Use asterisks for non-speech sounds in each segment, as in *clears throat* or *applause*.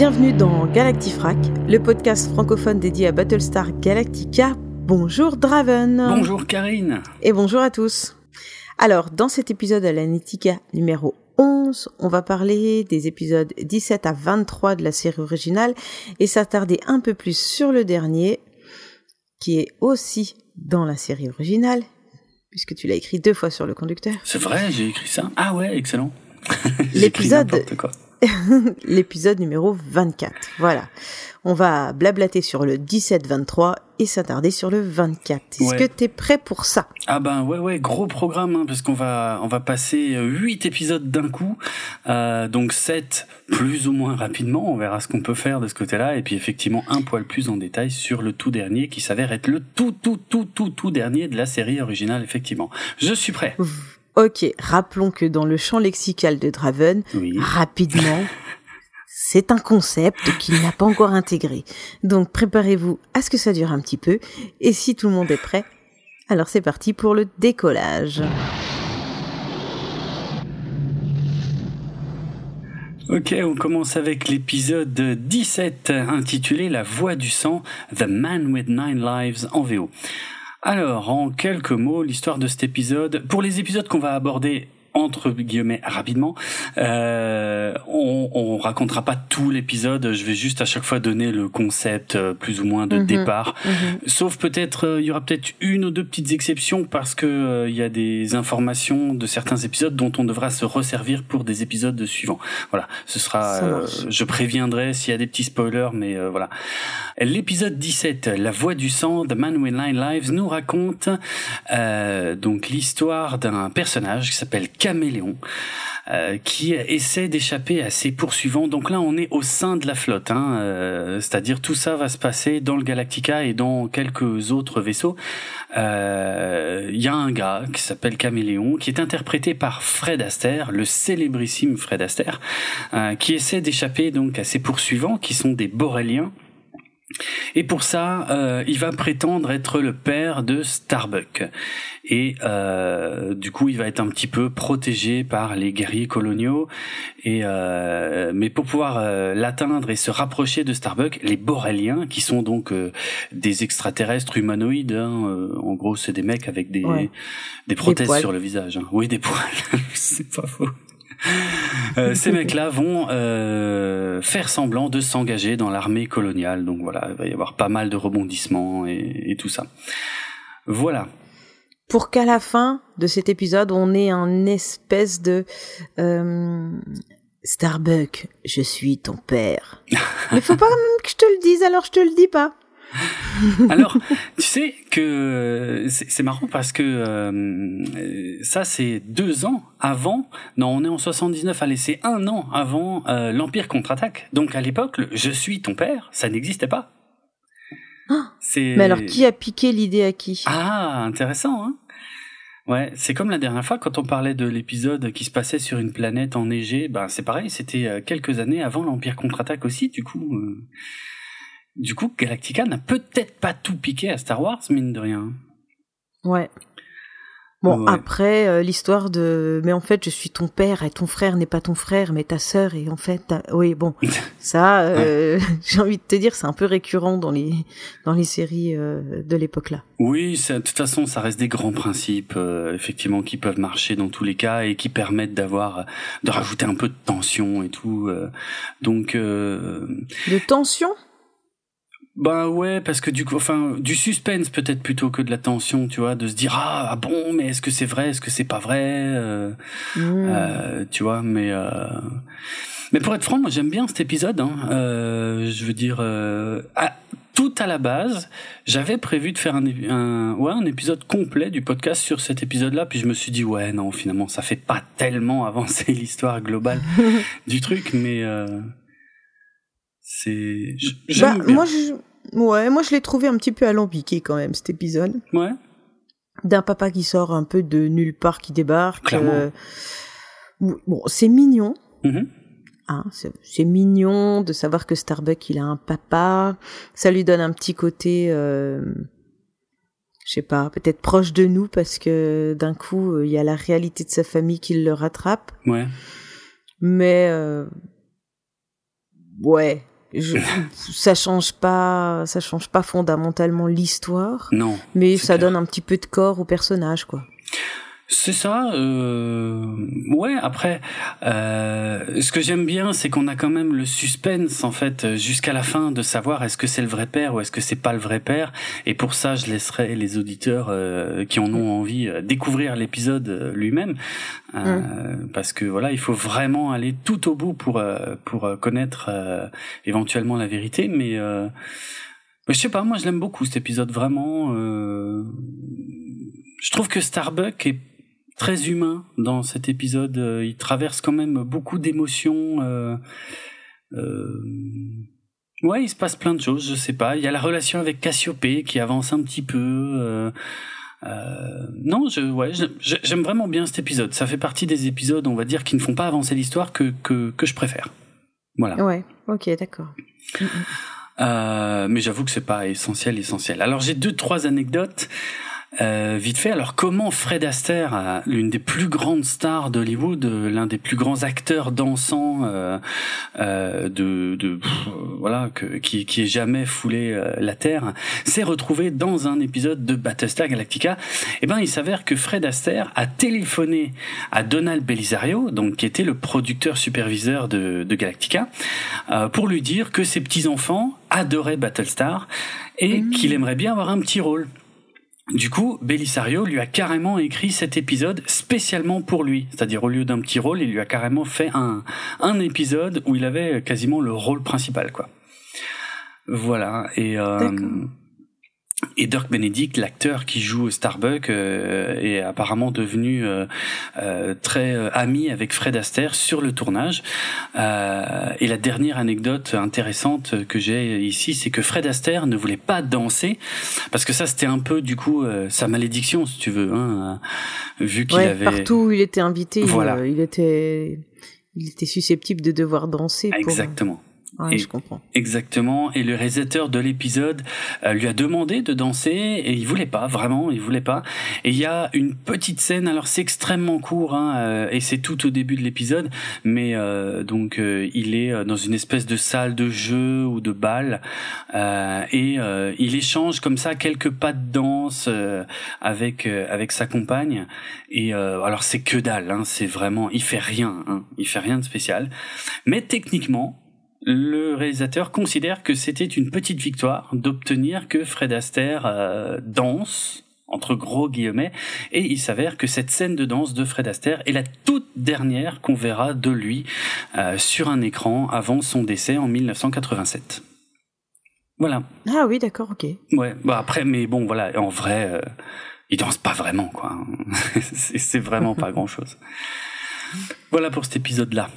Bienvenue dans Galactifrac, le podcast francophone dédié à Battlestar Galactica. Bonjour Draven. Bonjour Karine. Et bonjour à tous. Alors, dans cet épisode à l'Anitica numéro 11, on va parler des épisodes 17 à 23 de la série originale et s'attarder un peu plus sur le dernier, qui est aussi dans la série originale, puisque tu l'as écrit deux fois sur le conducteur. C'est vrai, j'ai écrit ça. Ah ouais, excellent. *laughs* L'épisode *laughs* l'épisode numéro 24. Voilà. On va blablater sur le 17-23 et s'attarder sur le 24. Est-ce que tu es prêt pour ça? Ah ben ouais ouais, gros programme hein, parce qu'on va on va passer 8 épisodes d'un coup. Euh, donc 7 plus ou moins rapidement, on verra ce qu'on peut faire de ce côté-là et puis effectivement un poil plus en détail sur le tout dernier qui s'avère être le tout tout tout tout tout dernier de la série originale effectivement. Je suis prêt. Ok, rappelons que dans le champ lexical de Draven, rapidement, *laughs* c'est un concept qu'il n'a pas encore intégré. Donc préparez-vous à ce que ça dure un petit peu, et si tout le monde est prêt, alors c'est parti pour le décollage. Ok, on commence avec l'épisode 17 intitulé La voix du sang, The Man with Nine Lives en VO. Alors, en quelques mots, l'histoire de cet épisode. Pour les épisodes qu'on va aborder entre guillemets rapidement. Euh, on, on racontera pas tout l'épisode. Je vais juste à chaque fois donner le concept euh, plus ou moins de mhm. départ. Mhm. Sauf peut-être euh, il y aura peut-être une ou deux petites exceptions parce que euh, il y a des informations de certains épisodes dont on devra se resservir pour des épisodes suivants. Voilà, ce sera. je préviendrai s'il y a des petits spoilers, mais voilà. L'épisode 17, La Voix du sang, The Man with Nine Lives, nous raconte donc l'histoire d'un personnage qui s'appelle caméléon euh, qui essaie d'échapper à ses poursuivants. Donc là, on est au sein de la flotte, hein, euh, c'est-à-dire tout ça va se passer dans le Galactica et dans quelques autres vaisseaux. Euh, il y a un gars qui s'appelle Caméléon, qui est interprété par Fred Astaire, le célébrissime Fred Astaire, qui essaie d'échapper donc à ses poursuivants, qui sont des Boréliens. Et pour ça, euh, il va prétendre être le père de Starbuck. Et euh, du coup, il va être un petit peu protégé par les guerriers coloniaux. Et euh, mais pour pouvoir euh, l'atteindre et se rapprocher de Starbuck, les Boréliens, qui sont donc euh, des extraterrestres humanoïdes, hein, euh, en gros, c'est des mecs avec des des prothèses sur le visage. Hein. Oui, des poils. *laughs* c'est pas faux. *laughs* Euh, ces mecs-là vont euh, faire semblant de s'engager dans l'armée coloniale. Donc voilà, il va y avoir pas mal de rebondissements et, tout ça. Voilà. Pour qu'à la fin de cet épisode, on ait un espèce de euh, Starbuck, je suis ton père. *laughs* Mais faut pas que je te le dise, alors je te le dis pas. *laughs* Alors, tu sais que c'est marrant parce que euh, ça, c'est deux ans avant. Non, on est en 79. Allez, c'est un an avant euh, l'Empire contre-attaque. Donc à l'époque, "Je suis ton père", ça n'existait pas. Ah, mais alors, qui a piqué l'idée à qui? Ah, intéressant. Hein Ouais, c'est comme la dernière fois quand on parlait de l'épisode qui se passait sur une planète enneigée. Ben c'est pareil, c'était euh, quelques années avant l'Empire contre-attaque aussi. Du coup. Du coup, Galactica n'a peut-être pas tout piqué à Star Wars, mine de rien. Ouais. Bon, après, euh, l'histoire de... Mais en fait, je suis ton père et ton frère n'est pas ton frère, mais ta sœur, et en fait... Oui, bon, *laughs* ça, euh, *laughs* j'ai envie de te dire, c'est un peu récurrent dans les, dans les séries euh, de l'époque-là. Oui, de toute façon, ça reste des grands principes, effectivement, qui peuvent marcher dans tous les cas et qui permettent d'avoir... de rajouter un peu de tension et tout. donc... De tension? Bah ouais, parce que du coup, enfin, du suspense peut-être plutôt que de la tension, tu vois, de se dire ah, ah bon, mais est-ce que c'est vrai, est-ce que c'est pas vrai, euh, mmh. euh, tu vois, mais euh, mais pour être franc, moi j'aime bien cet épisode. Hein, euh, je veux dire, à, tout à la base, j'avais prévu de faire un, un, ouais, un épisode complet du podcast sur cet épisode-là, puis je me suis dit ouais non, finalement ça fait pas tellement *laughs* avancer l'histoire globale *laughs* du truc, mais c'est bah, moi je Ouais, moi je l'ai trouvé un petit peu alambiqué quand même cet épisode. Ouais. D'un papa qui sort un peu de nulle part qui débarque. Euh, bon, c'est mignon. Mm-hmm. Hein, c'est mignon de savoir que Starbuck il a un papa. Ça lui donne un petit côté, euh, je sais pas, peut-être proche de nous parce que d'un coup euh, il y a la réalité de sa famille qui le rattrape. Ouais. Mais euh, ouais, je, ça change pas, ça change pas fondamentalement l'histoire. Non. Mais ça donne un petit peu de corps au personnage, quoi. C'est ça. Euh... Ouais. Après, euh... ce que j'aime bien, c'est qu'on a quand même le suspense en fait jusqu'à la fin de savoir est-ce que c'est le vrai père ou est-ce que c'est pas le vrai père. Et pour ça, je laisserai les auditeurs euh, qui en ont envie euh, découvrir l'épisode euh, lui-même, mm. parce que voilà, il faut vraiment aller tout au bout pour pour connaître éventuellement la vérité. Mais je sais pas, moi je l'aime beaucoup cet épisode vraiment. Je trouve que Starbuck est très humain dans cet épisode. Euh, il traverse quand même beaucoup d'émotions. Euh, euh, ouais, il se passe plein de choses, je sais pas. Il y a la relation avec Cassiopée qui avance un petit peu. Euh, non, je, ouais, j'aime vraiment bien cet épisode. Ça fait partie des épisodes, on va dire, qui ne font pas avancer l'histoire que, que, que je préfère. Voilà. Ouais, ok, d'accord. Euh, mais j'avoue que c'est pas essentiel, essentiel. Alors j'ai deux, trois anecdotes. Euh, vite fait, alors comment Fred Astaire, l'une des plus grandes stars d'Hollywood, euh, l'un des plus grands acteurs dansants euh, euh de, de voilà, que, qui, qui ait jamais foulé la terre, s'est retrouvé dans un épisode de Battlestar Galactica Eh ben, il s'avère que Fred Astaire a téléphoné à Donald Belisario, donc qui était le producteur superviseur de, de Galactica, pour lui dire que ses petits enfants adoraient Battlestar et mmh. qu'il aimerait bien avoir un petit rôle. Du coup, Belisario lui a carrément écrit cet épisode spécialement pour lui. C'est-à-dire, au lieu d'un petit rôle, il lui a carrément fait un, un épisode où il avait quasiment le rôle principal, quoi. Voilà. Et, euh, et Dirk Benedict, l'acteur qui joue Starbuck, euh, est apparemment devenu euh, euh, très ami avec Fred Astaire sur le tournage. et la dernière anecdote intéressante que j'ai ici, c'est que Fred Astaire ne voulait pas danser parce que ça c'était un peu du coup sa malédiction, si tu veux, hein, vu qu'il avait partout où il était invité, voilà. il, était il était susceptible de devoir danser. Exactement je comprends. Exactement. Et le réalisateur de l'épisode euh, lui a demandé de danser et il voulait pas, vraiment, il voulait pas. Et il y a une petite scène, alors c'est extrêmement court, hein, euh, et c'est tout au début de l'épisode, mais euh, donc il est dans une espèce de salle de jeu ou de bal et il échange comme ça quelques pas de danse avec avec sa compagne. Et alors c'est que dalle, hein, c'est vraiment, il fait rien, hein, il fait rien de spécial, mais techniquement le réalisateur considère que c'était une petite victoire d'obtenir que Fred Astaire euh, danse entre gros guillemets, et il s'avère que cette scène de danse de Fred Astaire est la toute dernière qu'on verra de lui euh, sur un écran avant son décès en 1987. Voilà. Ah oui, d'accord, ok. Ouais, bah après, mais bon, voilà, en vrai, euh, il danse pas vraiment, quoi. *laughs* c'est vraiment pas grand chose. Voilà pour cet épisode-là.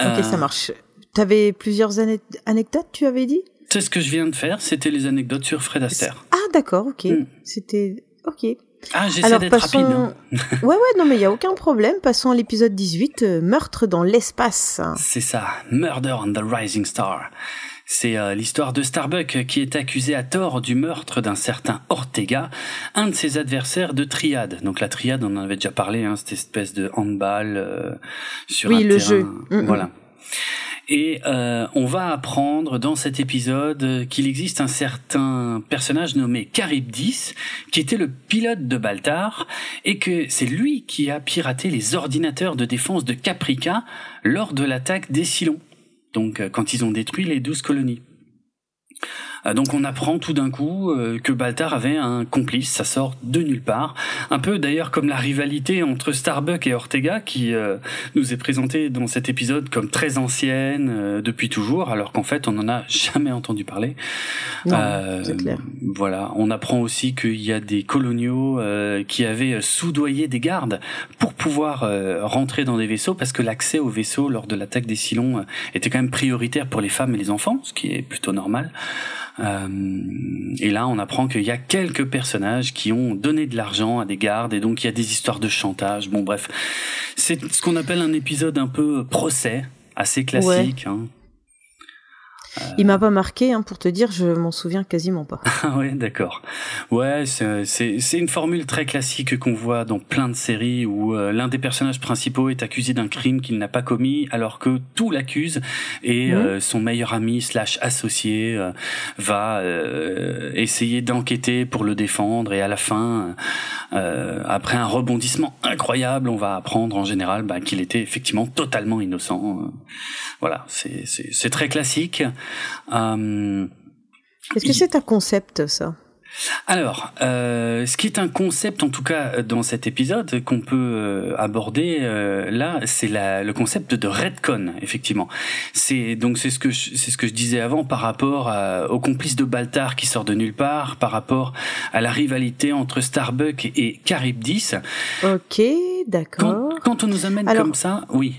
Ok, ça marche. T'avais plusieurs anecdotes, tu avais dit? C'est ce que je viens de faire, c'était les anecdotes sur Fred Astaire. Ah d'accord, ok. Hmm. C'était... Ok. Ah, j'essaie d'être rapide. Hein. *laughs* ouais, ouais, non, mais il n'y a aucun problème. Passons à l'épisode 18, euh, Meurtre dans l'espace. C'est ça, Murder on the Rising Star. C'est euh, l'histoire de Starbuck qui est accusé à tort du meurtre d'un certain Ortega, un de ses adversaires de triade. Donc la triade, on en avait déjà parlé, hein, cette espèce de handball euh, sur oui, le jeu. Mm, mm. Et euh, on va apprendre dans cet épisode qu'il existe un certain personnage nommé Charybdis, qui était le pilote de Baltar, et que c'est lui qui a piraté les ordinateurs de défense de Caprica lors de l'attaque des Silons, donc euh, quand ils ont détruit les douze colonies. Euh, donc on apprend tout d'un coup euh, que Baltar avait un complice, ça sort de nulle part. Un peu d'ailleurs comme la rivalité entre Starbuck et Ortega qui euh, nous est présentée dans cet épisode comme très ancienne depuis toujours, alors qu'en fait on n'en a jamais entendu parler. Non, c'est clair. Voilà, on apprend aussi qu'il y a des coloniaux qui avaient soudoyé des gardes pour pouvoir rentrer dans des vaisseaux parce que l'accès aux vaisseaux lors de l'attaque des Silons était quand même prioritaire pour les femmes et les enfants, ce qui est plutôt normal. Euh, et là, on apprend qu'il y a quelques personnages qui ont donné de l'argent à des gardes, et donc il y a des histoires de chantage. Bon, bref, c'est ce qu'on appelle un épisode un peu procès, assez classique. Hein. Il m'a pas marqué, hein, pour te dire, je m'en souviens quasiment pas. Ah ouais, d'accord. Ouais, c'est une formule très classique qu'on voit dans plein de séries où euh, l'un des personnages principaux est accusé d'un crime qu'il n'a pas commis, alors que tout l'accuse et mhm. euh, son meilleur ami slash associé euh, va essayer d'enquêter pour le défendre et à la fin, après un rebondissement incroyable, on va apprendre en général bah, qu'il était effectivement totalement innocent. Voilà, c'est très classique. Euh, Est-ce que c'est un concept, ça? Alors, euh, ce qui est un concept, en tout cas dans cet épisode, qu'on peut euh, aborder là, c'est le concept de redcon, effectivement. C'est donc c'est ce que c'est ce que je disais avant par rapport au complice de Baltar qui sort de nulle part, par rapport à la rivalité entre Starbuck et Charybdis. Ok, d'accord. Quand, on nous amène comme ça, oui,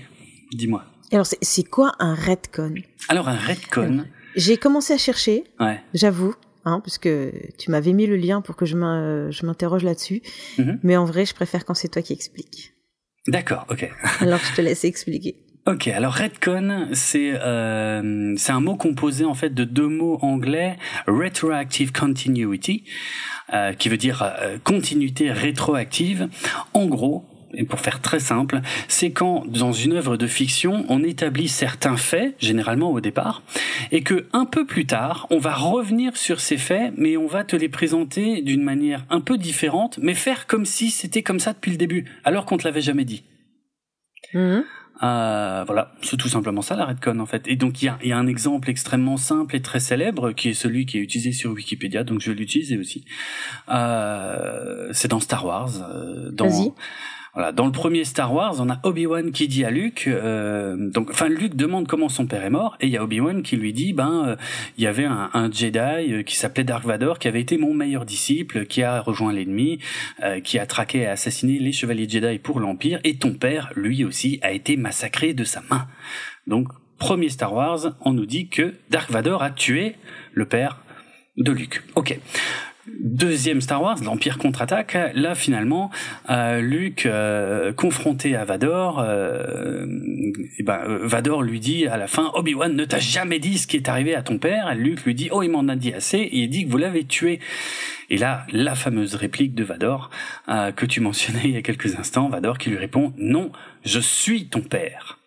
dis-moi. Alors, c'est quoi un redcon? Alors, un redcon? J'ai commencé à chercher, ouais. j'avoue, hein, parce que tu m'avais mis le lien pour que je m'interroge là-dessus. Mhm. Mais en vrai, je préfère quand c'est toi qui expliques. D'accord, ok. *laughs* Alors, je te laisse expliquer. Ok, alors redcon, c'est euh, c'est un mot composé en fait de deux mots anglais, retroactive continuity, euh, qui veut dire euh, continuité rétroactive. En gros, et pour faire très simple, c'est quand dans une œuvre de fiction, on établit certains faits, généralement au départ, et que un peu plus tard, on va revenir sur ces faits, mais on va te les présenter d'une manière un peu différente, mais faire comme si c'était comme ça depuis le début, alors qu'on te l'avait jamais dit. Mmh. Euh, voilà, c'est tout simplement ça la redcon en fait. Et donc il y a, y a, un exemple extrêmement simple et très célèbre qui est celui qui est utilisé sur Wikipédia, donc je vais l'utiliser aussi. Euh, c'est dans Star Wars. Euh, dans, voilà, dans le premier Star Wars, on a Obi-Wan qui dit à Luke, euh, donc, enfin, Luke demande comment son père est mort, et il y a Obi-Wan qui lui dit, ben, euh, il y avait un, un Jedi euh, qui s'appelait Dark Vador, qui avait été mon meilleur disciple, qui a rejoint l'ennemi, euh, qui a traqué et assassiné les chevaliers Jedi pour l'Empire, et ton père, lui aussi, a été massacré de sa main. Donc, premier Star Wars, on nous dit que Dark Vador a tué le père de Luke. Ok. Deuxième Star Wars, l'Empire contre-attaque. Là, finalement, euh, Luke, euh, confronté à Vador, euh, et ben, euh, Vador lui dit à la fin, Obi-Wan ne t'a jamais dit ce qui est arrivé à ton père. Luke lui dit, oh, il m'en a dit assez, il dit que vous l'avez tué. Et là, la fameuse réplique de Vador que tu mentionnais il y a quelques instants, Vador qui lui répond, non, je suis ton père.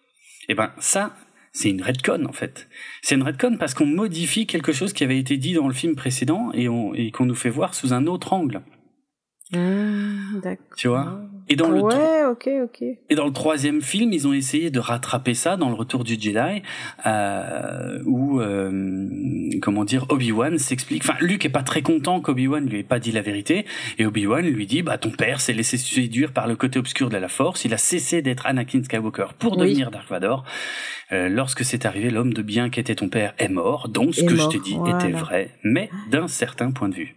Et ben ça, c'est une redcon en fait. C'est une redcon parce qu'on modifie quelque chose qui avait été dit dans le film précédent et, et qu'on nous fait voir sous un autre angle. Mmh, tu vois? Et dans le ouais, ok, ok. Et dans le troisième film, ils ont essayé de rattraper ça dans le Retour du Jedi, euh, où euh, comment dire, Obi-Wan s'explique. Enfin, Luke est pas très content qu'Obi-Wan lui ait pas dit la vérité, et Obi-Wan lui dit, bah ton père s'est laissé séduire par le côté obscur de la Force, il a cessé d'être Anakin Skywalker pour devenir Dark Vador. Euh, lorsque c'est arrivé, l'homme de bien qui était ton père est mort, donc ce que je t'ai dit était vrai, mais d'un certain point de vue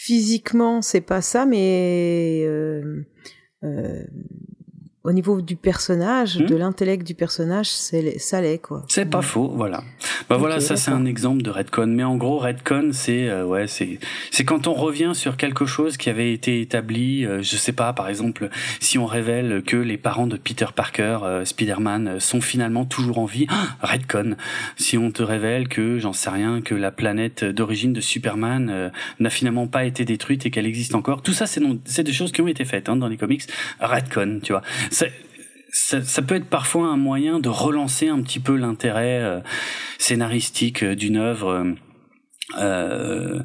physiquement, c'est pas ça, mais euh, euh, au niveau du personnage, de hmm. l'intellect du personnage, c'est ça l'est quoi. C'est pas faux, voilà. Bah voilà, ça c'est un exemple de redcon. Mais en gros, redcon, c'est euh, ouais, c'est c'est quand on revient sur quelque chose qui avait été établi. Euh, je sais pas, par exemple, si on révèle que les parents de Peter Parker, euh, Spider-Man, sont finalement toujours en vie, ah, redcon. Si on te révèle que, j'en sais rien, que la planète d'origine de Superman n'a finalement pas été détruite et qu'elle existe encore, tout ça, c'est c'est des choses qui ont été faites hein, dans les comics. Redcon, tu vois ça, ça, peut être parfois un moyen de relancer un petit peu l'intérêt euh, scénaristique euh, d'une œuvre. Euh,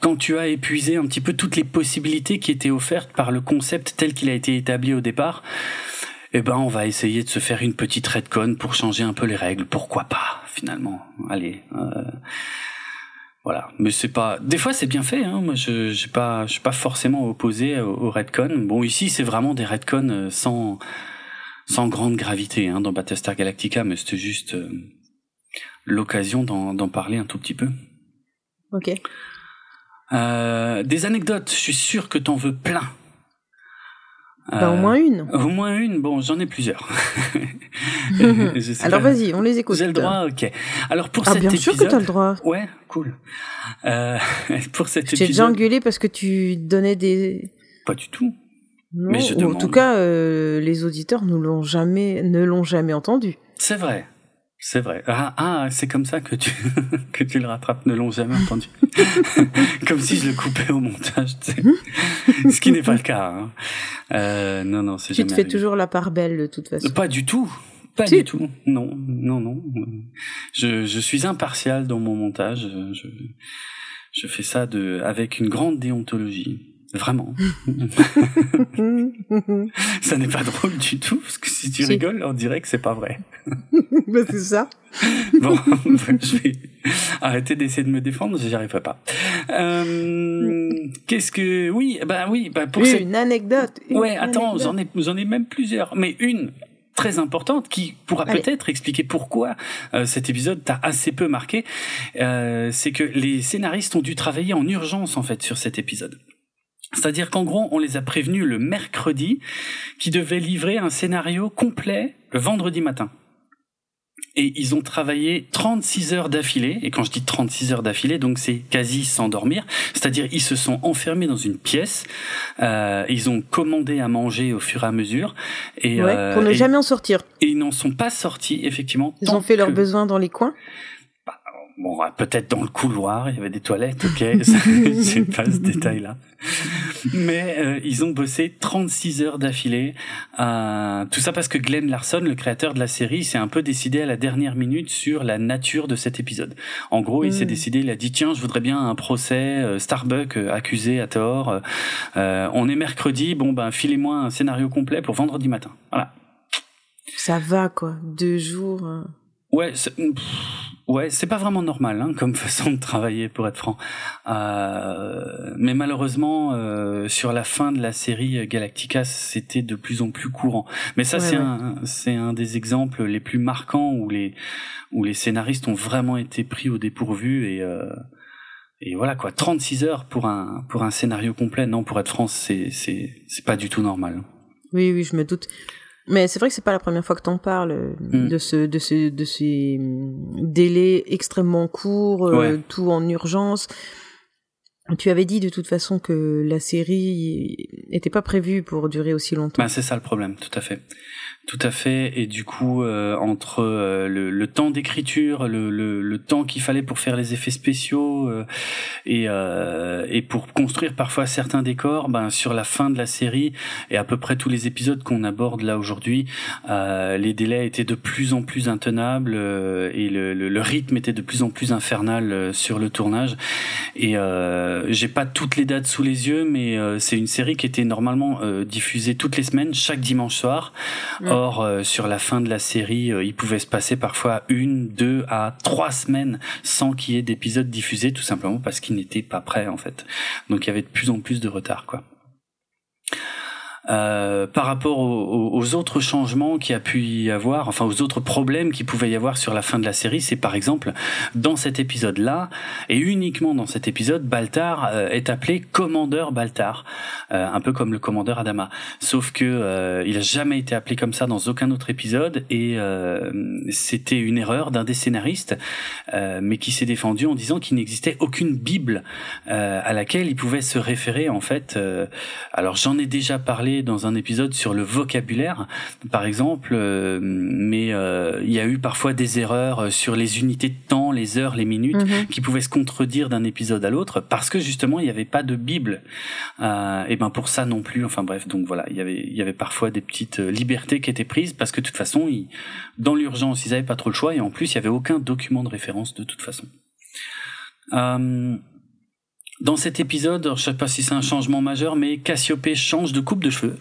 quand tu as épuisé un petit peu toutes les possibilités qui étaient offertes par le concept tel qu'il a été établi au départ, eh ben on va essayer de se faire une petite redcon pour changer un peu les règles. Pourquoi pas finalement? Allez. Euh, voilà, mais c'est pas. Des fois, c'est bien fait. Hein. Moi, je j'ai pas, je suis pas forcément opposé au, au redcon. Bon, ici, c'est vraiment des redcons euh, sans sans grande gravité hein, dans Battlestar Galactica, mais c'était juste euh, l'occasion d'en parler un tout petit peu. Ok. Euh, des anecdotes. Je suis sûr que t'en veux plein. Bah, au moins une. Au moins une. Bon, j'en ai plusieurs. *laughs* Alors vas-y, on les écoute. J'ai le droit, ok. Alors pour ah, cet bien épisode. sûr que t'as le droit. Ouais, cool. Euh, *laughs* pour cet épisode. J'ai déjà engueulé parce que tu donnais des. Pas du tout. Non, Mais je demande... en tout cas, euh, les auditeurs ne l'ont jamais, ne l'ont jamais entendu. C'est vrai. C'est vrai. Ah, ah c'est comme ça que tu, *laughs* que tu le rattrapes, ne l'ont jamais entendu. *laughs* comme si je le coupais au montage, tu sais. Ce qui n'est pas le cas. Hein. Euh, non, non, c'est Tu te fais toujours la part belle, de toute façon. Pas du tout. Pas du tout. Non, non, non. Je, je suis impartial dans mon montage. Je, je fais ça de, avec une grande déontologie. Vraiment. *laughs* ça n'est pas drôle du tout, parce que si tu rigoles, on dirait que c'est pas vrai. *laughs* bah c'est ça. *laughs* bon, je vais arrêter d'essayer de me défendre, j'y arriverai pas. Euh, Qu'est-ce que... Oui, bah oui, bah pour Une anecdote. ouais, attends, j'en ai, j'en ai même plusieurs. Mais une, très importante qui pourra peut-être expliquer pourquoi euh, cet épisode t'a assez peu marqué. Euh, c'est que les scénaristes ont dû travailler en urgence en fait sur cet épisode. C'est-à-dire qu'en gros, on les a prévenus le mercredi qui devaient livrer un scénario complet le vendredi matin. Et ils ont travaillé 36 heures d'affilée, et quand je dis 36 heures d'affilée, donc c'est quasi sans dormir, c'est-à-dire ils se sont enfermés dans une pièce, euh, ils ont commandé à manger au fur et à mesure, et euh, pour ne jamais en sortir. Et ils n'en sont pas sortis, effectivement. Ils ont fait leurs besoins dans les coins Bon, peut-être dans le couloir, il y avait des toilettes, ok, *laughs* j'ai pas ce détail-là. Mais euh, ils ont bossé 36 heures d'affilée. Euh, tout ça parce que Glenn Larson, le créateur de la série, s'est un peu décidé à la dernière minute sur la nature de cet épisode. En gros, il s'est hmm. décidé, il a dit tiens, je voudrais bien un procès euh, Starbucks euh, accusé à tort. Euh, on est mercredi, bon ben filez-moi un scénario complet pour vendredi matin. Voilà. Ça va quoi, deux jours. Ouais, ouais, c'est pas vraiment normal hein, comme *laughs* façon de travailler, pour être franc. Euh, mais malheureusement, euh, sur la fin de la série Galactica, c'était de plus en plus courant. Mais ça, c'est un, c'est un des exemples les plus marquants où les où les scénaristes ont vraiment été pris au dépourvu et euh, et voilà quoi, 36 heures pour un pour un scénario complet. Non, pour être franc, c'est c'est c'est pas du tout normal. Oui, oui, je me doute. Mais c'est vrai que c'est pas la première fois que t'en parles mm. de ce de ce de ces délais extrêmement courts, euh, tout en urgence. Tu avais dit de toute façon que la série n'était pas prévue pour durer aussi longtemps. Bah, c'est ça le problème, tout à fait. Tout à fait. Et du coup, euh, entre euh, le, le, temps d'écriture, le, le, le, temps qu'il fallait pour faire les effets spéciaux euh, et, et pour construire parfois certains décors, ben, sur la fin de la série et à peu près tous les épisodes qu'on aborde là aujourd'hui, les délais étaient de plus en plus intenables et le, rythme était de plus en plus infernal sur le tournage. Et j'ai pas toutes les dates sous les yeux, mais c'est une série qui était normalement diffusée toutes les semaines, chaque dimanche soir. Or, euh, sur la fin de la série, euh, il pouvait se passer parfois une, deux à trois semaines sans qu'il y ait d'épisodes diffusés, tout simplement parce qu'ils n'étaient pas prêts en fait. Donc il y avait de plus en plus de retard, quoi. Euh, par rapport aux, autres changements qui a pu y avoir, enfin aux autres problèmes qui pouvaient y avoir sur la fin de la série, c'est par exemple dans cet épisode-là et uniquement dans cet épisode, Baltar euh, est appelé commandeur Baltar, euh, un peu comme le commandeur Adama, sauf que il a jamais été appelé comme ça dans aucun autre épisode et c'était une erreur d'un des scénaristes, mais qui s'est défendu en disant qu'il n'existait aucune bible à laquelle il pouvait se référer en fait. alors j'en ai déjà parlé dans un épisode sur le vocabulaire, par exemple, euh, mais euh, il y a eu parfois des erreurs euh, sur les unités de temps, les heures, les minutes, mhm. qui pouvaient se contredire d'un épisode à l'autre parce que justement il n'y avait pas de Bible. et ben pour ça non plus. Enfin bref, donc voilà, il y avait il y avait parfois des petites libertés qui étaient prises parce que de toute façon, dans l'urgence, ils n'avaient pas trop le choix et en plus il y avait aucun document de référence de toute façon. Euh, dans cet épisode, je sais pas si c'est un changement majeur, mais Cassiopée change de coupe de cheveux.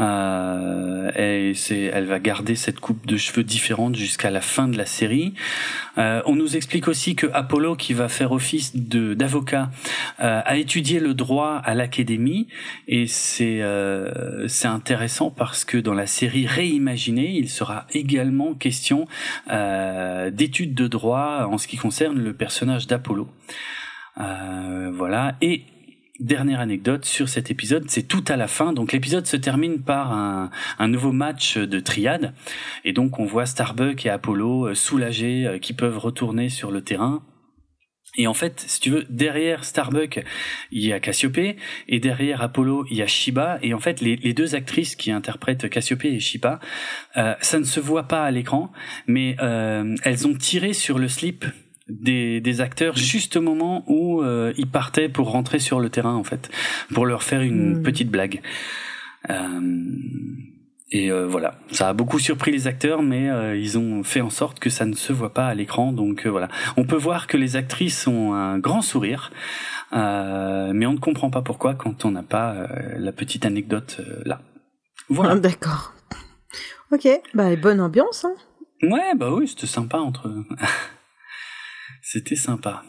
Euh, et elle va garder cette coupe de cheveux différente jusqu'à la fin de la série. Euh, on nous explique aussi que Apollo, qui va faire office d'avocat, euh, a étudié le droit à l'académie et c'est euh, c'est intéressant parce que dans la série réimaginée, il sera également question euh, d'études de droit en ce qui concerne le personnage d'Apollo. Euh, voilà. Et dernière anecdote sur cet épisode, c'est tout à la fin. Donc l'épisode se termine par un, un, nouveau match de triade. Et donc on voit Starbuck et Apollo euh, soulagés, euh, qui peuvent retourner sur le terrain. Et en fait, si tu veux, derrière Starbuck, il y a Cassiope, et derrière Apollo, il y a Shiba. Et en fait, les, deux actrices qui interprètent Cassiope et Shiba, euh, ça ne se voit pas à l'écran, mais euh, elles ont tiré sur le slip des, des acteurs juste au moment où euh, ils partaient pour rentrer sur le terrain, en fait, pour leur faire une hmm. petite blague. Euh, et euh, voilà, ça a beaucoup surpris les acteurs, mais euh, ils ont fait en sorte que ça ne se voit pas à l'écran. Donc euh, voilà, on peut voir que les actrices ont un grand sourire, mais on ne comprend pas pourquoi quand on n'a pas la petite anecdote là. Voilà. D'accord. Ok, bah bonne ambiance. Hein. Ouais, bah oui, c'était sympa entre. *laughs* c'était sympa.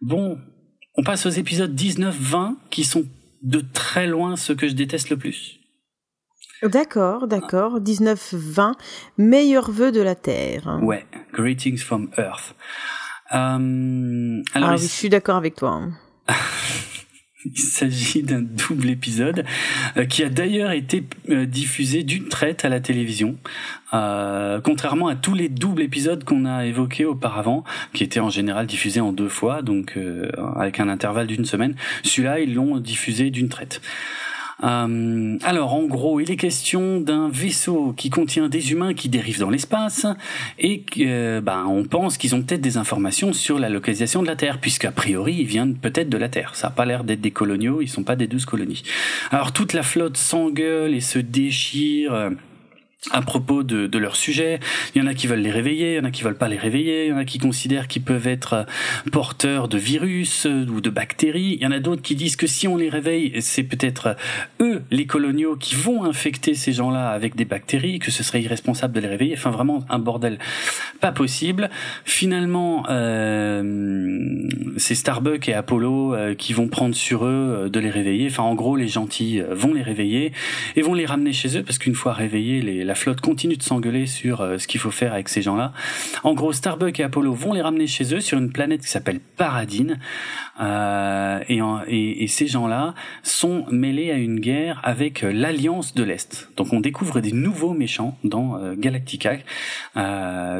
Bon, on passe aux épisodes 19-20 qui sont de très loin ceux que je déteste le plus. D'accord, d'accord. 19-20, meilleurs vœux de la Terre. Ouais, Greetings from Earth. Euh, alors, ah oui, je suis d'accord avec toi. *laughs* Il s'agit d'un double épisode euh, qui a d'ailleurs été euh, diffusé d'une traite à la télévision, contrairement à tous les doubles épisodes qu'on a évoqués auparavant, qui étaient en général diffusés en deux fois, donc avec un intervalle d'une semaine. Celui-là, ils l'ont diffusé d'une traite. Euh, alors, en gros, il est question d'un vaisseau qui contient des humains qui dérivent dans l'espace et euh, ben, on pense qu'ils ont peut-être des informations sur la localisation de la Terre, puisqu'a priori, ils viennent peut-être de la Terre. Ça n'a pas l'air d'être des coloniaux, ils sont pas des douze colonies. Alors, toute la flotte s'engueule et se déchire à propos de, de, leur sujet. Il y en a qui veulent les réveiller, il y en a qui veulent pas les réveiller, il y en a qui considèrent qu'ils peuvent être euh, porteurs de virus euh, ou de bactéries. Il y en a d'autres qui disent que si on les réveille, c'est peut-être euh, eux, les coloniaux, qui vont infecter ces gens-là avec des bactéries, que ce serait irresponsable de les réveiller. Enfin, vraiment un bordel pas possible. Finalement, euh, c'est Starbuck et Apollo qui vont prendre sur eux de les réveiller. Enfin, en gros, les gentils vont les réveiller et vont les ramener chez eux parce qu'une fois réveillés, les, flotte continue de s'engueuler sur euh, ce qu'il faut faire avec ces gens-là. En gros, Starbuck et Apollo vont les ramener chez eux sur une planète qui s'appelle Paradine. Euh, et, et, ces gens-là sont mêlés à une guerre avec euh, l'Alliance de l'Est. Donc on découvre des nouveaux méchants dans Galactica,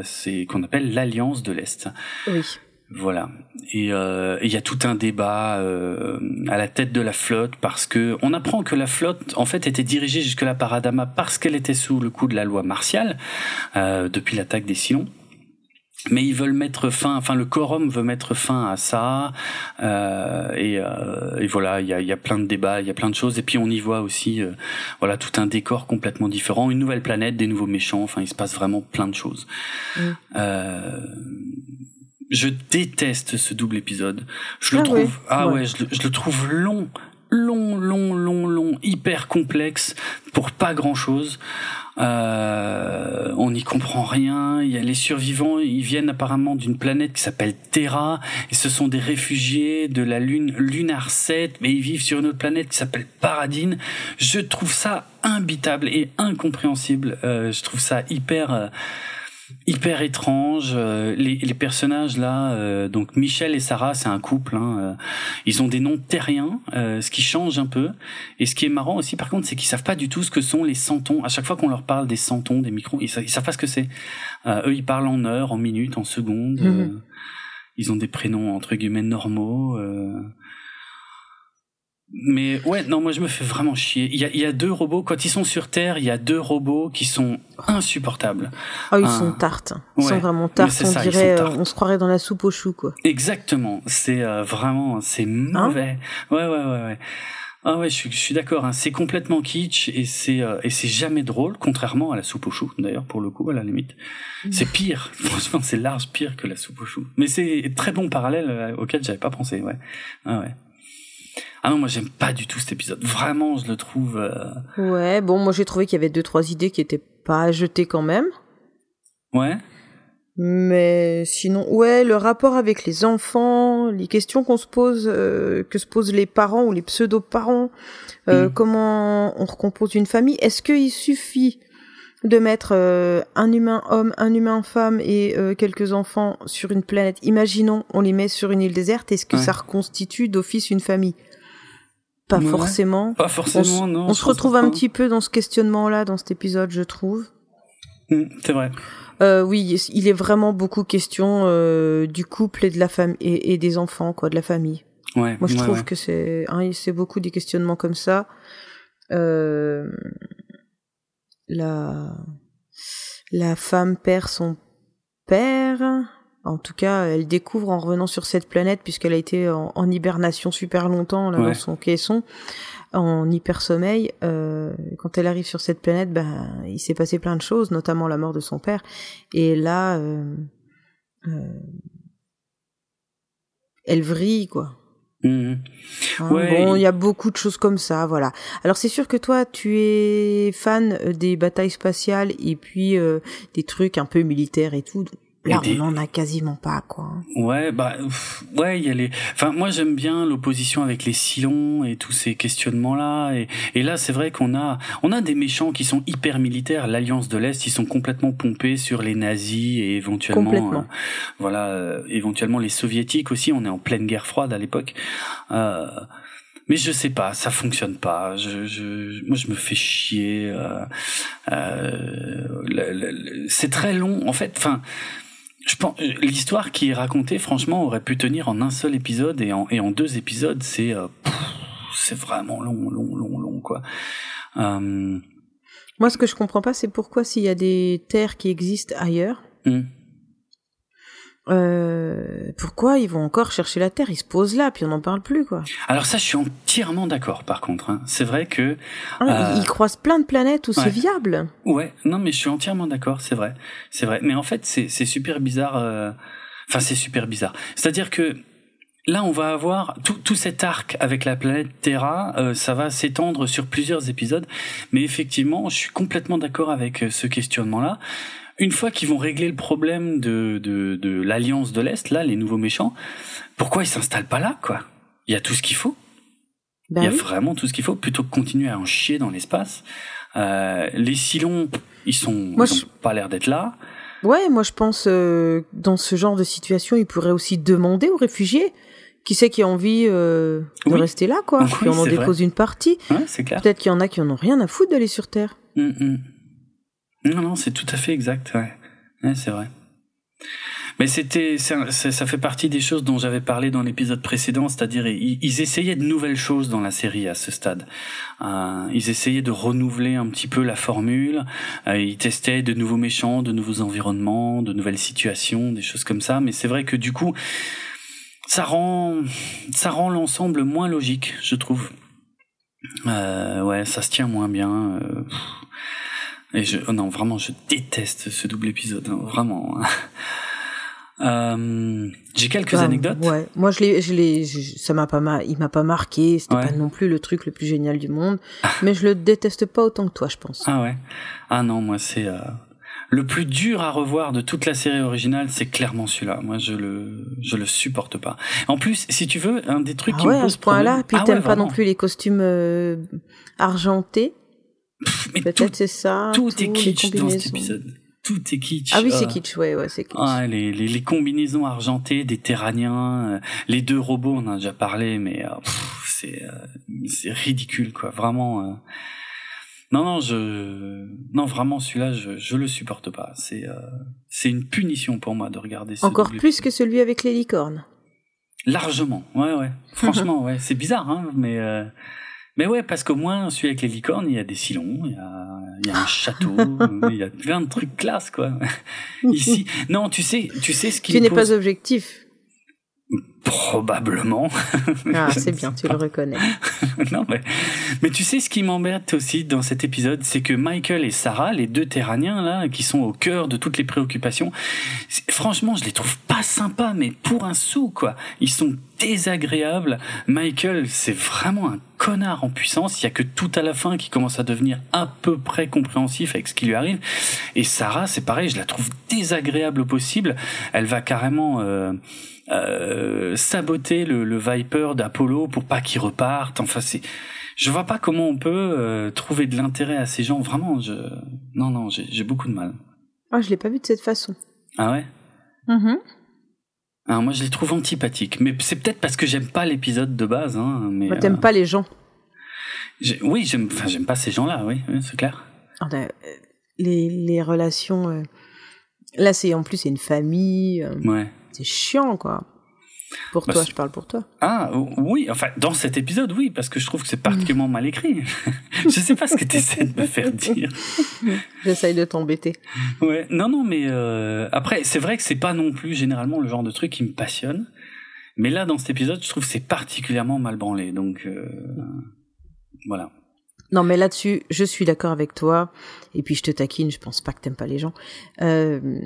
c'est qu'on appelle l'Alliance de l'Est. Oui. Voilà. Et euh, il y a tout un débat euh, à la tête de la flotte parce que on apprend que la flotte en fait était dirigée jusque-là par Adama parce qu'elle était sous le coup de la loi martiale euh, depuis l'attaque des Silons. Mais ils veulent mettre fin, enfin le quorum veut mettre fin à ça, euh, et, euh, et, voilà, il y a, y a, plein de débats, il y a plein de choses, et puis on y voit aussi, euh, voilà, tout un décor complètement différent, une nouvelle planète, des nouveaux méchants, enfin il se passe vraiment plein de choses. Mm. Je déteste ce double épisode. Je le ah trouve, ah ouais, je, le, trouve long, long, long, long, long, hyper complexe pour pas grand chose. Euh, on n'y comprend rien. Il y a les survivants, ils viennent apparemment d'une planète qui s'appelle Terra, et ce sont des réfugiés de la lune Lunar 7, mais ils vivent sur une autre planète qui s'appelle Paradine. Je trouve ça imbitable et incompréhensible. Euh, je trouve ça hyper. Euh, hyper étrange. Euh, les, les, personnages là, euh, donc Michel et Sarah, c'est un couple. Hein, euh, ils ont des noms terriens, ce qui change un peu. Et ce qui est marrant aussi, par contre, c'est qu'ils savent pas du tout ce que sont les centons. À chaque fois qu'on leur parle des centons, des micros, ils, savent, savent pas ce que c'est. eux, ils parlent en heures, en minutes, en secondes. Mhm. ils ont des prénoms entre guillemets normaux. Mais ouais, non, moi je me fais vraiment chier. Il y a, il y a deux robots, quand ils sont sur Terre, il y a deux robots qui sont insupportables. Ah, ils sont tartes. Ils sont vraiment tartes. On dirait, euh, on se croirait dans la soupe aux choux, quoi. Exactement. C'est euh, vraiment, c'est hein mauvais. ouais, ouais, ouais, ouais. Ah ouais, je suis, je suis d'accord. Hein. C'est complètement kitsch et c'est euh, et c'est jamais drôle, contrairement à la soupe aux choux. D'ailleurs, pour le coup, à la limite, c'est pire. *laughs* Franchement, c'est large pire que la soupe aux choux. Mais c'est très bon parallèle auquel j'avais pas pensé. Ouais. Ah ouais. Ah non, moi j'aime pas du tout cet épisode. Vraiment, je le trouve. Euh, ouais, bon, moi j'ai trouvé qu'il y avait deux trois idées qui étaient pas à jeter quand même. Ouais. Mais sinon, ouais, le rapport avec les enfants, les questions qu'on se pose, euh, que se posent les parents ou les pseudo-parents, euh, mm. comment on recompose une famille. Est-ce qu'il suffit de mettre un humain homme, un humain femme et quelques enfants sur une planète? Imaginons, on les met sur une île déserte. Est-ce que ça reconstitue d'office une famille? Pas forcément. Pas forcément, on non. On se retrouve un petit peu dans ce questionnement-là, dans cet épisode, je trouve. Mm, c'est vrai. Euh, oui, il est vraiment beaucoup question euh, du couple et de la famille et, des enfants, quoi, de la famille. Ouais, Moi, je trouve ouais. que c'est, hein, c'est beaucoup des questionnements comme ça. Euh, la la femme perd son père. En tout cas, elle découvre en revenant sur cette planète, puisqu'elle a été en, en, hibernation super longtemps là, Ouais. dans son caisson, en hypersommeil. Euh, quand elle arrive sur cette planète, ben, il s'est passé plein de choses, notamment la mort de son père. Et là, euh, euh, elle vrille, quoi. Mhm. Hein, Ouais, bon, il- il y a beaucoup de choses comme ça, voilà. Alors c'est sûr que toi, tu es fan euh, des batailles spatiales et puis euh, des trucs un peu militaires et tout. Là, des- on en a quasiment pas, quoi. Ouais, bah, pff, ouais, il y a les. Enfin, moi, j'aime bien l'opposition avec les Silons et tous ces questionnements-là. Et, et là, c'est vrai qu'on a, on a des méchants qui sont hyper militaires. L'Alliance de l'Est, ils sont complètement pompés sur les nazis et éventuellement, euh, voilà, euh, éventuellement les soviétiques aussi. On est en pleine guerre froide à l'époque. Euh, mais je sais pas, ça fonctionne pas. Je, je, moi, je me fais chier. Euh, euh, c'est très long, en fait. Enfin, je pense l'histoire qui est racontée, franchement, aurait pu tenir en un seul épisode et en et en deux épisodes, c'est euh, c'est vraiment long, long, long, long, quoi. Euh, Moi, ce que je comprends pas, c'est pourquoi s'il y a des terres qui existent ailleurs, hum. Euh, pourquoi ils vont encore chercher la terre? Ils se posent là, puis on n'en parle plus, quoi. Alors ça, je suis entièrement d'accord. Par contre, hein. c'est vrai que Ah, Euh, Ils, ils croisent plein de planètes où ouais. c'est viable. Ouais, non, mais je suis entièrement d'accord, c'est vrai, c'est vrai. Mais en fait, c'est c'est super bizarre. euh, Enfin, c'est super bizarre. C'est-à-dire que là, on va avoir tout, tout cet arc avec la planète Terra. euh, ça va s'étendre sur plusieurs épisodes. Mais effectivement, je suis complètement d'accord avec euh, ce questionnement-là. Une fois qu'ils vont régler le problème de de, de l'alliance de l'Est, là, les nouveaux méchants, pourquoi ils s'installent pas là, quoi? Il y a tout ce qu'il faut. Ben Il y a oui. vraiment tout ce qu'il faut plutôt que continuer à en chier dans l'espace. Euh, les Silons, ils sont, Moi, ils ont pas l'air d'être là. Ouais, moi je pense euh, dans ce genre de situation, ils pourraient aussi demander aux réfugiés qui c'est qui a envie euh, de Oui. rester là, quoi? *laughs* Oui, Puis on en dépose une partie. Ouais, c'est clair. Peut-être qu'il y en a qui en ont rien à foutre d'aller sur Terre. Mm, mm. Non, non, c'est tout à fait exact. Ouais, ouais c'est vrai. Mais c'était, c'est- ça fait partie des choses dont j'avais parlé dans l'épisode précédent, c'est-à-dire ils, essayaient de nouvelles choses dans la série à ce stade. Euh, ils essayaient de renouveler un petit peu la formule. Euh, ils testaient de nouveaux méchants, de nouveaux environnements, de nouvelles situations, des choses comme ça. Mais c'est vrai que du coup, ça rend, ça rend l'ensemble moins logique, je trouve. Euh, ouais, ça se tient moins bien. euh. Et je, oh non, vraiment, je déteste ce double épisode, hein, vraiment. *laughs* Euh, J'ai quelques anecdotes. Ouais, moi je l'ai, je l'ai, ça m'a pas ma- il m'a pas marqué. C'était Ouais. pas non plus le truc le plus génial du monde, *laughs* mais je le déteste pas autant que toi, je pense. Ah ouais. Ah non, moi c'est euh, le plus dur à revoir de toute la série originale, c'est clairement celui-là. Moi je le je le supporte pas. En plus, si tu veux, un des trucs Ah qui ouais, me à pose ce point-là. Puis Ah t'aimes ouais, pas non plus les costumes euh, argentés. Mais tout, Peut-être c'est ça. tout tous est kitsch dans cet épisode. Tout est kitsch. Ah oui, c'est Ah. kitsch, ouais, ouais, c'est kitsch. Ah, les, les, les combinaisons argentées des Terraniens, euh, les deux robots, on en a déjà parlé, mais euh, c'est euh, c'est ridicule, quoi. Vraiment. Non, non, je, non, vraiment, celui-là, je, je le supporte pas. C'est, euh, c'est une punition pour moi de regarder. Ce Encore double plus que celui avec les licornes. Largement, ouais, ouais. Franchement, *laughs* ouais. C'est bizarre, hein, mais. euh, Mais ouais, parce qu'au moins, celui avec les licornes, il y a des silons, il y a, il y a un château, *laughs* il y a plein de trucs classe, quoi. *laughs* Ici, non, tu sais, tu sais ce qui Tu n'es pose- pas objectif. Probablement. Ah, *laughs* c'est bien, tu le reconnais. *laughs* non, mais, mais tu sais ce qui m'embête aussi dans cet épisode, c'est que Michael et Sarah, les deux Terraniens là, qui sont au cœur de toutes les préoccupations, franchement, je les trouve pas sympas, mais pour un sou quoi. Ils sont désagréables. Michael, c'est vraiment un connard en puissance. Il y a que tout à la fin qui commence à devenir à peu près compréhensif avec ce qui lui arrive. Et Sarah, c'est pareil, je la trouve désagréable au possible. Elle va carrément euh, euh, saboter le, le Viper d'Apollo pour pas qu'il reparte. Enfin, c'est, je vois pas comment on peut euh, trouver de l'intérêt à ces gens. Vraiment, je, non, non, j'ai beaucoup de mal. Ah, je l'ai pas vu de cette façon. Ah ouais? Mhm. Alors moi, je les trouve antipathiques. Mais c'est peut-être parce que j'aime pas l'épisode de base. Hein, mais Moi, T'aimes euh, pas les gens. Oui, j'aime, enfin, j'aime pas ces gens-là. Oui, oui c'est clair. Ah, euh, les, les relations. Là, c'est en plus c'est une famille. Ouais. C'est chiant, quoi. Pour bah, toi, je parle pour toi. Ah oui, enfin dans cet épisode, oui, parce que je trouve que c'est particulièrement mal écrit. *laughs* je sais pas ce que tu essaies de me faire dire. J'essaye de t'embêter. Ouais, non, non, mais euh, après, c'est vrai que c'est pas non plus généralement le genre de truc qui me passionne. Mais là, dans cet épisode, je trouve que c'est particulièrement mal branlé. Donc euh, voilà. Non, mais là-dessus, je suis d'accord avec toi. Et puis, je te taquine, je pense pas que t'aimes pas les gens. Euh,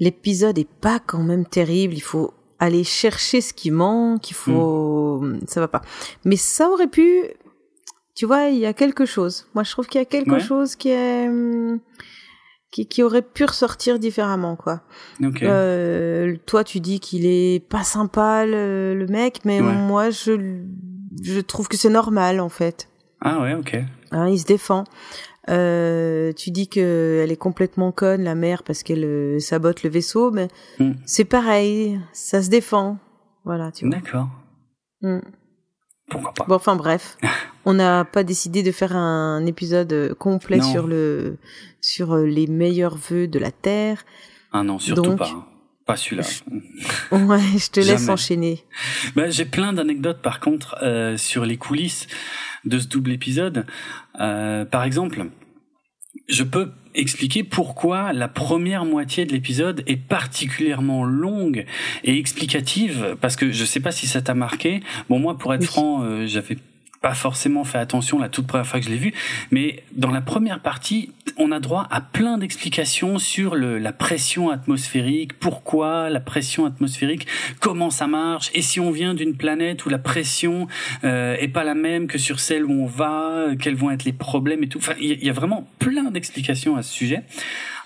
L'épisode est pas quand même terrible. Il faut aller chercher ce qui manque. Il faut, hmm. ça va pas. Mais ça aurait pu, tu vois, il y a quelque chose. Moi, je trouve qu'il y a quelque chose qui est, qui, qui, aurait pu ressortir différemment, quoi. Okay. Euh, toi, tu dis qu'il est pas sympa, le, le mec, mais moi, je, je trouve que c'est normal, en fait. Ah ouais, ok. Hein, il se défend. Euh, tu dis que elle est complètement conne, la mère, parce qu'elle euh, sabote le vaisseau, mais hmm. c'est pareil, ça se défend. Voilà, tu vois. D'accord. Hmm. Pourquoi pas Bon, enfin bref, *laughs* on n'a pas décidé de faire un épisode euh, complet sur le sur les meilleurs vœux de la Terre. Ah non, surtout pas. Pas celui-là. *laughs* ouais, je te laisse enchaîner. Bah, j'ai plein d'anecdotes par contre euh, sur les coulisses de ce double épisode. Euh, par exemple, je peux expliquer pourquoi la première moitié de l'épisode est particulièrement longue et explicative parce que je sais pas si ça t'a marqué. Bon moi pour être franc, euh, j'avais pas forcément fait attention la toute première fois que je l'ai vu, mais dans la première partie, on a droit à plein d'explications sur le, la pression atmosphérique, pourquoi la pression atmosphérique, comment ça marche, et si on vient d'une planète où la pression euh, est pas la même que sur celle où on va, quels vont être les problèmes et tout. Enfin, il y, a vraiment plein d'explications à ce sujet.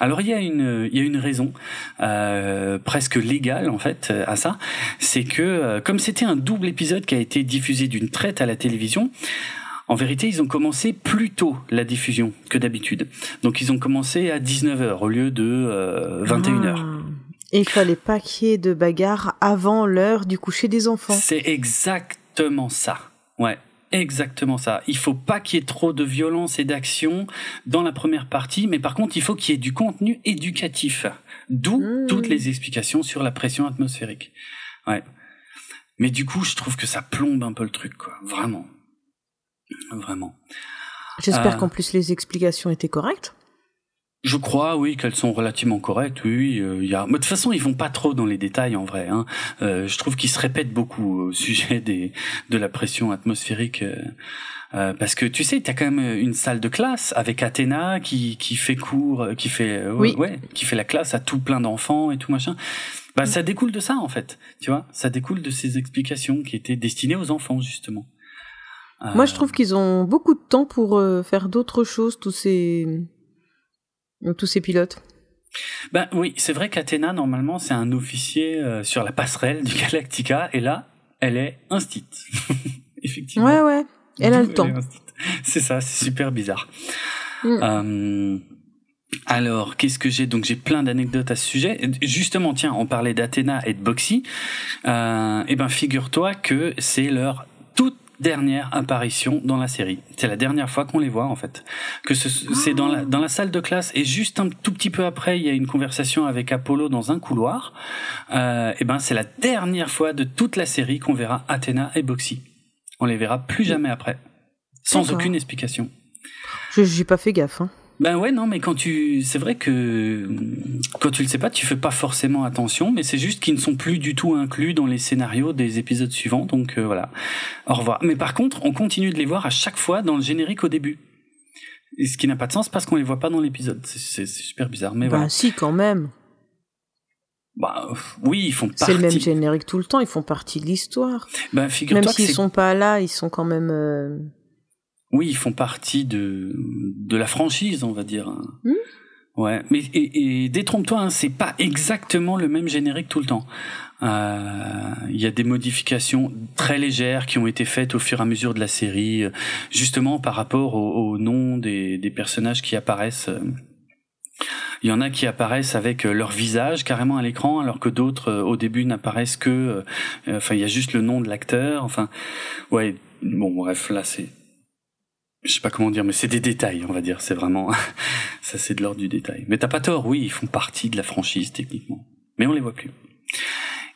Alors il y a une, il y a une raison euh, presque légale en fait à ça, c'est que euh, comme c'était un double épisode qui a été diffusé d'une traite à la télévision, en vérité, ils ont commencé plus tôt la diffusion que d'habitude. Donc ils ont commencé à 19h au lieu de 21h. Euh, ah. Et il fallait pas qu'il y ait de bagarre avant l'heure du coucher des enfants. C'est exactement ça. Ouais. Exactement ça. Il faut pas qu'il y ait trop de violence et d'action dans la première partie, mais par contre, il faut qu'il y ait du contenu éducatif. D'où mmh. toutes les explications sur la pression atmosphérique. Ouais. Mais du coup, je trouve que ça plombe un peu le truc, quoi. Vraiment. Vraiment. J'espère euh, qu'en plus les explications étaient correctes. Je crois, oui, qu'elles sont relativement correctes. Oui, il euh, y a. Mais de toute façon, ils vont pas trop dans les détails en vrai. Hein. Euh, je trouve qu'ils se répètent beaucoup au *laughs* sujet des de la pression atmosphérique. Euh, euh parce que tu sais, tu as quand même une salle de classe avec Athéna qui qui fait cours, qui fait oui. ouais, qui fait la classe à tout plein d'enfants et tout machin. Bah, ça découle de ça en fait, tu vois. Ça découle de ces explications qui étaient destinées aux enfants justement. Moi, je trouve qu'ils ont beaucoup de temps pour faire d'autres choses, tous ces tous ces pilotes. Ben oui, c'est vrai qu'Athéna, normalement, c'est un officier euh, sur la passerelle du *laughs* Galactica, et là, elle est instite. *laughs* Effectivement. Ouais, ouais, elle a le temps. C'est ça, c'est super bizarre. Mm. Euh, alors, qu'est-ce que j'ai? Donc, j'ai plein d'anecdotes à ce sujet. Justement, tiens, on parlait d'Athéna et de Boxy. Euh, eh ben, figure-toi que c'est leur toute dernière apparition dans la série. C'est la dernière fois qu'on les voit en fait. Que c'est dans la dans la salle de classe et juste un tout petit peu après, il y a une conversation avec Apollo dans un couloir. Euh, et ben c'est la dernière fois de toute la série qu'on verra Athéna et Boxy. On les verra plus jamais après, sans aucune explication. Je j'ai pas fait gaffe. Hein. Ben ouais, non, mais quand tu, c'est vrai que quand tu le sais pas, tu fais pas forcément attention, mais c'est juste qu'ils ne sont plus du tout inclus dans les scénarios des épisodes suivants, donc euh, voilà. Au revoir. Mais par contre, on continue de les voir à chaque fois dans le générique au début. Et ce qui n'a pas de sens parce qu'on les voit pas dans l'épisode. C'est super bizarre, mais bah si, quand même. Bah oui, ils font partie. C'est le même générique tout le temps. Ils font partie de l'histoire. Ben figure-toi Même s'ils sont pas là, ils sont quand même. Euh, oui, ils font partie de de la franchise, on va dire. Hmm. Ouais, mais et, et détrompe-toi, hein, c'est pas exactement le même générique tout le temps. Euh, il y a des modifications très légères qui ont été faites au fur et à mesure de la série, justement par rapport au, au nom des, des personnages qui apparaissent. Il y en a qui apparaissent avec leur visage carrément à l'écran, alors que d'autres au début n'apparaissent que, enfin il y a juste le nom de l'acteur. Enfin, ouais, bon bref, là c'est je sais pas comment dire, mais c'est des détails, on va dire. C'est vraiment, *laughs* ça c'est de l'ordre du détail. Mais t'as pas tort, oui, ils font partie de la franchise techniquement, mais on les voit plus.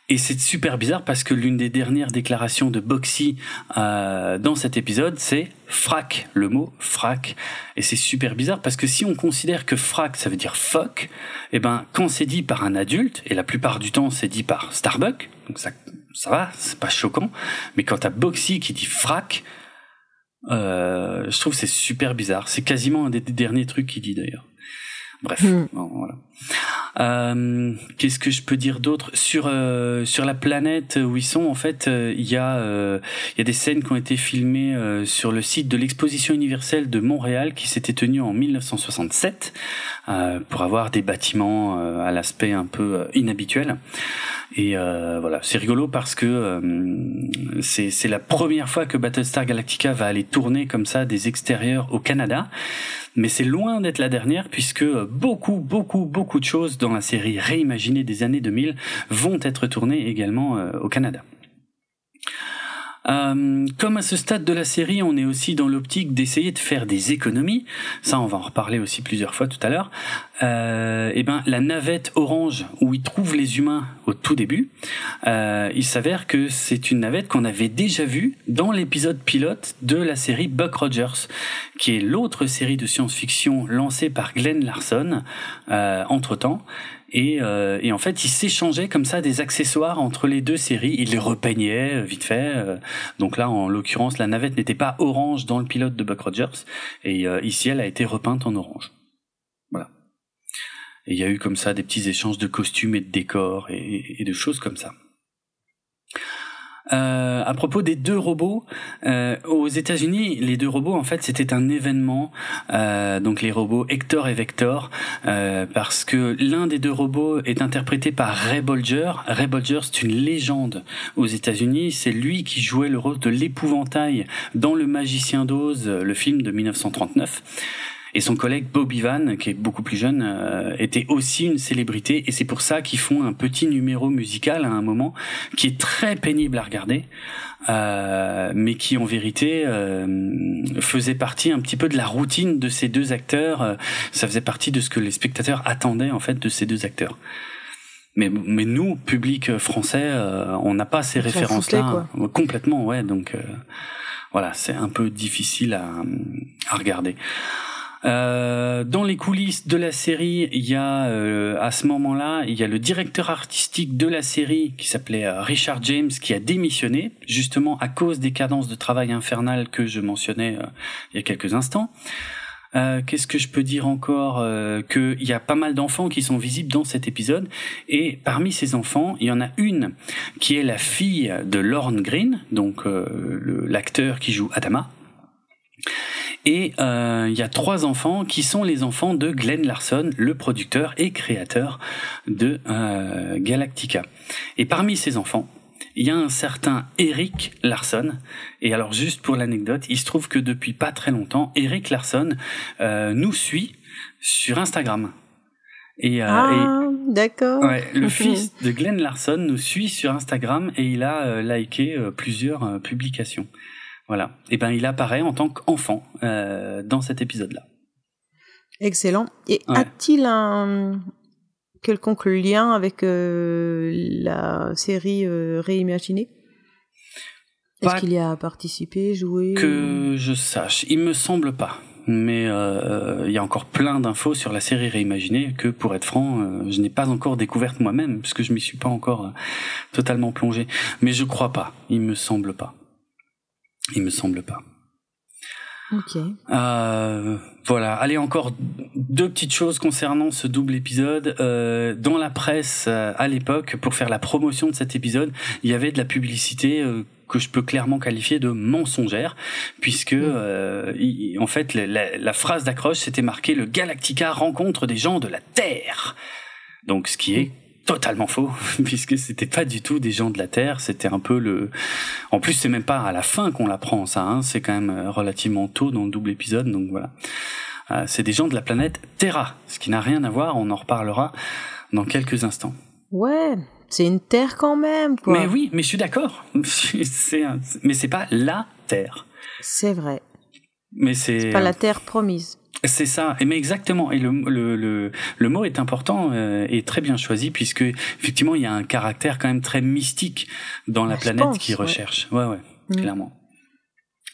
Et c'est super bizarre parce que l'une des dernières déclarations de Boxy euh, dans cet épisode, c'est frac, le mot frac. Et c'est super bizarre parce que si on considère que frac, ça veut dire fuck, et eh ben quand c'est dit par un adulte, et la plupart du temps c'est dit par Starbuck, donc ça, ça va, c'est pas choquant. Mais quand t'as Boxy qui dit frac, je trouve c'est super bizarre. C'est quasiment un des derniers trucs qu'il dit d'ailleurs. Bref, hmm. voilà. Euh, Qu'est-ce que je peux dire d'autre? Sur euh, sur la planète où ils sont En fait, euh, il y a il y a des scènes qui ont été filmées sur le site de l'exposition universelle de Montréal qui s'était tenue en 1967 pour avoir des bâtiments à l'aspect un peu inhabituel. Et voilà, c'est rigolo parce que c'est c'est la première fois que Battlestar Galactica va aller tourner comme ça des extérieurs au Canada. Mais c'est loin d'être la dernière puisque beaucoup, beaucoup, beaucoup de choses dans la série réimaginée des années 2000 vont être tournées également euh, au Canada. Euh, comme à ce stade de la série, on est aussi dans l'optique d'essayer de faire des économies. Ça, on va en reparler aussi plusieurs fois tout à l'heure. Euh, et eh ben, la navette orange où ils trouvent les humains au tout début, euh, il s'avère que c'est une navette qu'on avait déjà vue dans l'épisode pilote de la série Buck Rogers, qui est l'autre série de science-fiction lancée par Glenn Larson euh, entre temps euh, et, en fait, ils s'échangeaient comme ça des accessoires entre les deux séries. Ils les repeignaient euh, vite fait. Euh. donc là, en l'occurrence, la navette n'était pas orange dans le pilote de Buck Rogers. Et ici, elle a été repeinte en orange. Voilà. Et il y a eu comme ça des petits échanges de costumes et de décors et de choses comme ça. Euh, à propos des deux robots, euh, aux États-Unis, les deux robots, en fait, c'était un événement. Euh, donc les robots Hector et Vector, euh, parce que l'un des deux robots est interprété par Ray Bolger. Ray Bolger, c'est une légende aux États-Unis. C'est lui qui jouait le rôle de l'épouvantail dans Le Magicien d'Oz, le film de 1939. Et son collègue Bob Ivan, qui est beaucoup plus jeune, euh, était aussi une célébrité. Et c'est pour ça qu'ils font un petit numéro musical à un moment qui est très pénible à regarder, euh, mais qui en vérité euh, faisait partie un petit peu de la routine de ces deux acteurs. Ça faisait partie de ce que les spectateurs attendaient en fait de ces deux acteurs. Mais, mais nous, public français, on n'a pas ces références-là complètement, ouais. Donc voilà, c'est un peu difficile à, à regarder. Euh, dans les coulisses de la série, il y a euh, à ce moment-là, il y a le directeur artistique de la série qui s'appelait euh, Richard James qui a démissionné justement à cause des cadences de travail infernales que je mentionnais il y a quelques instants. Qu'est-ce que je peux dire encore Qu'il y a pas mal d'enfants qui sont visibles dans cet épisode et parmi ces enfants, il y en a une qui est la fille de Lorne Green, donc l'acteur qui joue Adama et euh, il y a trois enfants qui sont les enfants de Glenn Larson, le producteur et créateur de euh, Galactica. Et parmi ces enfants, il y a un certain Eric Larson. Et alors juste pour l'anecdote, il se trouve que depuis pas très longtemps, Eric Larson euh, nous suit sur Instagram. Et, euh, ah, d'accord. Ouais, le fils de Glenn Larson nous suit sur Instagram et il a euh, liké euh, plusieurs publications. Voilà. Et eh ben il apparaît en tant qu'enfant euh, dans cet épisode-là. Excellent. Et a-t-il un quelconque lien avec euh, la série euh, réimaginée? Est-ce qu'il y a participé, joué Que je sache, il me semble pas. Mais il y a encore plein d'infos sur la série réimaginée que, pour être franc, je n'ai pas encore découverte moi-même, puisque je m'y suis pas encore totalement plongé. Mais je crois pas, il me semble pas. Il me semble pas. Ok. Euh, voilà. Allez, encore deux petites choses concernant ce double épisode. Euh, dans la presse, euh, à l'époque, pour faire la promotion de cet épisode, il y avait de la publicité euh, que je peux clairement qualifier de mensongère, puisque mm. en fait la, la phrase d'accroche c'était marqué le Galactica rencontre des gens de la Terre. Donc ce qui est totalement faux *laughs* puisque c'était pas du tout des gens de la Terre c'était un peu le en plus c'est même pas à la fin qu'on l'apprend ça hein. c'est quand même euh, relativement tôt dans le double épisode donc voilà. Euh, c'est des gens de la planète Terra ce qui n'a rien à voir on en reparlera dans quelques instants. Ouais c'est une Terre quand même quoi. Mais oui mais je suis d'accord. *laughs* Mais c'est pas la Terre. C'est vrai. Mais c'est pas la terre promise. C'est ça, mais exactement. Et le, le, le, le mot est important euh, et très bien choisi puisque effectivement il y a un caractère quand même très mystique dans la planète qui recherche. Ouais, ouais, mm. clairement.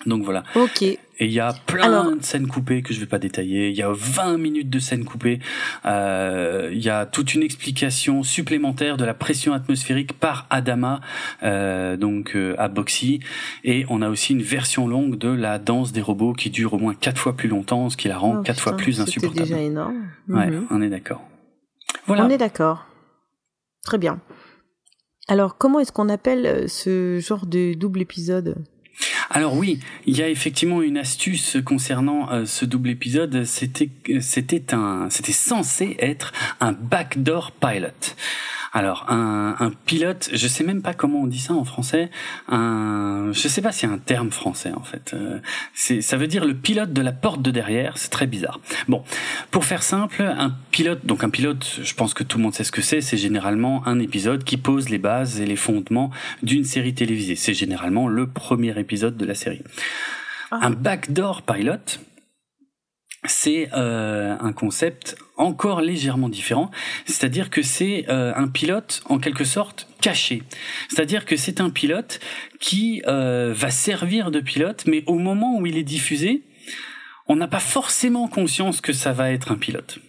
Donc voilà. Ok. Et il y a plein de scènes coupées que je vais pas détailler. Il y a 20 minutes de scènes coupées. Euh, il y a toute une explication supplémentaire de la pression atmosphérique par Adama, euh, donc euh, à Boxy. Et on a aussi une version longue de la danse des robots qui dure au moins quatre fois plus longtemps, ce qui la rend oh, quatre fois plus insupportable. C'est déjà énorme. Ouais, mhm. on est d'accord. Voilà. On est d'accord. Très bien. Alors, comment est-ce qu'on appelle ce genre de double épisode? Alors oui, il y a effectivement une astuce concernant euh, ce double épisode. C'était c'était un c'était censé être un backdoor pilot. Alors un, un, pilote, je sais même pas comment on dit ça en français. Un, je sais pas y a un terme français en fait. Euh, c'est, ça veut dire le pilote de la porte de derrière. C'est très bizarre. Bon, pour faire simple, un pilote, donc un pilote, je pense que tout le monde sait ce que c'est. C'est généralement un épisode qui pose les bases et les fondements d'une série télévisée. C'est généralement le premier épisode de la série. Ah. Un backdoor pilot, c'est euh, un concept encore légèrement différent, c'est-à-dire que c'est euh, un pilote en quelque sorte caché. C'est-à-dire que c'est un pilote qui euh, va servir de pilote, mais au moment où il est diffusé, on n'a pas forcément conscience que ça va être un pilote.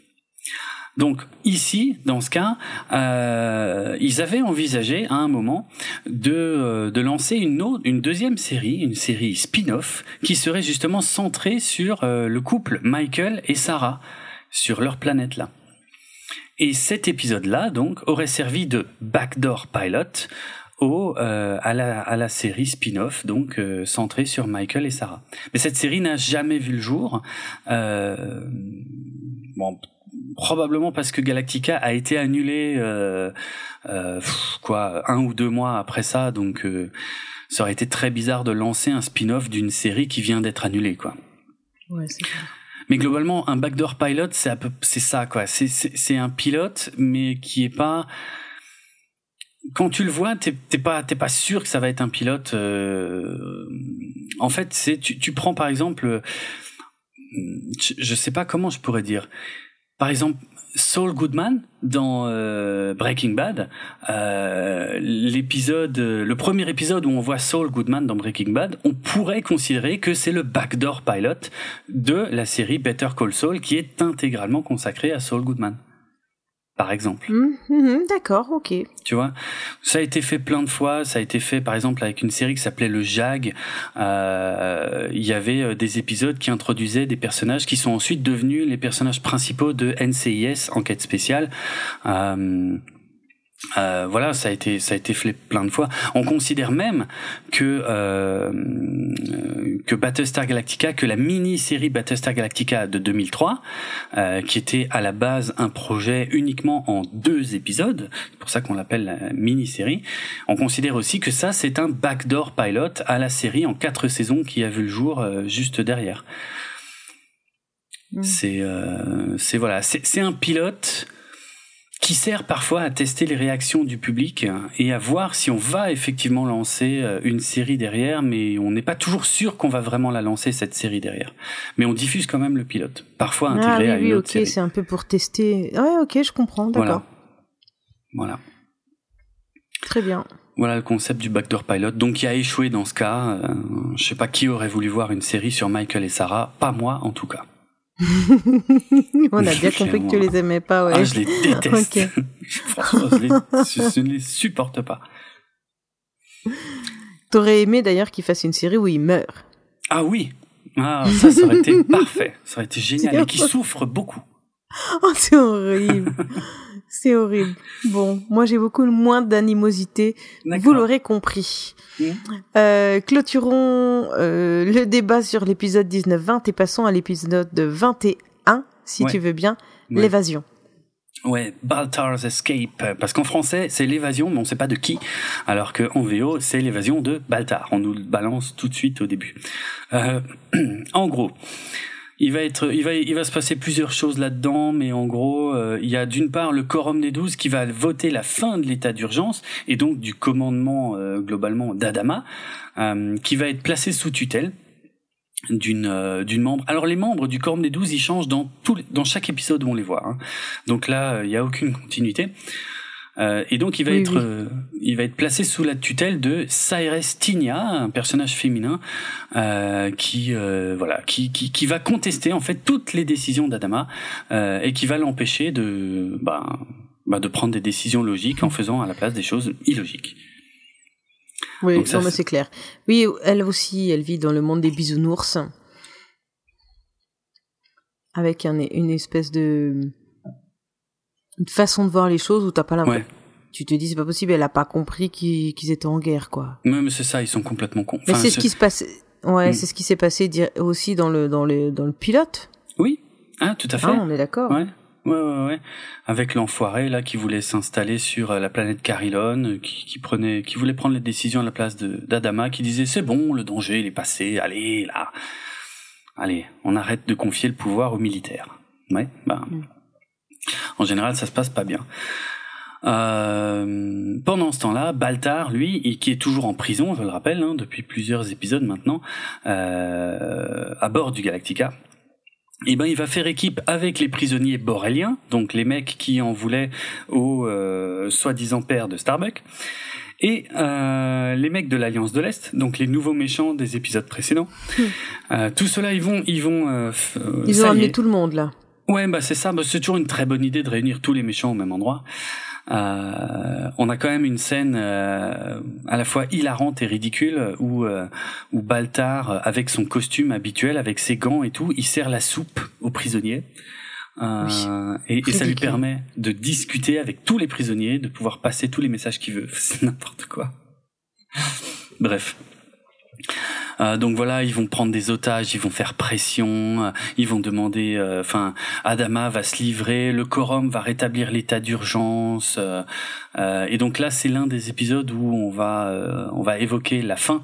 Donc ici, dans ce cas, euh, ils avaient envisagé à un moment de, de lancer une, autre, une deuxième série, une série spin-off, qui serait justement centrée sur le couple Michael et Sarah, sur leur planète là. Et cet épisode-là, donc, aurait servi de backdoor pilot au, euh, à, la, à la série spin-off, donc euh, centrée sur Michael et Sarah. Mais cette série n'a jamais vu le jour. Euh, bon, probablement parce que Galactica a été annulé euh, quoi un ou deux mois après ça, donc ça aurait été très bizarre de lancer un spin-off d'une série qui vient d'être annulée, quoi. Ouais, c'est. Mais globalement, un backdoor pilot, c'est c'est ça, quoi. C'est, un pilote, mais qui est pas. Quand tu le vois, t'es, pas, pas sûr que ça va être un pilote. En fait, c'est, tu, tu prends par exemple, je, je sais pas comment je pourrais dire par exemple, Saul Goodman dans euh, Breaking Bad, euh, l'épisode, le premier épisode où on voit Saul Goodman dans Breaking Bad, on pourrait considérer que c'est le backdoor pilot de la série Better Call Saul qui est intégralement consacrée à Saul Goodman par exemple. Mmh, mmh, d'accord, ok. Tu vois, ça a été fait plein de fois. Ça a été fait, par exemple, avec une série qui s'appelait Le Jag. Euh, il y avait euh, des épisodes qui introduisaient des personnages qui sont ensuite devenus les personnages principaux de NCIS, Enquête spéciale. Euh, euh, voilà, ça a été ça a été fait plein de fois. On considère même que euh, que Battlestar Galactica, que la mini-série Battlestar Galactica de 2003, euh, qui était à la base un projet uniquement en deux épisodes, c'est pour ça qu'on l'appelle la mini-série. On considère aussi que ça c'est un backdoor pilot à la série en quatre saisons qui a vu le jour juste derrière. Mm. C'est c'est voilà, c'est un pilote qui sert parfois à tester les réactions du public et à voir si on va effectivement lancer euh, une série derrière, mais on n'est pas toujours sûr qu'on va vraiment la lancer cette série derrière. Mais on diffuse quand même le pilote, parfois intégré ah, oui, à une oui, autre ok, c'est un peu pour tester. Ouais, ok, je comprends, d'accord. Voilà. voilà. Très bien. Voilà le concept du backdoor pilot. Donc qui a échoué dans ce cas. Euh, je sais pas qui aurait voulu voir une série sur Michael et Sarah, pas moi en tout cas. *laughs* On a bien compris que tu les aimais pas, ouais. Ah, je les *laughs* déteste. *laughs* Franchement, je, ne les supporte pas. T'aurais aimé d'ailleurs qu'il fasse une série où il meurt. Ah oui. Ah, ça, ça aurait été parfait. Ça aurait été génial. Et qui souffre beaucoup. Oh, c'est horrible. C'est horrible. Bon, moi j'ai beaucoup moins d'animosité. Vous l'aurez compris. Euh, clôturons euh, le débat sur l'épisode 19-20 et passons à l'épisode 21, si tu veux bien, l'évasion. Ouais, Baltar's Escape, parce qu'en français c'est l'évasion, mais on sait pas de qui, alors qu'en VO c'est l'évasion de Baltar. On nous le balance tout de suite au début. Euh, *clears throat* en gros, il va être, il va, il va se passer plusieurs choses là-dedans, mais en gros, euh, il y a d'une part le quorum des douze qui va voter la fin de l'état d'urgence et donc du commandement euh, globalement d'Adama, euh, qui va être placé sous tutelle. d'une d'une membre. Alors les membres du Quorum des Douze, ils changent dans tout, dans chaque épisode où on les voit. Hein. Donc là, il n'y a aucune continuité. Euh, et donc il va être, euh, il va être placé sous la tutelle de Cyrus Tinia, un personnage féminin euh, qui, voilà, qui, qui, qui, va contester en fait toutes les décisions d'Adama et qui va l'empêcher de, bah, bah, de prendre des décisions logiques en faisant à la place des choses illogiques. Oui, non, mais c'est clair. Oui, elle aussi, elle vit dans le monde des bisounours avec un, une espèce de une façon de voir les choses où t'as pas l'impression. Tu te dis c'est pas possible, elle a pas compris qu'ils étaient en guerre quoi. Ouais, mais c'est ça, ils sont complètement cons. mais c'est ce qui se passe. Ouais, mm. c'est ce qui s'est passé aussi dans le dans le dans le pilote. Oui, ah tout à fait. Ah, on est d'accord. Ouais. Ouais, ouais, ouais. Avec l'enfoiré là qui voulait s'installer sur euh, la planète Carilon, qui, qui prenait, qui voulait prendre les décisions à la place d'Adama, qui disait c'est bon, le danger il est passé, allez là, allez, on arrête de confier le pouvoir aux militaires. Ouais, bah. Mm. En général, ça se passe pas bien. Euh, pendant ce temps-là, Baltar, lui, qui est toujours en prison, je le rappelle, hein, depuis plusieurs épisodes maintenant, euh, à bord du Galactica, et eh ben il va faire équipe avec les prisonniers boréliens, donc les mecs qui en voulaient au euh, soi-disant père de Starbuck, et euh, les mecs de l'Alliance de l'Est, donc les nouveaux méchants des épisodes précédents. Hmm. Euh, tout cela, ils vont, ils vont. Euh, ils ont amené tout le monde là. Ouais, bah c'est ça. Bah, c'est toujours une très bonne idée de réunir tous les méchants au même endroit. Euh, on a quand même une scène euh, à la fois hilarante et ridicule où euh, où Baltar, avec son costume habituel, avec ses gants et tout, il sert la soupe aux prisonniers. Et, et, ça lui permet de discuter avec tous les prisonniers, de pouvoir passer tous les messages qu'il veut. *laughs* C'est n'importe quoi. Bref. Euh, donc voilà, ils vont prendre des otages, ils vont faire pression, euh, ils vont demander, euh, enfin, Adama va se livrer, le quorum va rétablir l'état d'urgence, et donc là, c'est l'un des épisodes où on va, on va évoquer la fin.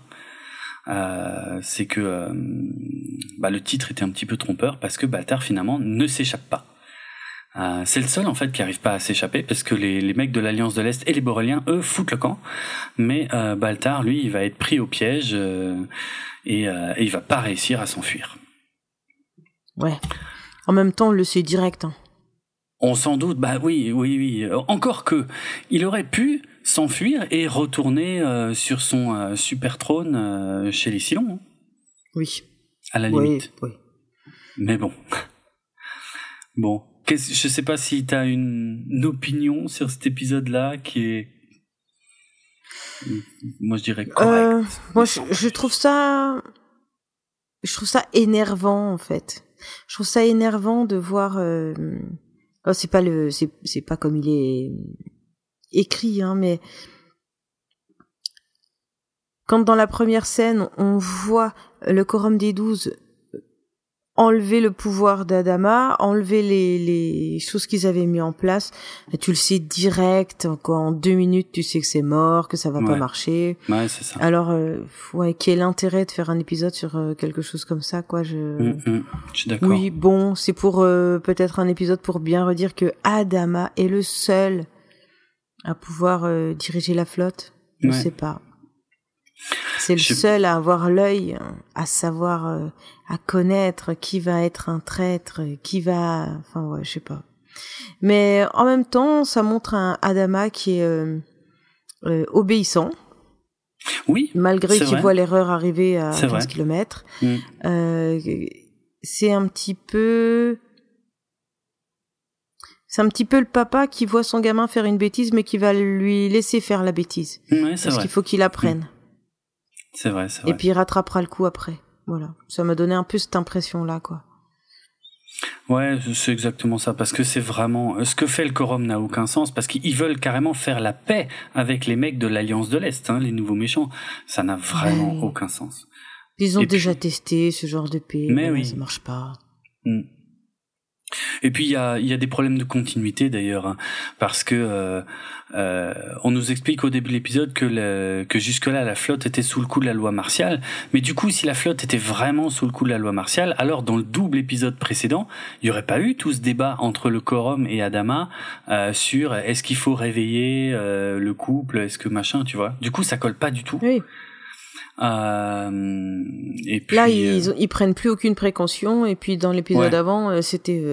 c'est que bah, le titre était un petit peu trompeur parce que Baltar finalement ne s'échappe pas. Euh, c'est le seul en fait qui arrive pas à s'échapper parce que les, les, mecs de l'Alliance de l'Est et les Boréliens, eux, foutent le camp. Mais euh, Baltar, lui, il va être pris au piège euh, et, euh, et, il va pas réussir à s'enfuir. Ouais. En même temps, on le sait direct. Hein. On s'en doute, bah oui, oui, oui. Encore que, il aurait pu s'enfuir et retourner sur son super trône chez les Silons. Hein. Oui. À la limite. Oui, oui. Mais bon. *laughs* Bon, je sais pas si tu as une, opinion sur cet épisode-là qui est. Moi, je dirais correct. Euh, moi, je, trouve ça. Je trouve ça énervant, en fait. Je trouve ça énervant de voir. Euh... Oh, c'est pas c'est pas comme il est écrit, hein, mais quand dans la première scène on voit le quorum des douze enlever le pouvoir d'Adama, enlever les, les choses qu'ils avaient mis en place. Et tu le sais direct, en deux minutes, tu sais que c'est mort, que ça va pas marcher. Ouais, c'est ça. Alors, euh, ouais, quel intérêt de faire un épisode sur euh, quelque chose comme ça, quoi Je, mm, mm. je suis d'accord. Oui, bon, c'est pour euh, peut-être un épisode pour bien redire que Adama est le seul à pouvoir euh, diriger la flotte. Je sais pas. C'est le seul à avoir l'œil, à savoir, euh, à connaître qui va être un traître, qui va, enfin ouais, je sais pas. Mais en même temps, ça montre un Adama qui est euh, euh, obéissant. Oui. Malgré qu'il voit l'erreur arriver à 15 km. Mm. c'est un petit peu, c'est un petit peu le papa qui voit son gamin faire une bêtise, mais qui va lui laisser faire la bêtise. parce qu'il faut qu'il apprenne. Mm. C'est vrai, c'est vrai. Et puis il rattrapera le coup après. Voilà. Ça m'a donné un peu cette impression-là, quoi. Ouais, c'est exactement ça, parce que c'est vraiment ce que fait le quorum n'a aucun sens, parce qu'ils veulent carrément faire la paix avec les mecs de l'Alliance de l'Est, hein, les nouveaux méchants. Ça n'a vraiment aucun sens. Ils ont déjà testé ce genre de paix, mais oui, ça marche pas. Mm. Et puis il y a, y a des problèmes de continuité d'ailleurs, hein, parce que euh, euh, on nous explique au début de l'épisode que, que jusque-là la flotte était sous le coup de la loi martiale, mais du coup si la flotte était vraiment sous le coup de la loi martiale, alors dans le double épisode précédent, il y aurait pas eu tout ce débat entre le quorum et Adama euh, sur est-ce qu'il faut réveiller euh, le couple, est-ce que machin, tu vois. Du coup ça colle pas du tout. Oui. Euh, et puis, Là, ils, ils prennent plus aucune précaution, et puis dans l'épisode avant, c'était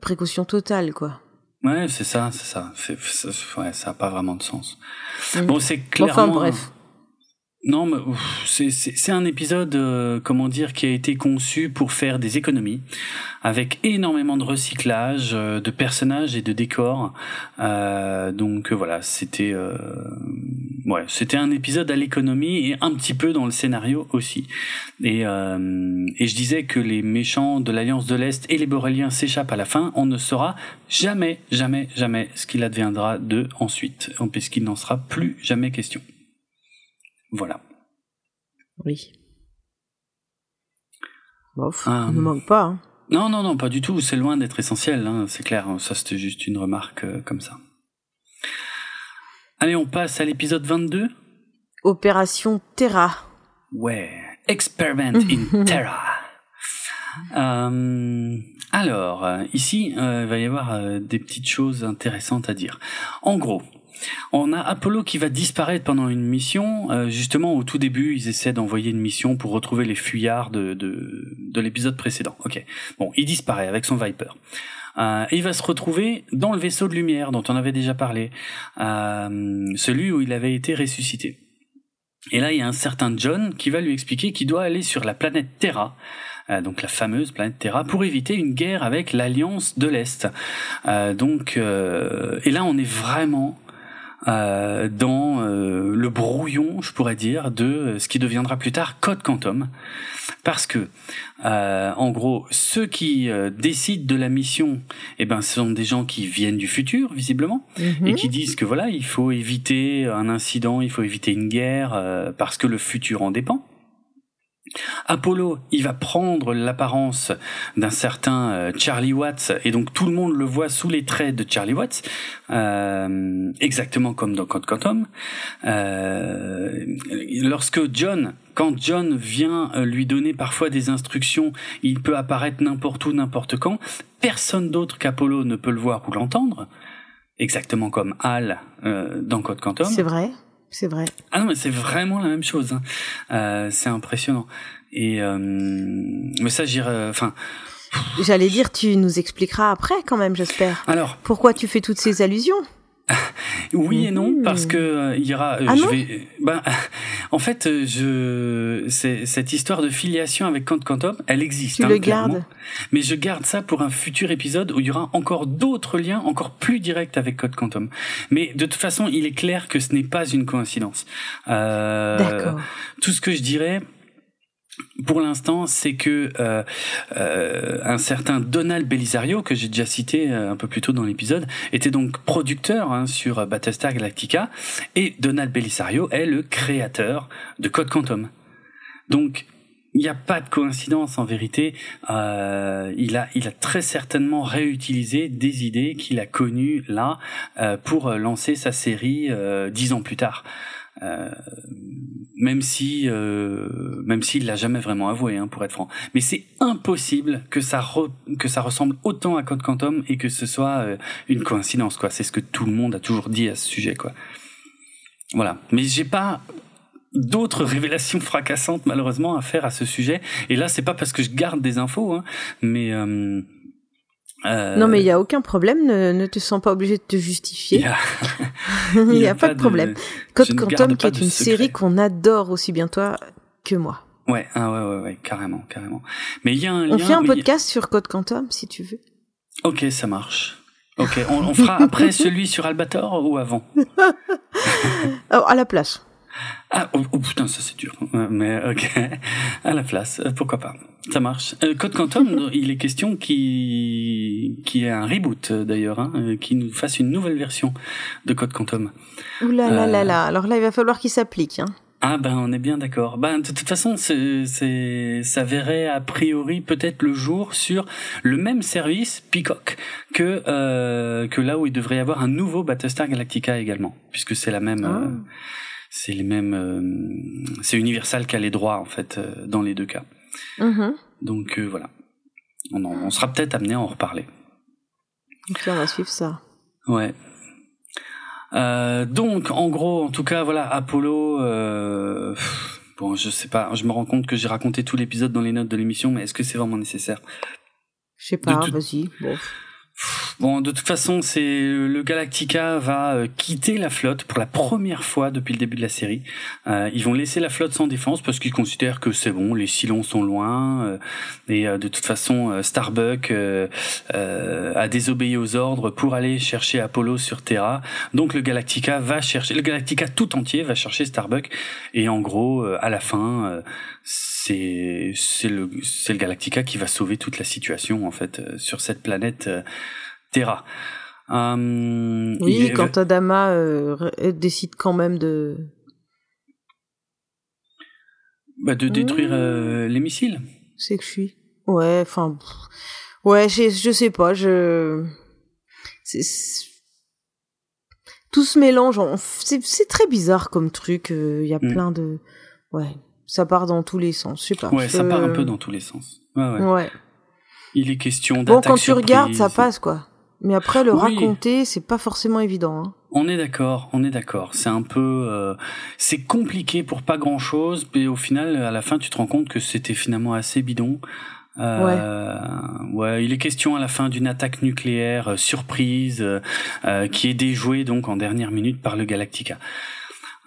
précaution totale, quoi. Ouais, c'est ça, c'est ça. ouais, ça n'a pas vraiment de sens. Mm. Bon, c'est clairement. Enfin, bref. Non, mais c'est un épisode, euh, comment dire, qui a été conçu pour faire des économies, avec énormément de recyclage, euh, de personnages et de décors. Euh, donc voilà, c'était, ouais, c'était un épisode à l'économie et un petit peu dans le scénario aussi. Et, et je disais que les méchants de l'Alliance de l'Est et les Boréliens s'échappent à la fin. On ne saura jamais, jamais, jamais ce qu'il adviendra d'eux ensuite, puisqu'il n'en sera plus jamais question. Voilà. Oui. Bof, euh, ne manque pas. Hein. Non, non, non, pas du tout. C'est loin d'être essentiel, hein, c'est clair. Ça, c'était juste une remarque euh, comme ça. Allez, on passe à l'épisode 22. Opération Terra. Ouais, Experiment in *laughs* Terra. Euh, alors, ici, il va y avoir des petites choses intéressantes à dire. En gros, on a Apollo qui va disparaître pendant une mission. Euh, justement, au tout début, ils essaient d'envoyer une mission pour retrouver les fuyards de, de, l'épisode précédent. Ok. Bon, il disparaît avec son Viper. Euh, et il va se retrouver dans le vaisseau de lumière dont on avait déjà parlé, euh, celui où il avait été ressuscité. Et là, il y a un certain John qui va lui expliquer qu'il doit aller sur la planète Terra, donc la fameuse planète Terra, pour éviter une guerre avec l'Alliance de l'Est. donc, et là, on est vraiment euh, dans euh, le brouillon, je pourrais dire, de ce qui deviendra plus tard Code Quantum, parce que euh, en gros, ceux qui décident de la mission, eh ben, ce sont des gens qui viennent du futur, visiblement, et qui disent que voilà, il faut éviter un incident, il faut éviter une guerre, parce que le futur en dépend. Apollo, il va prendre l'apparence d'un certain euh, Charlie Watts, et donc tout le monde le voit sous les traits de Charlie Watts, euh, exactement comme dans Code Quantum. Euh, lorsque John, quand John vient lui donner parfois des instructions, il peut apparaître n'importe où, n'importe quand. Personne d'autre qu'Apollo ne peut le voir ou l'entendre, exactement comme Hal dans Code Quantum. C'est vrai c'est vrai. Ah non, mais c'est vraiment la même chose. Hein. Euh, c'est impressionnant. Et euh, mais ça, j'irai. Enfin. J'allais dire, tu nous expliqueras après, quand même, j'espère. Alors. Pourquoi tu fais toutes ces allusions? *laughs* oui et non parce que euh, il y aura euh, ah je vais ben, *laughs* en fait euh, je c'est cette histoire de filiation avec Quant Quantum elle existe tu hein, le gardes. Mais je garde ça pour un futur épisode où il y aura encore d'autres liens encore plus directs avec Code Quantum. Mais de toute façon il est clair que ce n'est pas une coïncidence. Euh, D'accord. tout ce que je dirais pour l'instant, c'est que euh, euh, un certain Donald Belisario, que j'ai déjà cité euh, un peu plus tôt dans l'épisode, était donc producteur hein, sur Battlestar Galactica, et Donald Belisario est le créateur de Code Quantum. Donc, il n'y a pas de coïncidence en vérité. Il a, très certainement réutilisé des idées qu'il a connues là pour lancer sa série dix ans plus tard. Même si euh, même s'il l'a jamais vraiment avoué hein, pour être franc. Mais c'est impossible que ça que ça ressemble autant à Code Quantum et que ce soit euh, une coïncidence quoi. C'est ce que tout le monde a toujours dit à ce sujet quoi. Voilà. Mais j'ai pas d'autres révélations fracassantes malheureusement à faire à ce sujet. Et là c'est pas parce que je garde des infos hein, mais euh, euh, non, mais il y a aucun problème. Ne, ne, te sens pas obligé de te justifier. Il n'y *laughs* *laughs* a, pas, de problème. Code Quantum, qui est une série qu'on adore aussi bien toi que moi. Ouais, ah ouais, ouais, ouais, carrément, carrément. Mais il y a un On fait un podcast sur Code Quantum, si tu veux. Ok, ça marche. Ok, on, on fera après *laughs* celui sur Albator ou avant? Oh, À la place. Ah, oh, oh, putain, ça c'est dur. Mais ok, à la place, euh, pourquoi pas. Ça marche. Euh, Code Quantum, *laughs* il est question qui qui est un reboot d'ailleurs, hein, euh, qui nous fasse une nouvelle version de Code Quantum. Ouh là là là là. Alors là, il va falloir qu'il s'applique. Hein. Ah ben on est bien d'accord. Ben de toute façon, c'est, ça verrait a priori peut-être le jour sur le même service Peacock que euh, que là où il devrait y avoir un nouveau Battlestar Galactica également, puisque c'est la même. Ah c'est les mêmes. Euh, c'est Universal qui a les droits en fait euh, dans les deux cas. Mm-hmm. Donc euh, voilà. On, on sera peut-être amené à en reparler. Ok, on va suivre ça. Ouais. donc en gros, en tout cas, voilà, Apollo. Bon, je sais pas, je me rends compte que j'ai raconté tout l'épisode dans les notes de l'émission, mais est-ce que c'est vraiment nécessaire? Je sais pas, vas-y. Bon. Bon, de toute façon, c'est le Galactica va euh, quitter la flotte pour la première fois depuis le début de la série. Euh, ils vont laisser la flotte sans défense parce qu'ils considèrent que c'est bon, les Silons sont loin euh, et de toute façon, Starbuck a désobéi aux ordres pour aller chercher Apollo sur Terra. Donc le Galactica va chercher, le Galactica tout entier va chercher Starbuck et en gros, à la fin, c'est c'est le c'est le Galactica qui va sauver toute la situation en fait sur cette planète Terra. Euh, oui, quand Adama euh, décide quand même de... Bah, de détruire euh, les missiles. C'est que je suis. Ouais, enfin... Ouais, je, je sais pas, je... Tout se mélange, c'est très bizarre comme truc, il y a mm. plein de... Ouais, ça part dans tous les sens, je sais pas. Ouais, ça part un peu dans tous les sens. Ouais, ouais. ouais. Il est question Bon, quand tu regardes, ça passe, quoi. Mais après, le raconter, c'est pas forcément évident. Hein. On est d'accord, on est d'accord. C'est un peu, euh, c'est compliqué pour pas grand chose, mais au final, à la fin, tu te rends compte que c'était finalement assez bidon. Euh, ouais. ouais. il est question à la fin d'une attaque nucléaire euh, surprise qui est déjouée donc en dernière minute par le Galactica.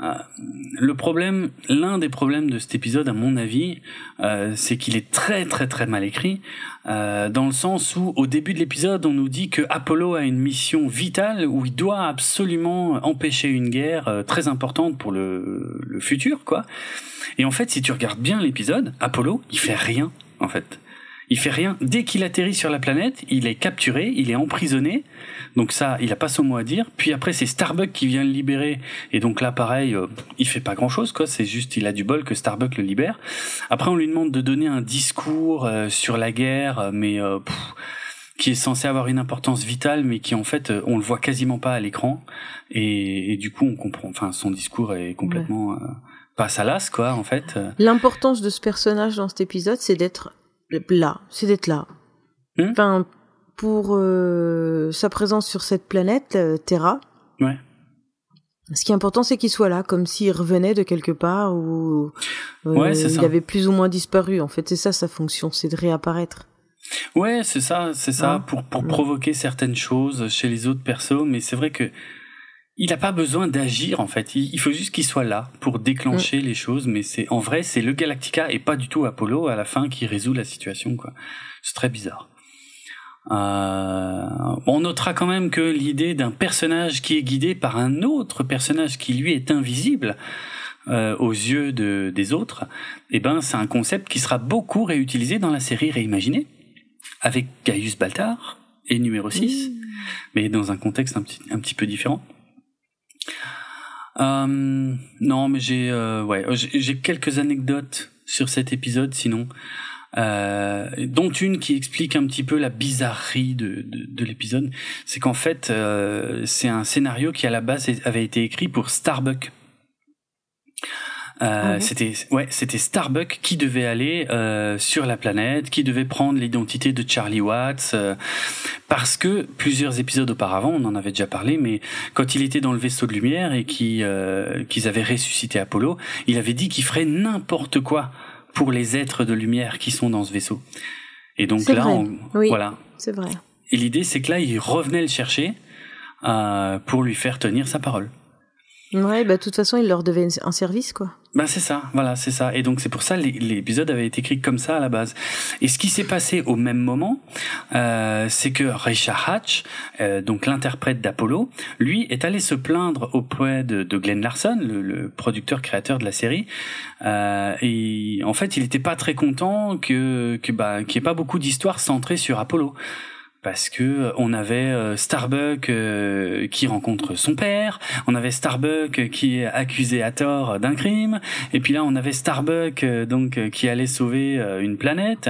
Euh, le problème, l'un des problèmes de cet épisode, à mon avis, euh, c'est qu'il est très très très mal écrit, euh, dans le sens où au début de l'épisode, on nous dit que Apollo a une mission vitale où il doit absolument empêcher une guerre très importante pour le, le futur, quoi. Et en fait, si tu regardes bien l'épisode, Apollo, il fait rien, en fait. Il fait rien. Dès qu'il atterrit sur la planète, il est capturé, il est emprisonné. Donc ça, il a pas son mot à dire. Puis après, c'est Starbuck qui vient le libérer. Et donc là, pareil, euh, il fait pas grand chose, quoi. C'est juste, il a du bol que Starbuck le libère. Après, on lui demande de donner un discours euh, sur la guerre, mais euh, qui est censé avoir une importance vitale, mais qui en fait, on le voit quasiment pas à l'écran. Et, du coup, on comprend. Enfin, son discours est complètement pas salace, quoi, en fait. L'importance de ce personnage dans cet épisode, c'est d'être là, c'est d'être là. Hmm? Enfin, pour euh, sa présence sur cette planète, euh, Terra. Ouais. Ce qui est important, c'est qu'il soit là, comme s'il revenait de quelque part ou euh, il avait plus ou moins disparu. En fait, c'est ça sa fonction, c'est de réapparaître. Ouais, c'est ça, c'est ça, hein? pour pour provoquer certaines choses chez les autres persos. Mais c'est vrai que il n'a pas besoin d'agir en fait. Il, faut juste qu'il soit là pour déclencher mm. les choses. Mais c'est en vrai, c'est le Galactica et pas du tout Apollo à la fin qui résout la situation. quoi. C'est très bizarre. Euh, on notera quand même que l'idée d'un personnage qui est guidé par un autre personnage qui lui est invisible euh, aux yeux de, des autres, eh ben c'est un concept qui sera beaucoup réutilisé dans la série réimaginée avec Gaius Baltar et numéro 6, mm. mais dans un contexte un petit, un petit peu différent. Euh, non, mais j'ai euh, ouais, j'ai quelques anecdotes sur cet épisode, sinon, euh, dont une qui explique un petit peu la bizarrerie de, de, de l'épisode. C'est qu'en fait, euh, c'est un scénario qui à la base avait été écrit pour Starbuck. Euh, ah C'était ouais, c'était Starbuck qui devait aller euh, sur la planète, qui devait prendre l'identité de Charlie Watts, euh, parce que plusieurs épisodes auparavant, on en avait déjà parlé, mais quand il était dans le vaisseau de lumière et euh, qu'ils avaient ressuscité Apollo, il avait dit qu'il ferait n'importe quoi pour les êtres de lumière qui sont dans ce vaisseau. Et donc là, oui, voilà. C'est vrai. Et l'idée, c'est que là, il revenait le chercher euh, pour lui faire tenir sa parole. Ouais, bah de toute façon, il leur devait un service, quoi. Ben c'est ça, voilà, c'est ça. Et donc c'est pour ça l'épisode avait été écrit comme ça à la base. Et ce qui s'est passé au même moment, euh, c'est que Richard Hatch, euh, donc l'interprète d'Apollo, lui est allé se plaindre auprès de, de Glenn Larson, le, le, producteur créateur de la série. Euh, et en fait, il n'était pas très content que que bah qu'il n'y ait pas beaucoup d'histoires centrées sur Apollo parce que euh, on avait euh, Starbuck euh, qui rencontre son père, on avait Starbuck qui est accusé à tort d'un crime, et puis là on avait Starbuck donc qui allait sauver une planète,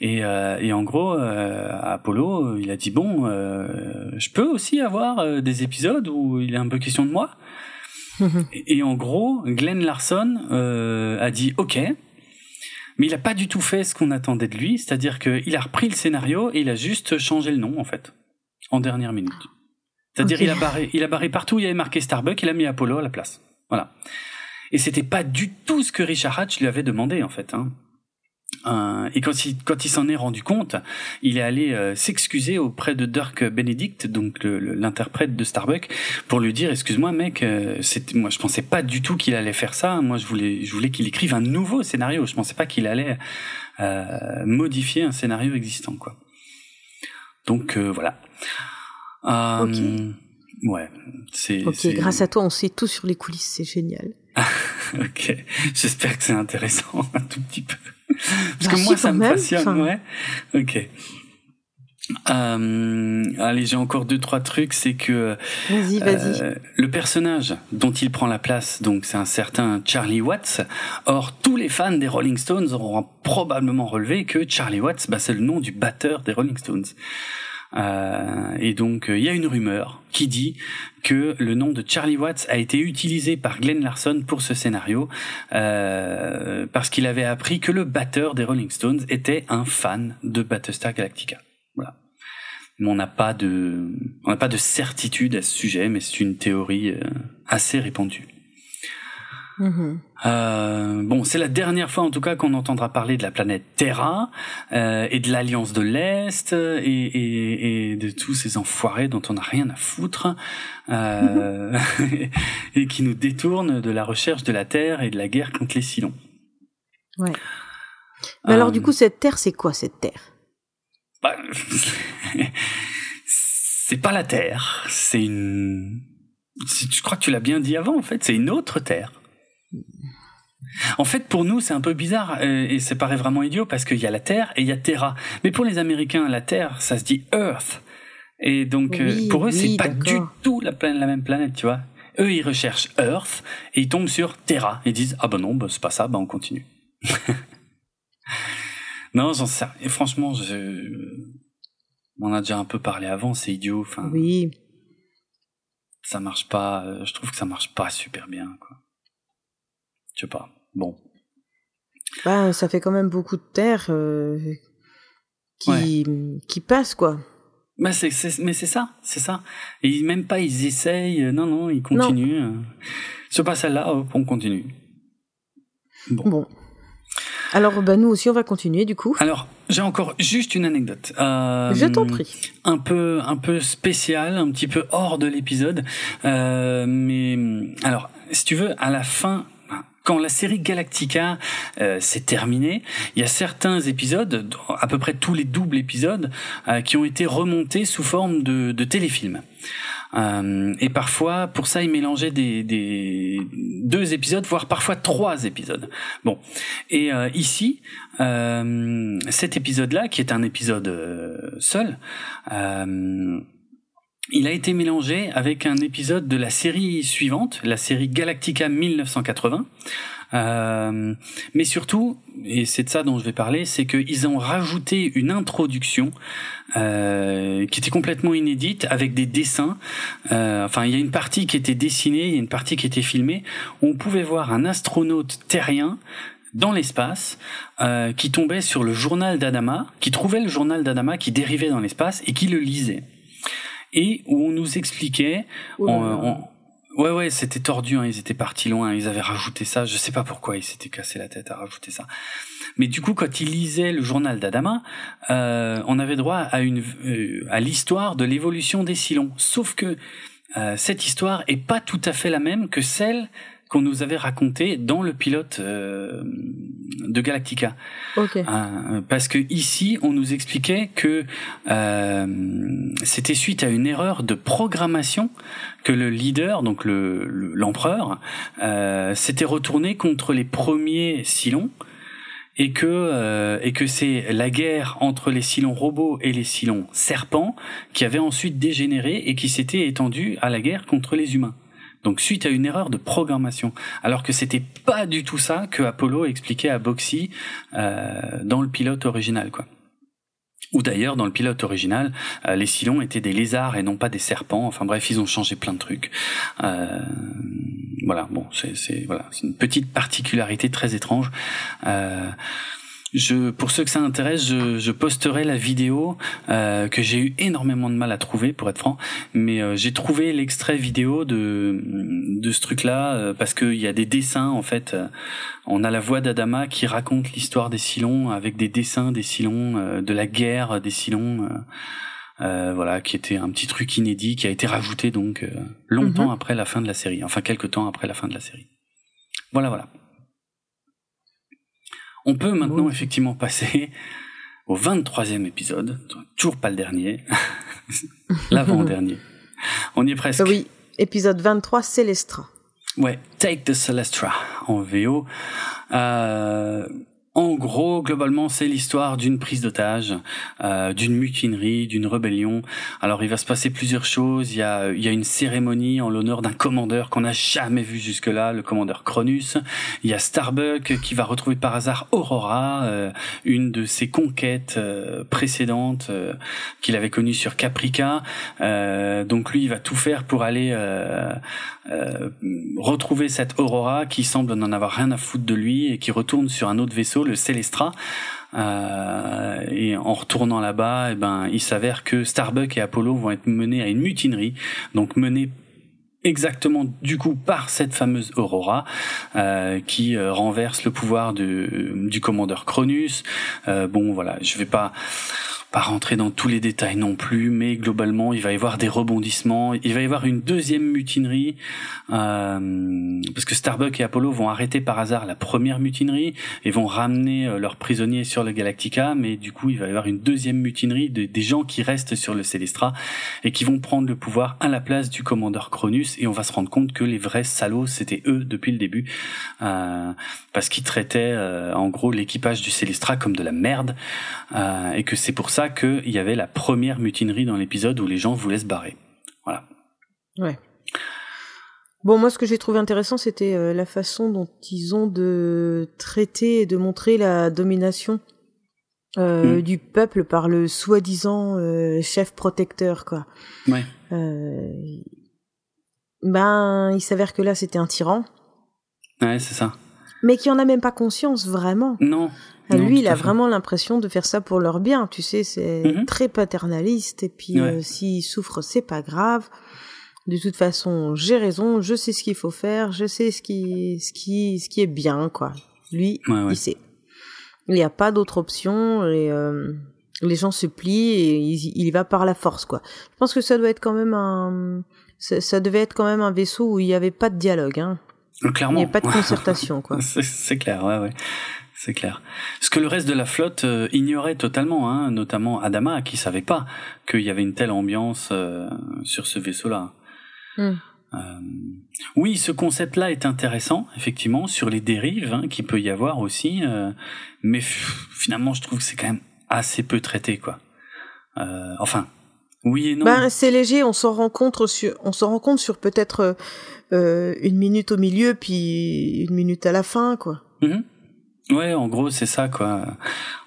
et, et en gros Apollo il a dit bon, je peux aussi avoir des épisodes où il est un peu question de moi? *laughs* et, en gros, Glenn Larson a dit ok, mais il a pas du tout fait ce qu'on attendait de lui, c'est-à-dire qu'il a repris le scénario et il a juste changé le nom, en fait, en dernière minute. C'est-à-dire il a barré, il a barré partout où il y avait marqué Starbucks, il a mis Apollo à la place. Voilà. Et c'était pas du tout ce que Richard Hatch lui avait demandé en fait. Hein. Euh, et quand il, quand il s'en est rendu compte, il est allé euh, s'excuser auprès de Dirk Benedict, donc l'interprète de Starbuck, pour lui dire excuse-moi mec, euh, moi je pensais pas du tout qu'il allait faire ça. Moi je voulais je voulais qu'il écrive un nouveau scénario. Je pensais pas qu'il allait modifier un scénario existant quoi. Donc voilà. Ouais, c'est. Ok, grâce à toi, on sait tout sur les coulisses, c'est génial. *laughs* ok, j'espère que c'est intéressant *laughs* un tout petit peu. Parce que moi, ça me passionne, ouais. Ok. Euh, allez, j'ai encore deux trois trucs. C'est que vas-y, vas-y. Euh, le personnage dont il prend la place, donc c'est un certain Charlie Watts. Or, tous les fans des Rolling Stones auront probablement relevé que Charlie Watts, bah, c'est le nom du batteur des Rolling Stones. Euh, et donc il y a une rumeur qui dit que le nom de Charlie Watts a été utilisé par Glenn Larson pour ce scénario euh, parce qu'il avait appris que le batteur des Rolling Stones était un fan de Battlestar Galactica. Voilà. Mais on n'a pas de on n'a pas de certitude à ce sujet, mais c'est une théorie euh, assez répandue. Mm-hmm. Euh, bon, c'est la dernière fois en tout cas qu'on entendra parler de la planète Terra euh, et de l'Alliance de l'Est et, et, et, de tous ces enfoirés dont on n'a rien à foutre euh, *laughs* et qui nous détournent de la recherche de la Terre et de la guerre contre les Silons. Ouais. Mais alors du coup, cette Terre, c'est quoi cette Terre? Bah, *laughs* C'est pas la Terre, c'est une... Je crois que tu l'as bien dit avant, en fait, c'est une autre Terre. En fait, pour nous, c'est un peu bizarre euh, et ça paraît vraiment idiot parce qu'il y a la Terre et il y a Terra. Mais pour les Américains, la Terre, ça se dit Earth. Et donc, euh, pour eux, c'est pas du tout la, la, même planète, tu vois. Eux, ils recherchent Earth et ils tombent sur Terra. Ils disent, ah ben non, bah, c'est pas ça, bah on continue. *laughs* non, j'en sais. Et franchement, je... on en a déjà un peu parlé avant, c'est idiot. Enfin, oui. Ça marche pas, euh, je trouve que ça marche pas super bien, quoi. Je sais pas. Bon. Bah, ça fait quand même beaucoup de terre euh, qui, qui passe, quoi. Bah c'est, mais c'est ça, c'est ça. Et même pas ils essayent, non, non, ils continuent. Non. Ce pas celle-là, on continue. Bon. bon. Alors, bah, nous aussi, on va continuer, du coup. Alors, j'ai encore juste une anecdote. Euh, Je t'en prie. Un peu, un peu spécial, un petit peu hors de l'épisode. Euh, mais, alors, si tu veux, à la fin quand la série Galactica euh, s'est terminée, il y a certains épisodes, à peu près tous les doubles épisodes, euh, qui ont été remontés sous forme de, de téléfilms. Euh, et parfois, pour ça, ils mélangeaient des, des, deux épisodes, voire parfois trois épisodes. Bon, et euh, ici, euh, cet épisode-là, qui est un épisode seul, il a été mélangé avec un épisode de la série suivante, la série Galactica 1980. Euh, mais surtout, et c'est de ça dont je vais parler, c'est qu'ils ont rajouté une introduction euh, qui était complètement inédite avec des dessins. Euh, enfin, il y a une partie qui était dessinée, il y a une partie qui était filmée. Où on pouvait voir un astronaute terrien dans l'espace euh, qui tombait sur le journal d'Adama, qui trouvait le journal d'Adama qui dérivait dans l'espace et qui le lisait et où on nous expliquait. Ouais, ouais, c'était tordu, hein, ils étaient partis loin, ils avaient rajouté ça, je sais pas pourquoi ils s'étaient cassé la tête à rajouter ça. Mais du coup, quand ils lisaient le journal d'Adama, euh, on avait droit à une euh, à l'histoire de l'évolution des Silons. Sauf que euh, cette histoire est pas tout à fait la même que celle qu'on nous avait raconté dans le pilote euh, de Galactica. Okay. Euh, parce que ici, on nous expliquait que euh, c'était suite à une erreur de programmation que le leader, donc le l'empereur, euh, s'était retourné contre les premiers Silons et que euh, et que c'est la guerre entre les Silons robots et les Silons serpents qui avait ensuite dégénéré et qui s'était étendue à la guerre contre les humains. Donc suite à une erreur de programmation, alors que c'était pas du tout ça que Apollo expliquait à Boxy euh, dans le pilote original, quoi. Ou d'ailleurs, dans le pilote original, euh, les Silons étaient des lézards et non pas des serpents. Enfin bref, ils ont changé plein de trucs. Euh, voilà, bon, c'est voilà, une petite particularité très étrange. Euh, je, pour ceux que ça intéresse, je, je posterai la vidéo euh, que j'ai eu énormément de mal à trouver, pour être franc. Mais euh, j'ai trouvé l'extrait vidéo de de ce truc-là euh, parce qu'il y a des dessins en fait. on a la voix d'Adama qui raconte l'histoire des Silons avec des dessins des Silons, de la guerre des Silons. voilà, qui était un petit truc inédit qui a été rajouté donc longtemps mhm. après la fin de la série, enfin quelques temps après la fin de la série. Voilà, voilà. On peut maintenant effectivement passer *laughs* au 23e épisode, toujours pas le dernier, *laughs* l'avant-dernier. On y est presque. Oui, épisode 23, Célestra. Ouais, Take the Celestra en VO. Euh, en gros, globalement, c'est l'histoire d'une prise d'otage, euh, d'une mutinerie, d'une rébellion. Alors, il va se passer plusieurs choses. Il y a, il y a une cérémonie en l'honneur d'un commandeur qu'on n'a jamais vu jusque-là, le commandeur Cronus. Il y a Starbuck qui va retrouver par hasard Aurora, euh, une de ses conquêtes euh, précédentes euh, qu'il avait connue sur Caprica. donc, lui, il va tout faire pour aller retrouver cette Aurora qui semble n'en avoir rien à foutre de lui et qui retourne sur un autre vaisseau le Célestra. Euh, et en retournant là-bas, eh ben, il s'avère que Starbuck et Apollo vont être menés à une mutinerie, donc menés exactement du coup par cette fameuse Aurora euh, qui euh, renverse le pouvoir du commandeur Cronus. bon voilà, je vais pas pas rentrer dans tous les détails non plus, mais globalement, il va y avoir des rebondissements. Il va y avoir une deuxième mutinerie, euh, parce que Starbuck et Apollo vont arrêter par hasard la première mutinerie et vont ramener euh, leurs prisonniers sur le Galactica, mais du coup, il va y avoir une deuxième mutinerie de, des gens qui restent sur le Célestra et qui vont prendre le pouvoir à la place du commandeur Cronus, et on va se rendre compte que les vrais salauds, c'était eux depuis le début, euh, parce qu'ils traitaient euh, en gros l'équipage du Célestra comme de la merde, euh, et que c'est pour ça qu'il y avait la première mutinerie dans l'épisode où les gens voulaient se barrer. Voilà. Ouais. Bon, moi, ce que j'ai trouvé intéressant, c'était euh, la façon dont ils ont de traiter et de montrer la domination euh, mm. du peuple par le soi-disant euh, chef protecteur, quoi. Ouais. ben, il s'avère que là, c'était un tyran. Ouais, c'est ça. Mais qui en a même pas conscience, vraiment. Non. Lui, il a vraiment l'impression de faire ça pour leur bien, tu sais, c'est mhm. très paternaliste, et puis euh, s'il souffre, c'est pas grave. De toute façon, j'ai raison, je sais ce qu'il faut faire, je sais ce qui, ce qui, ce qui est bien, quoi. Lui, il sait. Il n'y a pas d'autre option, et euh, les gens se plient, et il, il, y va par la force, quoi. Je pense que ça doit être quand même un, ça, ça devait être quand même un vaisseau où il n'y avait pas de dialogue, hein. Clairement. Il n'y a pas de *laughs* concertation, quoi. *laughs* c'est clair, ouais, ouais c'est clair. Ce que le reste de la flotte euh, ignorait totalement, hein, notamment Adama, qui savait pas qu'il y avait une telle ambiance euh, sur ce vaisseau-là. Hmm. Euh, oui, ce concept-là est intéressant, effectivement, sur les dérives hein, qu'il peut y avoir aussi, mais finalement, je trouve que c'est quand même assez peu traité, quoi. enfin, oui et non. Ben, c'est léger, on s'en rend compte sur, on s'en rend compte sur peut-être une minute au milieu, puis une minute à la fin, quoi. Mm-hmm. Ouais, en gros, c'est ça, quoi.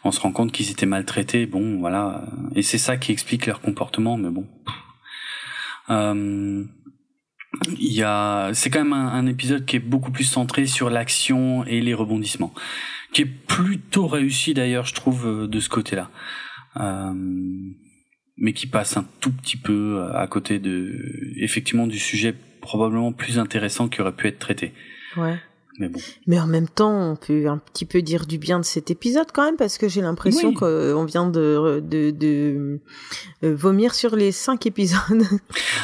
On se rend compte qu'ils étaient maltraités, bon, voilà. Et c'est ça qui explique leur comportement, mais bon. Euh, il y a, c'est quand même un, épisode qui est beaucoup plus centré sur l'action et les rebondissements, qui est plutôt réussi d'ailleurs, je trouve, euh, de ce côté-là. Euh, mais qui passe un tout petit peu à côté de, effectivement, du sujet probablement plus intéressant qui aurait pu être traité. Ouais. Mais bon. Mais en même temps, on peut un petit peu dire du bien de cet épisode quand même, parce que j'ai l'impression qu'on vient de, de, de, euh, vomir sur les cinq épisodes. *laughs*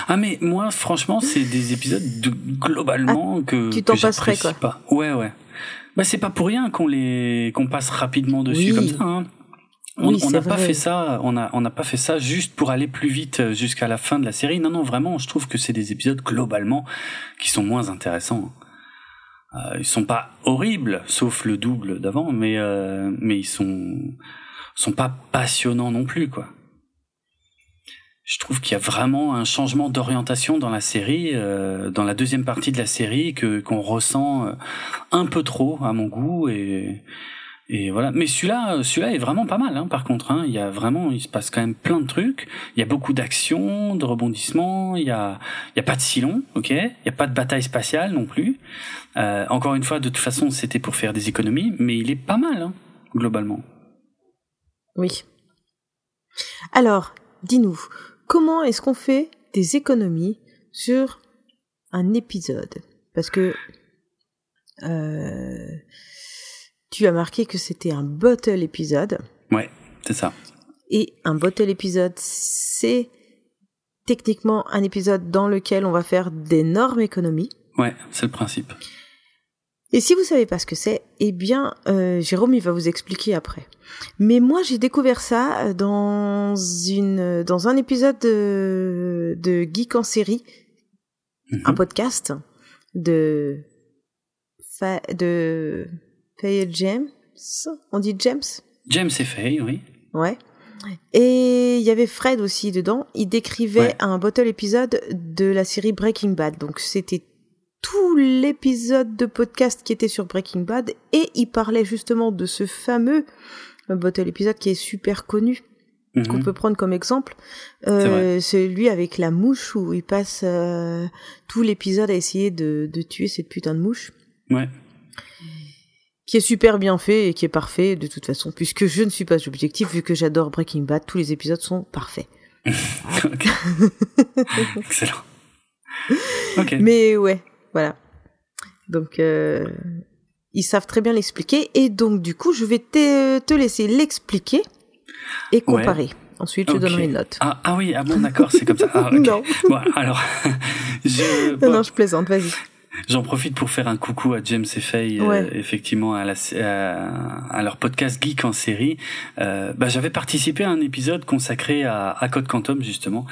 Ah mais moi, franchement, c'est des épisodes de, globalement ah, que, tu t'en passerais quoi. pas. Ouais, ouais. Bah c'est pas pour rien qu'on les qu'on passe rapidement dessus comme ça. Hein. On n'a pas fait ça, on a on n'a pas fait ça juste pour aller plus vite euh, jusqu'à la fin de la série. Non non, vraiment, je trouve que c'est des épisodes globalement qui sont moins intéressants. Euh, ils sont pas horribles, sauf le double d'avant, mais euh, mais ils sont sont pas passionnants non plus quoi. Je trouve qu'il y a vraiment un changement d'orientation dans la série, euh, dans la deuxième partie de la série que qu'on ressent euh, un peu trop à mon goût et et voilà. Mais celui-là, celui-là est vraiment pas mal. Hein, par contre, hein. il y a vraiment, il se passe quand même plein de trucs. Il y a beaucoup d'actions, de rebondissements. Il y a, il y a pas de silon, ok? Il y a pas de bataille spatiale non plus. Euh, encore une fois, de toute façon, c'était pour faire des économies, mais il est pas mal. Hein. globalement. Oui. Alors, dis-nous, comment est-ce qu'on fait des économies sur un épisode? Parce que euh, tu as marqué que c'était un bottle épisode. Ouais, c'est ça. Et un bottle épisode, c'est techniquement un épisode dans lequel on va faire d'énormes économies. Ouais, c'est le principe. Et si vous savez pas ce que c'est, eh bien, euh, Jérôme, il va vous expliquer après. Mais moi, j'ai découvert ça dans une, dans un épisode de, de Geek en série, un mhm. podcast de, de Faye James. On dit James? James et Faye, oui. Ouais. Et il y avait Fred aussi dedans. Il décrivait un bottle épisode de la série Breaking Bad. Donc c'était tout l'épisode de podcast qui était sur Breaking Bad et il parlait justement de ce fameux bottle épisode qui est super connu. Mhm. qu'on peut prendre comme exemple, euh, celui avec la mouche où il passe euh, tout l'épisode à essayer de, de tuer cette putain de mouche. Ouais qui est super bien fait et qui est parfait de toute façon, puisque je ne suis pas objectif, vu que j'adore Breaking Bad, tous les épisodes sont parfaits. *laughs* *laughs* Excellent. Mais ouais, voilà. Donc, euh, ils savent très bien l'expliquer, et donc du coup, je vais te, laisser l'expliquer et comparer. Ensuite, je donnerai une note. Ah, ah, oui, ah bon, d'accord, c'est comme ça. Ah, *laughs* non. Bon, alors, je... Non, non, je plaisante, vas-y. J'en profite pour faire un coucou à James et Faye, euh, effectivement, à, la, à, leur podcast Geek en série. Euh, bah, J'avais participé à un épisode consacré à, à Code Quantum, justement.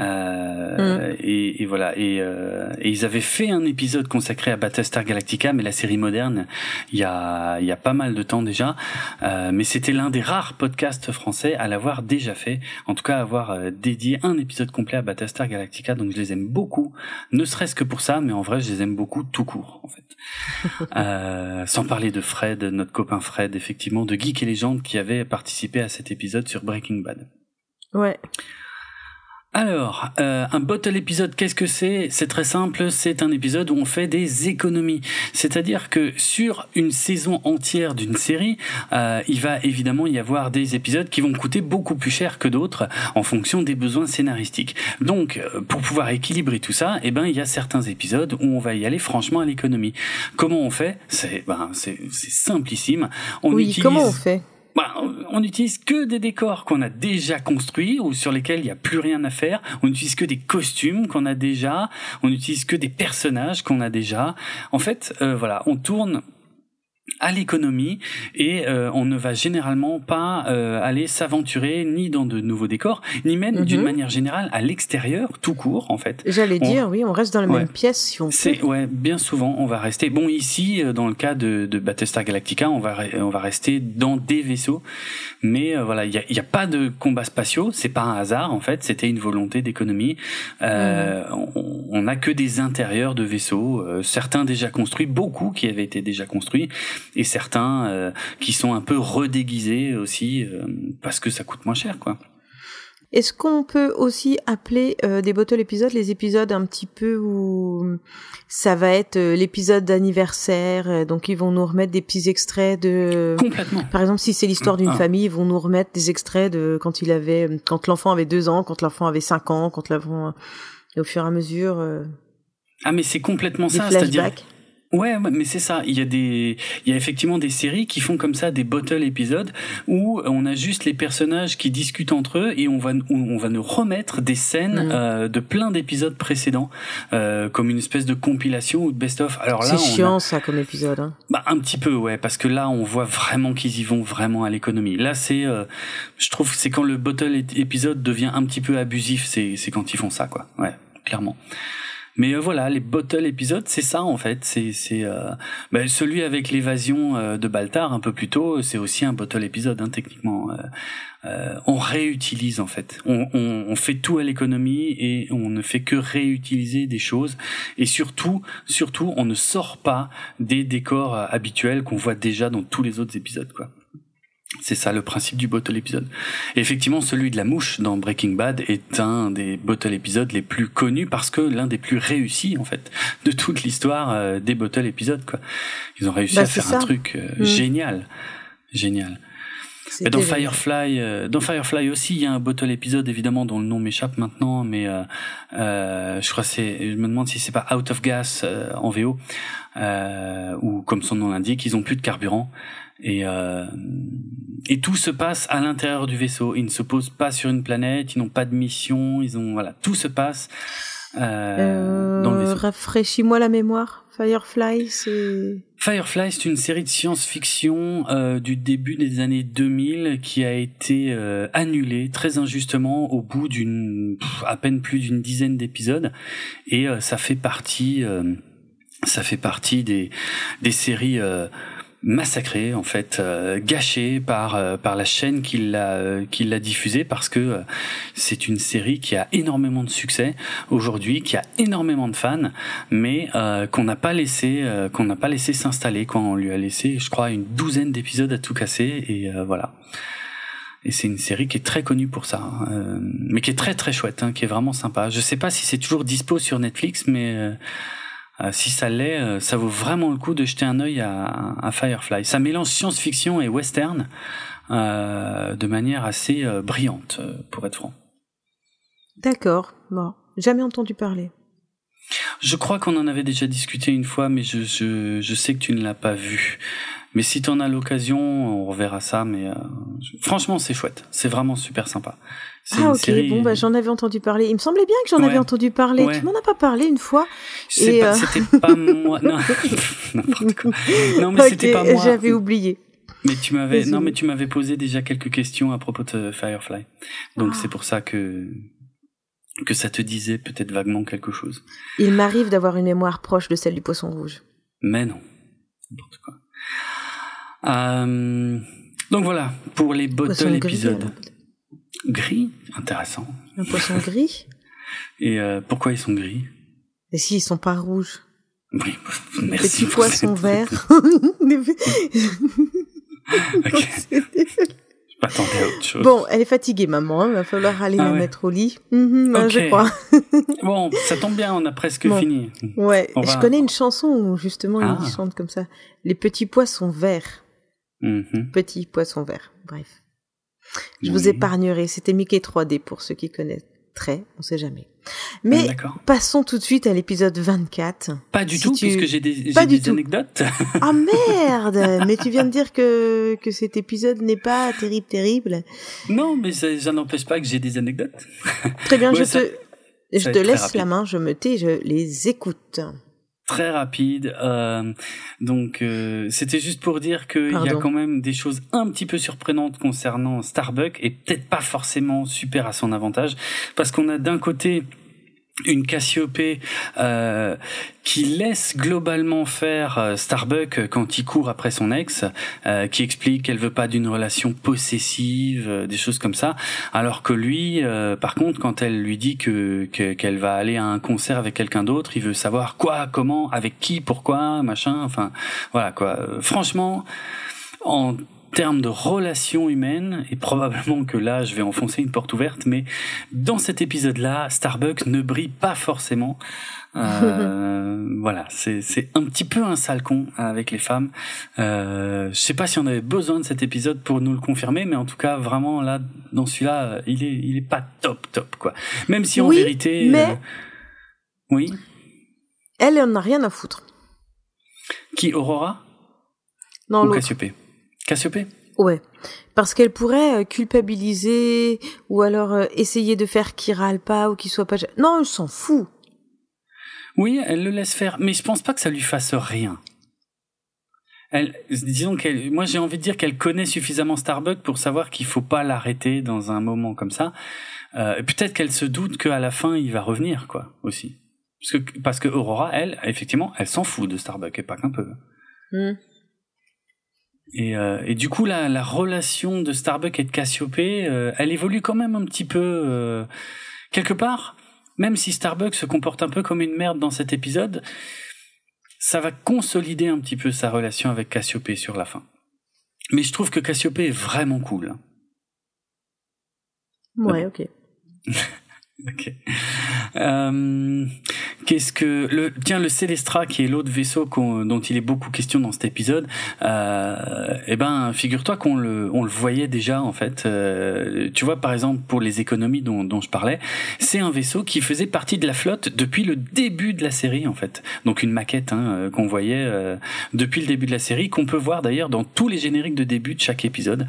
Euh, mm. et, et, voilà. Et, euh, et, ils avaient fait un épisode consacré à Battlestar Galactica, mais la série moderne, il y a, il y a pas mal de temps déjà. Mais c'était l'un des rares podcasts français à l'avoir déjà fait. En tout cas, avoir euh, dédié un épisode complet à Battlestar Galactica. Donc je les aime beaucoup, ne serait-ce que pour ça, mais en vrai, je les aime beaucoup tout court en fait. *laughs* euh, sans parler de Fred, notre copain Fred, effectivement, de Geek et Légende qui avait participé à cet épisode sur Breaking Bad. Ouais. Alors, euh, un bottle épisode, qu'est-ce que c'est? C'est très simple, c'est un épisode où on fait des économies. C'est-à-dire que sur une saison entière d'une série, euh, il va évidemment y avoir des épisodes qui vont coûter beaucoup plus cher que d'autres en fonction des besoins scénaristiques. Donc, euh, pour pouvoir équilibrer tout ça, eh ben, il y a certains épisodes où on va y aller franchement à l'économie. Comment on fait? C'est ben, c'est simplissime. On oui, comment on fait? Bah, on n'utilise que des décors qu'on a déjà construits ou sur lesquels il n'y a plus rien à faire. On n'utilise que des costumes qu'on a déjà. On n'utilise que des personnages qu'on a déjà. En fait, euh, voilà, on tourne à l'économie et euh, on ne va généralement pas euh, aller s'aventurer ni dans de nouveaux décors ni même mhm. d'une manière générale à l'extérieur tout court en fait. J'allais dire oui on reste dans la même pièce si on c'est ouais bien souvent on va rester. Bon ici euh, dans le cas de, de Battlestar Galactica on va on va rester dans des vaisseaux. Mais voilà il y a, y a, pas de combats spatiaux. C'est pas un hasard en fait. C'était une volonté d'économie. Euh, mhm. on n'a que des intérieurs de vaisseaux certains déjà construits beaucoup qui avaient été déjà construits et certains euh, qui sont un peu redéguisés aussi euh, parce que ça coûte moins cher quoi. Est-ce qu'on peut aussi appeler euh, des bottle épisodes les épisodes un petit peu où ça va être l'épisode d'anniversaire, donc ils vont nous remettre des petits extraits de. Complètement. Par exemple, si c'est l'histoire d'une ah. famille, ils vont nous remettre des extraits de quand il avait, quand l'enfant avait deux ans, quand l'enfant avait cinq ans, quand l'enfant, et au fur et à mesure. ah mais c'est complètement ça, c'est-à-dire Ouais, mais c'est ça. Il y a des, il y a effectivement des séries qui font comme ça des bottle épisodes où on a juste les personnages qui discutent entre eux et on va, on va nous remettre des scènes mm. euh, de plein d'épisodes précédents, euh, comme une espèce de compilation ou de best-of. Alors là, c'est chiant ça comme épisode. Hein. Bah un petit peu, ouais, parce que là on voit vraiment qu'ils y vont vraiment à l'économie. Là, c'est, euh, je trouve, c'est quand le bottle épisode devient un petit peu abusif, c'est, c'est quand ils font ça, quoi. Ouais, clairement. Mais euh, voilà, les bottle épisodes, c'est ça en fait. C'est euh, ben, celui avec l'évasion euh, de Baltar un peu plus tôt, c'est aussi un bottle épisode hein, techniquement. on réutilise en fait. On, on, on fait tout à l'économie et on ne fait que réutiliser des choses. Et surtout, surtout, on ne sort pas des décors habituels qu'on voit déjà dans tous les autres épisodes, quoi. C'est ça le principe du bottle épisode. effectivement, celui de la mouche dans Breaking Bad est un des bottle épisodes les plus connus parce que l'un des plus réussis en fait de toute l'histoire euh, des bottle épisodes. Quoi. Ils ont réussi bah, à faire un truc euh, mm. génial, génial. dans Firefly, euh, dans Firefly aussi, il y a un bottle épisode évidemment dont le nom m'échappe maintenant, mais euh, euh, je crois c'est, je me demande si c'est pas Out of Gas en VO, ou comme son nom l'indique, ils ont plus de carburant et et tout se passe à l'intérieur du vaisseau. Ils ne se posent pas sur une planète, ils n'ont pas de mission, ils ont voilà, tout se passe dans le vaisseau. Rafraîchis-moi la mémoire. Firefly, c'est... Firefly, c'est une série de science-fiction euh, du début des années 2000 qui a été euh, annulée très injustement au bout d'une à peine plus d'une dizaine d'épisodes et euh, ça fait partie ça fait partie des des séries massacré en fait euh, gâché par euh, par la chaîne qui l'a qui l'a diffusé parce que euh, c'est une série qui a énormément de succès aujourd'hui qui a énormément de fans mais qu'on n'a pas laissé qu'on n'a pas laissé s'installer quand on lui a laissé je crois une douzaine d'épisodes à tout casser et voilà et c'est une série qui est très connue pour ça, hein, mais qui est très très chouette, hein, qui est vraiment sympa. Je sais pas si c'est toujours dispo sur Netflix, mais euh, si ça l'est, euh, ça vaut vraiment le coup de jeter un œil à, Firefly. Ça mélange science-fiction et western euh, de manière assez brillante, pour être franc. D'accord. Bon, jamais entendu parler. Je crois qu'on en avait déjà discuté une fois, mais je, je, sais que tu ne l'as pas vu. Mais si tu en as l'occasion, on reverra ça. Mais franchement, c'est chouette. C'est vraiment super sympa. Ah ok, bon bah j'en avais entendu parler. Il me semblait bien que j'en avais entendu parler. Tu m'en as pas parlé une fois. Et euh, C'était pas moi. Non, *laughs* *laughs* n'importe quoi. Non mais c'était pas moi. J'avais oublié. Mais tu m'avais non mais tu m'avais posé déjà quelques questions à propos de Firefly. Donc ah. c'est pour ça que que ça te disait peut-être vaguement quelque chose. Il m'arrive d'avoir une mémoire proche de celle du poisson rouge. Mais non. N'importe quoi. Euh, donc voilà pour les bottles épisodes. Gris Intéressant. Un poisson gris? *laughs* Et euh, pourquoi ils sont gris? Et s'ils sont pas rouges? Oui, *laughs* merci. Petits poissons verts. *laughs* Je m'attendais à autre chose. Bon, elle est fatiguée, maman. Il hein. va falloir aller ah la mettre au lit. Mhm, je crois. bon, ça tombe bien, on a presque fini. Ouais, je connais une chanson où justement ils ah. chantent comme ça. Les petits poissons verts. Mhm. Petits poissons verts. Bref. Je vous épargnerai. C'était Mickey 3D pour ceux qui connaissent très, on sait jamais. Mais passons tout de suite à l'épisode 24. Pas du tout, puisque j'ai des, des anecdotes. Ah *laughs* merde Mais tu viens de dire que, que cet épisode n'est pas terrible, terrible. Non, mais ça, n'empêche pas que j'ai des anecdotes. Très bien, *laughs* je te, je te laisse la main, je me tais, je les écoute très rapide. Euh, donc euh, c'était juste pour dire qu'il y a quand même des choses un petit peu surprenantes concernant Starbucks et peut-être pas forcément super à son avantage parce qu'on a d'un côté une Cassiopée euh, qui laisse globalement faire euh, Starbuck quand il court après son ex, euh, qui explique qu'elle veut pas d'une relation possessive, euh, des choses comme ça, alors que lui, par contre, quand elle lui dit que qu'elle va aller à un concert avec quelqu'un d'autre, il veut savoir quoi, comment, avec qui, pourquoi, machin, enfin voilà quoi. Franchement, en termes de relations humaines, et probablement que là je vais enfoncer une porte ouverte, mais dans cet épisode-là, Starbucks ne brille pas forcément. Euh, *laughs* voilà, c'est un petit peu un sale con avec les femmes. Euh, je sais pas si on avait besoin de cet épisode pour nous le confirmer, mais en tout cas vraiment là dans celui-là, il est il est pas top top quoi. Même si en vérité, mais... Euh, oui. Elle en a rien à foutre. Qui Aurora? Non, Ou Cassiopée? Ouais. Parce qu'elle pourrait euh, culpabiliser ou alors euh, essayer de faire qu'il râle pas ou qu'il soit pas. Non, elle s'en fout. Oui, elle le laisse faire, mais je pense pas que ça lui fasse rien. Elle, disons qu'elle, moi j'ai envie de dire qu'elle connaît suffisamment Starbucks pour savoir qu'il faut pas l'arrêter dans un moment comme ça. Euh, peut-être qu'elle se doute qu'à la fin il va revenir, quoi, aussi. Parce que, parce que Aurora, elle, effectivement, elle s'en fout de Starbucks et pas qu'un peu. Hmm. Et, euh, et, du coup, la, la, relation de Starbucks et de Cassiopée, euh, elle évolue quand même un petit peu euh, quelque part. Même si Starbucks se comporte un peu comme une merde dans cet épisode, ça va consolider un petit peu sa relation avec Cassiopée sur la fin. Mais je trouve que Cassiopée est vraiment cool. Ouais, ok. *laughs* ok. Euh, qu'est-ce que le tiens le Célestra qui est l'autre vaisseau dont il est beaucoup question dans cet épisode. Euh, eh ben, figure-toi qu'on le on le voyait déjà en fait. Euh, tu vois par exemple pour les économies dont, je parlais, c'est un vaisseau qui faisait partie de la flotte depuis le début de la série en fait. Donc une maquette hein, euh, qu'on voyait depuis le début de la série, qu'on peut voir d'ailleurs dans tous les génériques de début de chaque épisode.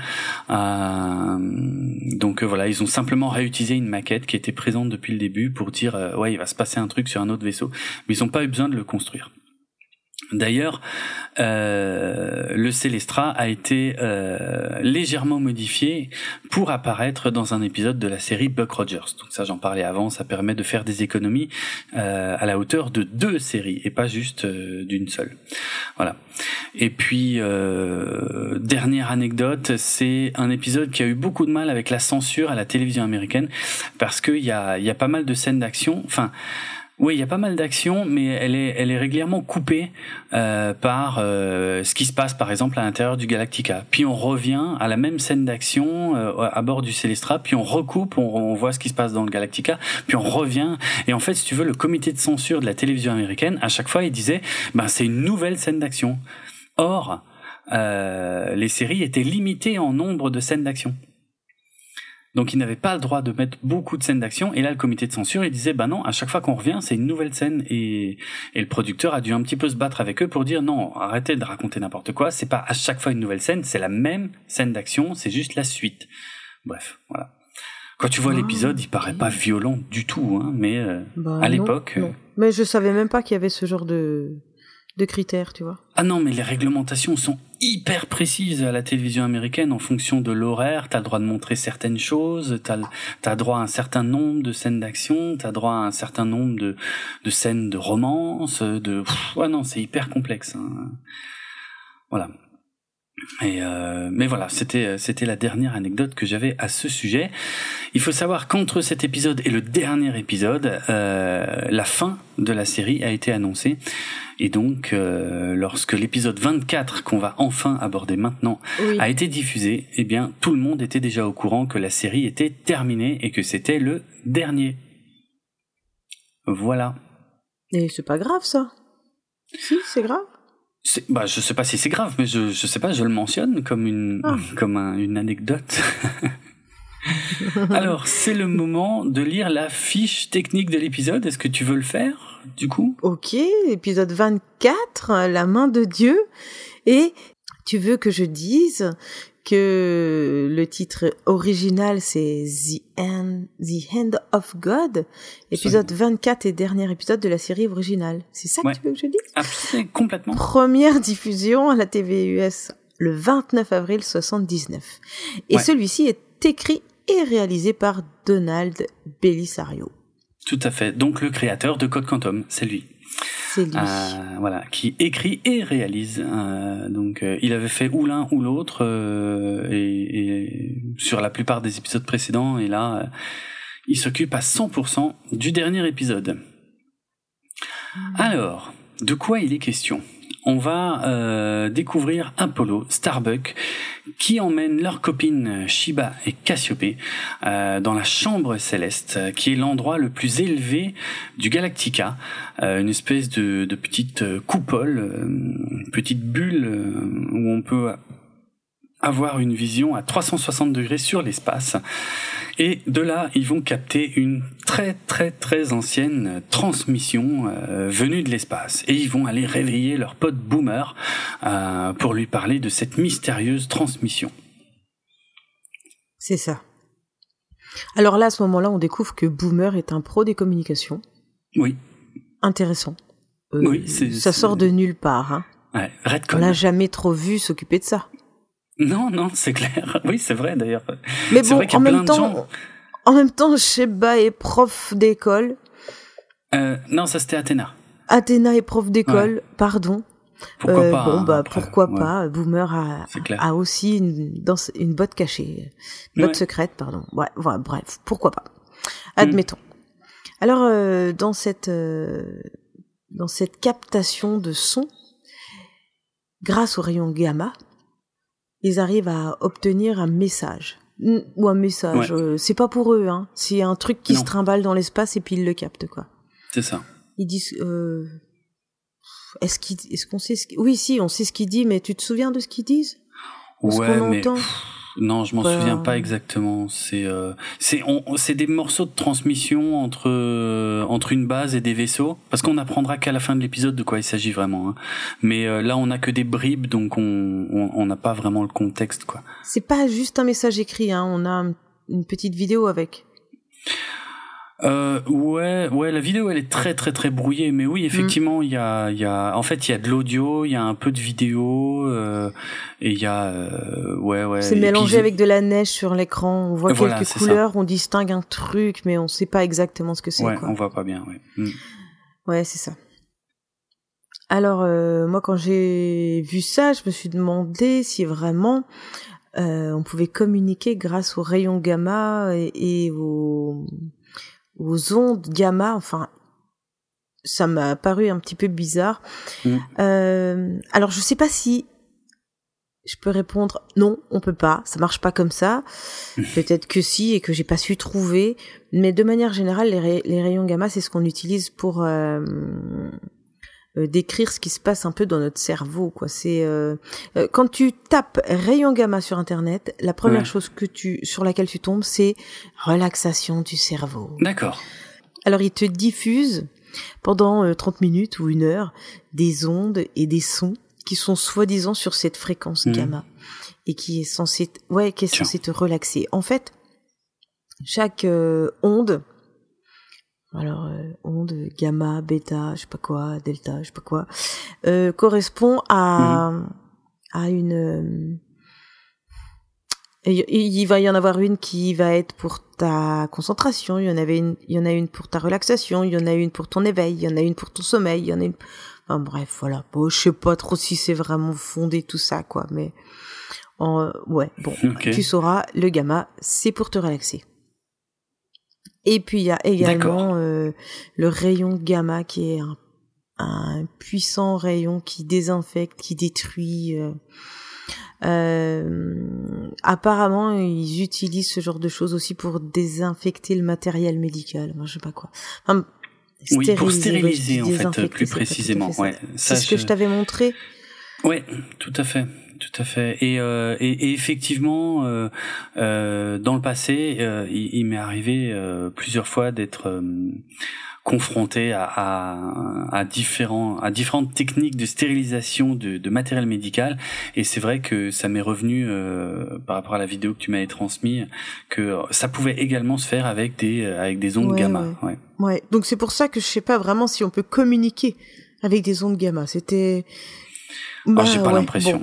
Donc voilà, ils ont simplement réutilisé une maquette qui était présente depuis le début dire ouais il va se passer un truc sur un autre vaisseau, mais ils n'ont pas eu besoin de le construire. D'ailleurs, euh, le Célestra a été euh, légèrement modifié pour apparaître dans un épisode de la série Buck Rogers. Donc ça, j'en parlais avant, ça permet de faire des économies euh, à la hauteur de deux séries et pas juste d'une seule. Voilà. Et puis dernière anecdote, c'est un épisode qui a eu beaucoup de mal avec la censure à la télévision américaine parce qu'il y a, y a pas mal de scènes d'action. Enfin oui, il y a pas mal d'actions, mais elle est, régulièrement coupée euh, par euh, ce qui se passe, par exemple, à l'intérieur du Galactica. Puis on revient à la même scène d'action euh, à bord du Célestra, puis on recoupe, on, on, voit ce qui se passe dans le Galactica, puis on revient. Et en fait, si tu veux, le comité de censure de la télévision américaine, à chaque fois, il disait, ben c'est une nouvelle scène d'action. Or, les séries étaient limitées en nombre de scènes d'action. Donc ils n'avaient pas le droit de mettre beaucoup de scènes d'action. Et là, le comité de censure, il disait, bah non, à chaque fois qu'on revient, c'est une nouvelle scène. Et, et le producteur a dû un petit peu se battre avec eux pour dire, non, arrêtez de raconter n'importe quoi. C'est pas à chaque fois une nouvelle scène, c'est la même scène d'action, c'est juste la suite. Bref, voilà. Quand tu vois ah, l'épisode, il paraît pas violent du tout, hein, mais euh, bah à l'époque. Euh, mais je savais même pas qu'il y avait ce genre de de critères, tu vois. Ah non, mais les réglementations sont hyper précises à la télévision américaine en fonction de l'horaire. T'as le droit de montrer certaines choses, t'as as droit à un certain nombre de scènes d'action, t'as droit à un certain nombre de, de scènes de romance, de... ah non, c'est hyper complexe. Hein. Voilà. Et euh, mais voilà, c'était c'était la dernière anecdote que j'avais à ce sujet. Il faut savoir qu'entre cet épisode et le dernier épisode, euh, la fin de la série a été annoncée. Et donc, euh, lorsque l'épisode 24, qu'on va enfin aborder maintenant, a été diffusé, eh bien, tout le monde était déjà au courant que la série était terminée et que c'était le dernier. Voilà. Et c'est pas grave ça. Si, c'est grave. Bah, je sais pas si c'est grave, mais je, je sais pas, je le mentionne comme une, ah. comme une anecdote. *laughs* Alors, c'est le moment de lire la fiche technique de l'épisode. Est-ce que tu veux le faire, du coup? Ok, épisode 24, la main de Dieu. Et tu veux que je dise que le titre original c'est The End, The Hand of God, épisode 24 et dernier épisode de la série originale. C'est ça que tu veux que je dise? Absolument, complètement. Première diffusion à la TV US le 29 avril 79. Et celui-ci est écrit et réalisé par Donald Bellisario. Tout à fait. Donc le créateur de Code Quantum, c'est lui. C'est lui. Euh, voilà, qui écrit et réalise. Euh, donc euh, il avait fait ou l'un ou l'autre et, sur la plupart des épisodes précédents et là il s'occupe à 100% du dernier épisode. Hmm. Alors, de quoi il est question? On va euh, découvrir Apollo, Starbuck, qui emmène leurs copines Shiba et Cassiope euh, dans la chambre céleste, qui est l'endroit le plus élevé du Galactica, euh, une espèce de, petite coupole, une petite bulle où on peut avoir une vision à 360 degrés sur l'espace. Et de là, ils vont capter une très très très ancienne transmission euh, venue de l'espace. Et ils vont aller réveiller leur pote Boomer euh, pour lui parler de cette mystérieuse transmission. C'est ça. Alors là, à ce moment-là, on découvre que Boomer est un pro des communications. Oui. Intéressant. Euh, oui, ça sort de nulle part. Hein. Ouais, On l'a jamais trop vu s'occuper de ça. Non, non, c'est clair. *laughs* Oui, c'est vrai d'ailleurs. Mais bon, en même temps, en même temps, Sheba est prof d'école. Euh, non, ça c'était Athéna. Athéna est prof d'école, pardon. Pourquoi euh, pas Bon, bah pourquoi pas. Boomer a, a aussi une, dans, une botte cachée, une botte secrète, pardon. Ouais, bref, pourquoi pas. Admettons. Alors, euh, dans cette dans cette captation de son, grâce au rayon gamma, ils arrivent à obtenir un message. Ou un message. Euh, c'est pas pour eux, hein. C'est un truc qui se trimballe dans l'espace et puis ils le captent, quoi. C'est ça. Ils disent. Euh... Est-ce qu'on est qu'on sait ce qu... Oui, si, on sait ce qu'ils disent, mais tu te souviens de ce qu'ils disent? Ouais, mais. Non, je m'en souviens pas exactement. C'est euh, c'est c'est des morceaux de transmission entre euh, entre une base et des vaisseaux, parce qu'on apprendra qu'à la fin de l'épisode de quoi il s'agit vraiment. Hein. Mais euh, là, on a que des bribes, donc on on n'a pas vraiment le contexte, quoi. C'est pas juste un message écrit, hein. On a une petite vidéo avec. Euh, ouais, ouais, la vidéo elle est très très très brouillée, mais oui, effectivement, il y a, il y a, en fait, il y a de l'audio, il y a un peu de vidéo, euh, et il y a, euh, ouais, ouais. C'est mélangé avec de la neige sur l'écran. On voit quelques couleurs, on distingue un truc, mais on sait pas exactement ce que c'est. Ouais, quoi. on voit pas bien, ouais. Mm. Ouais, c'est ça. Alors euh, moi, quand j'ai vu ça, je me suis demandé si vraiment euh, on pouvait communiquer grâce aux rayons gamma et, et aux aux ondes gamma, enfin, ça m'a paru un petit peu bizarre. Mm. Euh, alors je sais pas si je peux répondre non, on peut pas, ça marche pas comme ça. Peut-être que si et que j'ai pas su trouver, mais de manière générale, les, rayons gamma, c'est ce qu'on utilise pour euh, décrire ce qui se passe un peu dans notre cerveau quoi. C'est euh, euh, quand tu tapes rayon gamma sur internet la première chose que tu sur laquelle tu tombes c'est relaxation du cerveau. D'accord. Alors il te diffuse pendant 30 minutes ou une heure des ondes et des sons qui sont soi-disant sur cette fréquence mmh. gamma et qui est censé ouais qui est censé te relaxer. En fait chaque onde alors euh, onde gamma, bêta, je sais pas quoi, delta, je sais pas quoi, euh, correspond à mhm. à une euh, il va y en avoir une qui va être pour ta concentration, il y en avait une, il y en a une pour ta relaxation, il y en a une pour ton éveil, il y en a une pour ton sommeil, il y en a une, enfin bref, voilà. Bon, je sais pas trop si c'est vraiment fondé tout ça, quoi, mais en, ouais, bon, *laughs* tu sauras, le gamma, c'est pour te relaxer. Et puis il y a également euh, le rayon gamma qui est un, un, puissant rayon qui désinfecte, qui détruit. Euh, euh, apparemment, ils utilisent ce genre de choses aussi pour désinfecter le matériel médical. Moi, je sais pas quoi. Enfin, oui, pour stériliser en fait, plus précisément. Ouais, c'est ce que je t'avais montré. Ouais, tout à fait tout à fait. Et, euh, et, et effectivement, euh, euh, dans le passé, euh, il, il m'est arrivé euh, plusieurs fois d'être euh, confronté à, à, à, différents, à différentes techniques de stérilisation de, de matériel médical. Et c'est vrai que ça m'est revenu par rapport à la vidéo que tu m'avais transmise que ça pouvait également se faire avec des avec des ondes gamma. Ouais. ouais. Donc c'est pour ça que je sais pas vraiment si on peut communiquer avec des ondes gamma. C'était. Ah, bah, j'ai pas l'impression.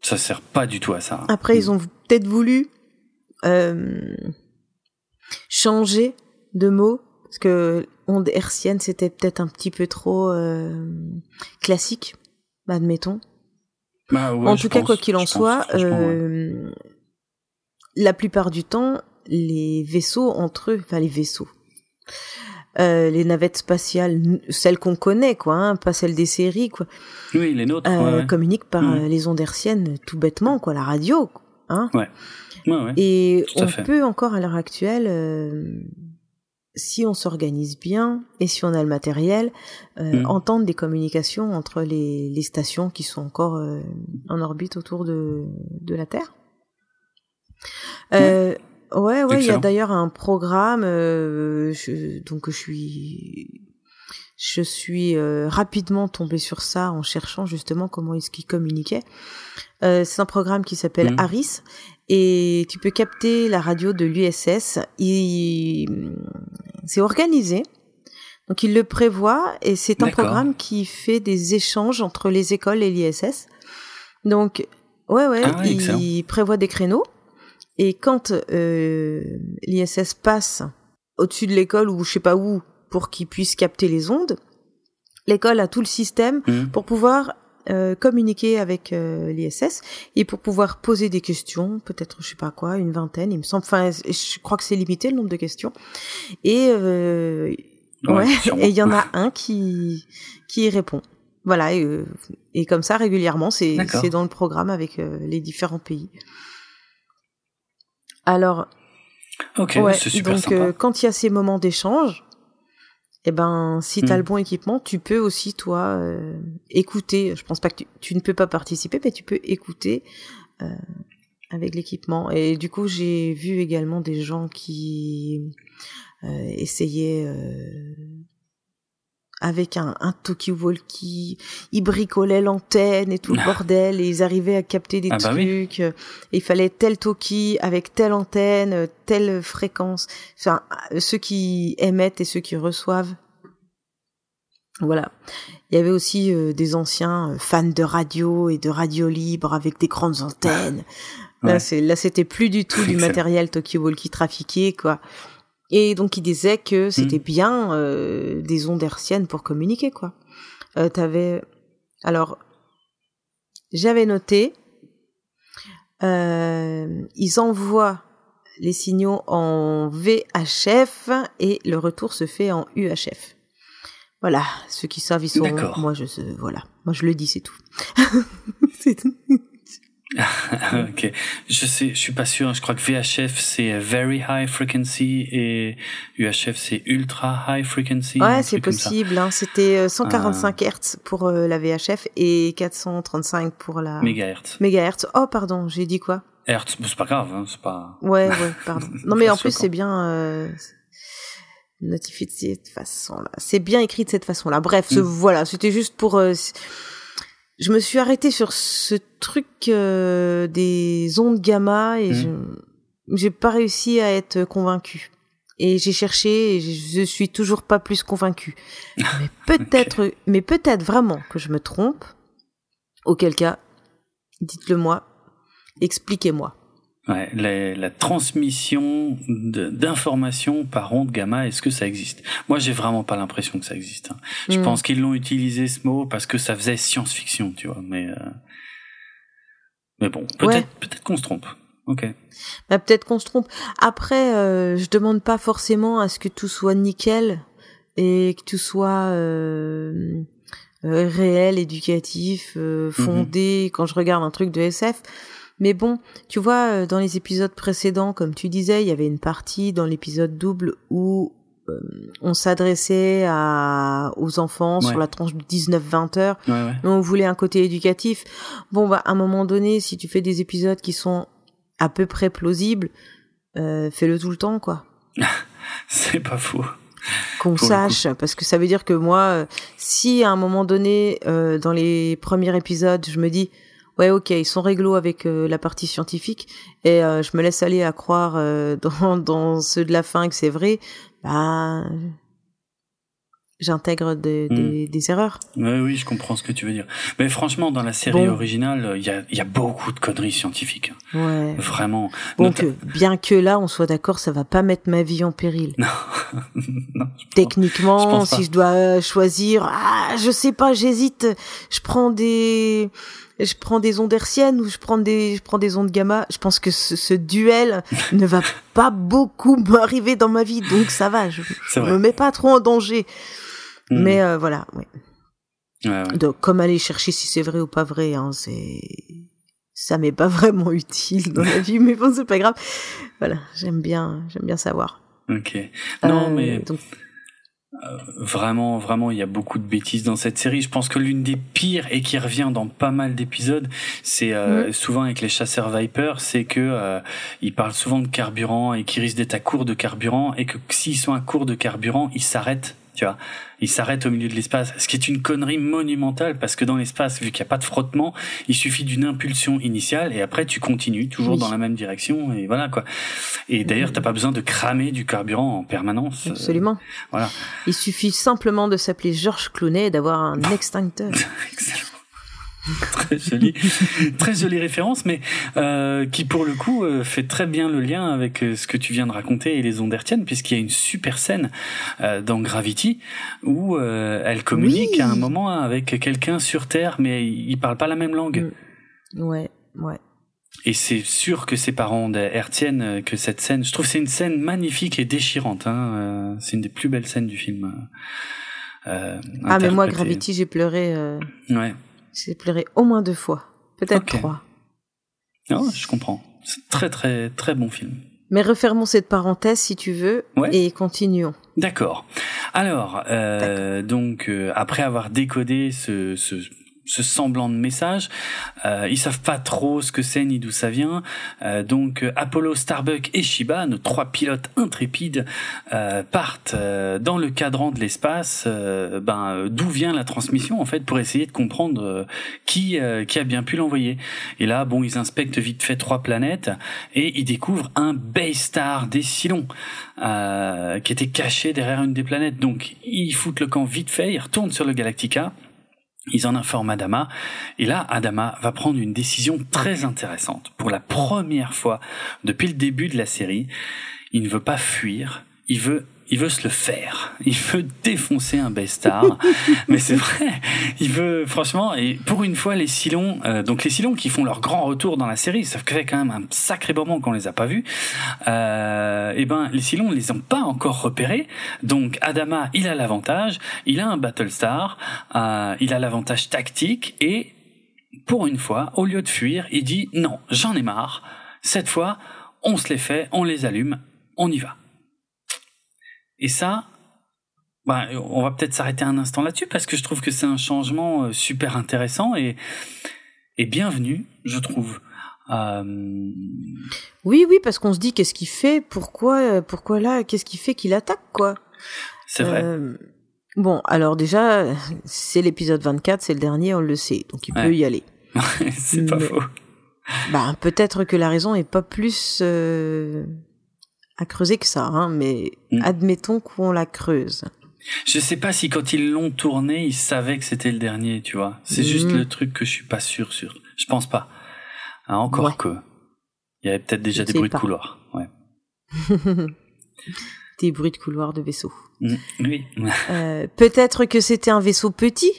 Ça sert pas du tout à ça. Après, ils ont peut-être voulu euh, changer de mot parce que onde hertzienne c'était peut-être un petit peu trop euh, classique, admettons. Bah en tout cas, quoi qu'il en soit, euh, la plupart du temps, les vaisseaux entre eux, enfin les vaisseaux, euh, les navettes spatiales, celles qu'on connaît, quoi, hein, pas celles des séries, quoi. Oui, les nôtres. Euh, communiquent par mmh. euh, les ondes hertziennes, tout bêtement, quoi, la radio, hein. Ouais. ouais, Et on peut encore à l'heure actuelle, euh, si on s'organise bien et si on a le matériel, mmh. entendre des communications entre les, les stations qui sont encore en orbite autour de, de la Terre. Euh, Ouais, ouais, il y a d'ailleurs un programme. Euh, je, donc je suis, je suis euh, rapidement tombée sur ça en cherchant justement comment est-ce qu'ils communiquaient. Euh, c'est un programme qui s'appelle mmh. Aris et tu peux capter la radio de l'USS. C'est organisé. Donc il le prévoit et c'est un programme qui fait des échanges entre les écoles et l'ISS. Donc ouais ouais, ah il prévoit des créneaux et quand euh, l'ISS passe au-dessus de l'école ou je sais pas où pour qu'il puisse capter les ondes, l'école a tout le système mmh. pour pouvoir euh, communiquer avec euh, l'ISS et pour pouvoir poser des questions, peut-être je sais pas quoi, une vingtaine, il me semble. Enfin, je crois que c'est limité le nombre de questions. Et euh, ouais, et il y en a un qui qui y répond. Voilà, et, euh, et comme ça régulièrement, c'est c'est dans le programme avec euh, les différents pays. Alors, ok, c'est super donc, sympa. Euh, quand il y a ces moments d'échange, eh ben, si tu as mm. le bon équipement, tu peux aussi, toi, euh, écouter. Je pense pas que tu, ne peux pas participer, mais tu peux écouter euh, avec l'équipement. Et du coup, j'ai vu également des gens qui euh, essayaient avec un, un talkie-walkie, ils bricolaient l'antenne et tout le bordel, et ils arrivaient à capter des ah bah trucs. et il fallait tel talkie avec telle antenne, telle fréquence. Enfin, ceux qui émettent et ceux qui reçoivent. Voilà. Il y avait aussi euh, des anciens euh, fans de radio et de radio libre avec des grandes antennes. Là, c'était plus du tout du matériel talkie-walkie trafiqué, quoi. Et donc il disait que c'était hmm. bien euh, des ondes hertziennes pour communiquer quoi. Euh, t'avais alors j'avais noté euh, ils envoient les signaux en VHF et le retour se fait en UHF. Voilà, ceux qui savent ils sont moi je voilà, moi je le dis c'est tout. *laughs* c'est tout. *laughs* ok, je sais, je suis pas sûr. Je crois que VHF c'est very high frequency et UHF c'est ultra high frequency. Ouais, c'est possible. Hein. C'était 145 euh, Hz pour euh, la VHF et 435 pour la mégahertz. Mégahertz. Oh pardon, j'ai dit quoi? Hertz, c'est pas grave, hein, c'est pas. Ouais, *laughs* ouais, pardon. Non mais en plus c'est bien. Euh notifié de cette façon-là. C'est bien écrit de cette façon-là. Bref, mm. voilà, c'était juste pour euh, je me suis arrêtée sur ce truc euh, des ondes gamma et mmh. je j'ai pas réussi à être convaincue. Et j'ai cherché et je suis toujours pas plus convaincue. *laughs* Mais peut-être, mais peut-être vraiment que je me trompe. Auquel cas, dites-le moi, expliquez-moi. Ouais, la, la transmission d'informations par onde gamma, est-ce que ça existe? Moi, j'ai vraiment pas l'impression que ça existe. Hein. Je hmm. pense qu'ils l'ont utilisé ce mot parce que ça faisait science-fiction, tu vois. Mais euh... mais bon, peut-être peut-être qu'on se trompe. Ok. Bah, peut-être qu'on se trompe. Après, euh, je demande pas forcément à ce que tout soit nickel et que tout soit euh, euh réel, éducatif, euh, mhm. fondé. Quand je regarde un truc de SF mais bon, tu vois, euh, dans les épisodes précédents, comme tu disais, il y avait une partie dans l'épisode double où euh, on s'adressait à aux enfants sur la tranche de 19-20 heures. On voulait un côté éducatif. Bon, bah, à un moment donné, si tu fais des épisodes qui sont à peu près plausibles, euh, fais-le tout le temps, quoi. *laughs* C'est pas faux. Qu'on sache, parce que ça veut dire que moi, si à un moment donné, dans les premiers épisodes, je me dis, ouais, ok, ils sont réglo avec euh, la partie scientifique et euh, je me laisse aller à croire euh, *laughs* dans, dans ceux de la fin que c'est vrai, bah j'intègre des, hmm. des, des, erreurs. Oui, oui, je comprends ce que tu veux dire. Mais franchement, dans la série originale, il y a, y a beaucoup de conneries scientifiques. Ouais. Vraiment. Donc, bien que là, on soit d'accord, ça va pas mettre ma vie en péril. Non. *laughs* non Techniquement, si je dois choisir, ah, je sais pas, j'hésite. Je prends des je prends des ondes hertziennes ou je prends des, je prends des ondes gamma. Je pense que ce, ce duel *laughs* ne va pas beaucoup m'arriver dans ma vie, donc ça va. Je, je me mets pas trop en danger. Hmm. Mais euh, voilà, oui. Ouais, ouais. Donc, comme aller chercher si c'est vrai ou pas vrai, hein, c'est ça m'est pas *laughs* vraiment utile dans la vie, mais bon, c'est pas grave. Voilà, j'aime bien, j'aime bien savoir. Ok. Non, euh, mais donc... Euh, vraiment, vraiment, il y a beaucoup de bêtises dans cette série. Je pense que l'une des pires et qui revient dans pas mal d'épisodes, c'est euh, mm. souvent avec les chasseurs Viper, c'est que euh, ils parlent souvent de carburant et qu'ils risquent d'être à court de carburant et que s'ils sont à court de carburant, ils s'arrêtent tu vois. Il s'arrête au milieu de l'espace, ce qui est une connerie monumentale parce que dans l'espace, vu qu'il n'y a pas de frottement, il suffit d'une impulsion initiale et après tu continues toujours dans la même direction et voilà quoi. Et d'ailleurs, t'as pas besoin de cramer du carburant en permanence. Absolument. voilà. Il suffit simplement de s'appeler Georges Clooney et d'avoir un extincteur. *laughs* *laughs* Très jolie, très jolie référence, mais euh, qui pour le coup euh, fait très bien le lien avec euh, ce que tu viens de raconter et les ondes hertziennes, puisqu'il y a une super scène dans Gravity où elle communique à un moment avec quelqu'un sur Terre, mais ils parlent pas la même langue. Mm. Ouais, ouais. Et c'est sûr que c'est par ondes hertziennes que cette scène, je trouve c'est une scène magnifique et déchirante. Hein, c'est une des plus belles scènes du film. ah mais moi Gravity j'ai pleuré. Ouais. J'ai pleuré au moins deux fois, peut-être trois. Non, je comprends. C'est très très très bon film. Mais refermons cette parenthèse si tu veux et continuons. D'accord. Alors, euh, donc euh, après avoir décodé ce, ce, ce semblant de message. Euh, ils savent pas trop ce que c'est ni d'où ça vient. Euh, donc Apollo, Starbuck et Shiba, nos trois pilotes intrépides, euh, partent euh, dans le cadran de l'espace. ben d'où vient la transmission en fait pour essayer de comprendre qui qui a bien pu l'envoyer. Et là, bon, ils inspectent vite fait trois planètes et ils découvrent un Baystar des Silons qui était caché derrière une des planètes. Donc ils foutent le camp vite fait, ils retournent sur le Galactica. Ils en informent Adama, et là, Adama va prendre une décision très intéressante. Pour la première fois depuis le début de la série, il ne veut pas fuir, il veut il veut se le faire. Il veut défoncer un Baystar. *laughs* Mais c'est vrai. Il veut, franchement, et pour une fois, les Silons, euh, donc les Silons qui font leur grand retour dans la série, ça fait quand même un sacré moment qu'on les a pas vus. Euh, et ben, les Silons, les ont pas encore repérés. Donc, Adama, il a l'avantage. Il a un Battlestar. Euh, il a l'avantage tactique et pour une fois, au lieu de fuir, il dit non, j'en ai marre. Cette fois, on se les fait, on les allume, on y va. Et ça, bah, on va peut-être s'arrêter un instant là-dessus parce que je trouve que c'est un changement euh, super intéressant et, et bienvenu, je trouve. Euh... Oui, oui, parce qu'on se dit qu'est-ce qu'il fait, pourquoi, euh, pourquoi là, qu'est-ce qui fait qu'il attaque, quoi. C'est vrai. Euh, bon, alors déjà, c'est l'épisode 24, c'est le dernier, on le sait, donc il peut y aller. *laughs* c'est pas faux. Bah, peut-être que la raison est pas plus à creuser que ça, hein, mais mm. admettons qu'on la creuse. Je sais pas si quand ils l'ont tourné, ils savaient que c'était le dernier, tu vois. C'est juste mm. le truc que je suis pas sûr sur. Je pense pas. Hein, encore que. Il y avait peut-être déjà des bruits de couloir. Ouais. *laughs* des bruits de couloir de vaisseau. Mm. Oui. euh, peut-être que c'était un vaisseau petit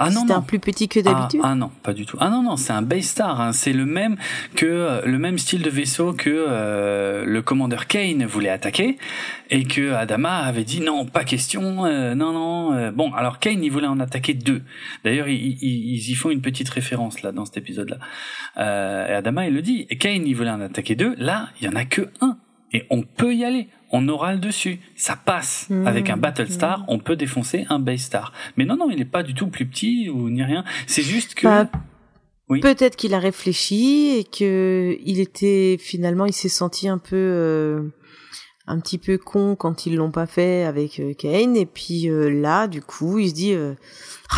ah non, un plus petit que d'habitude. Ah, non, pas du tout. Ah non non, c'est un Baystar. Hein. C'est le même que euh, le même style de vaisseau que euh, le commandeur Kane voulait attaquer et que Adama avait dit non, pas question. Euh, non non. Bon, alors Kane il voulait en attaquer deux. D'ailleurs, ils, ils, y font une petite référence là dans cet épisode-là. et Adama il le dit. Et Kane il voulait en attaquer deux. Là, il y en a que un et on peut y aller on aura le dessus. Ça passe. Mmh. Avec un Battlestar, mmh. on peut défoncer un Baystar. Mais non, non, il n'est pas du tout plus petit ou ni rien. C'est juste que... Bah, oui. Peut-être qu'il a réfléchi et que il était finalement, il s'est senti un peu, euh, un petit peu con quand ils l'ont pas fait avec euh, Kane. Et puis euh, là, du coup, il se dit,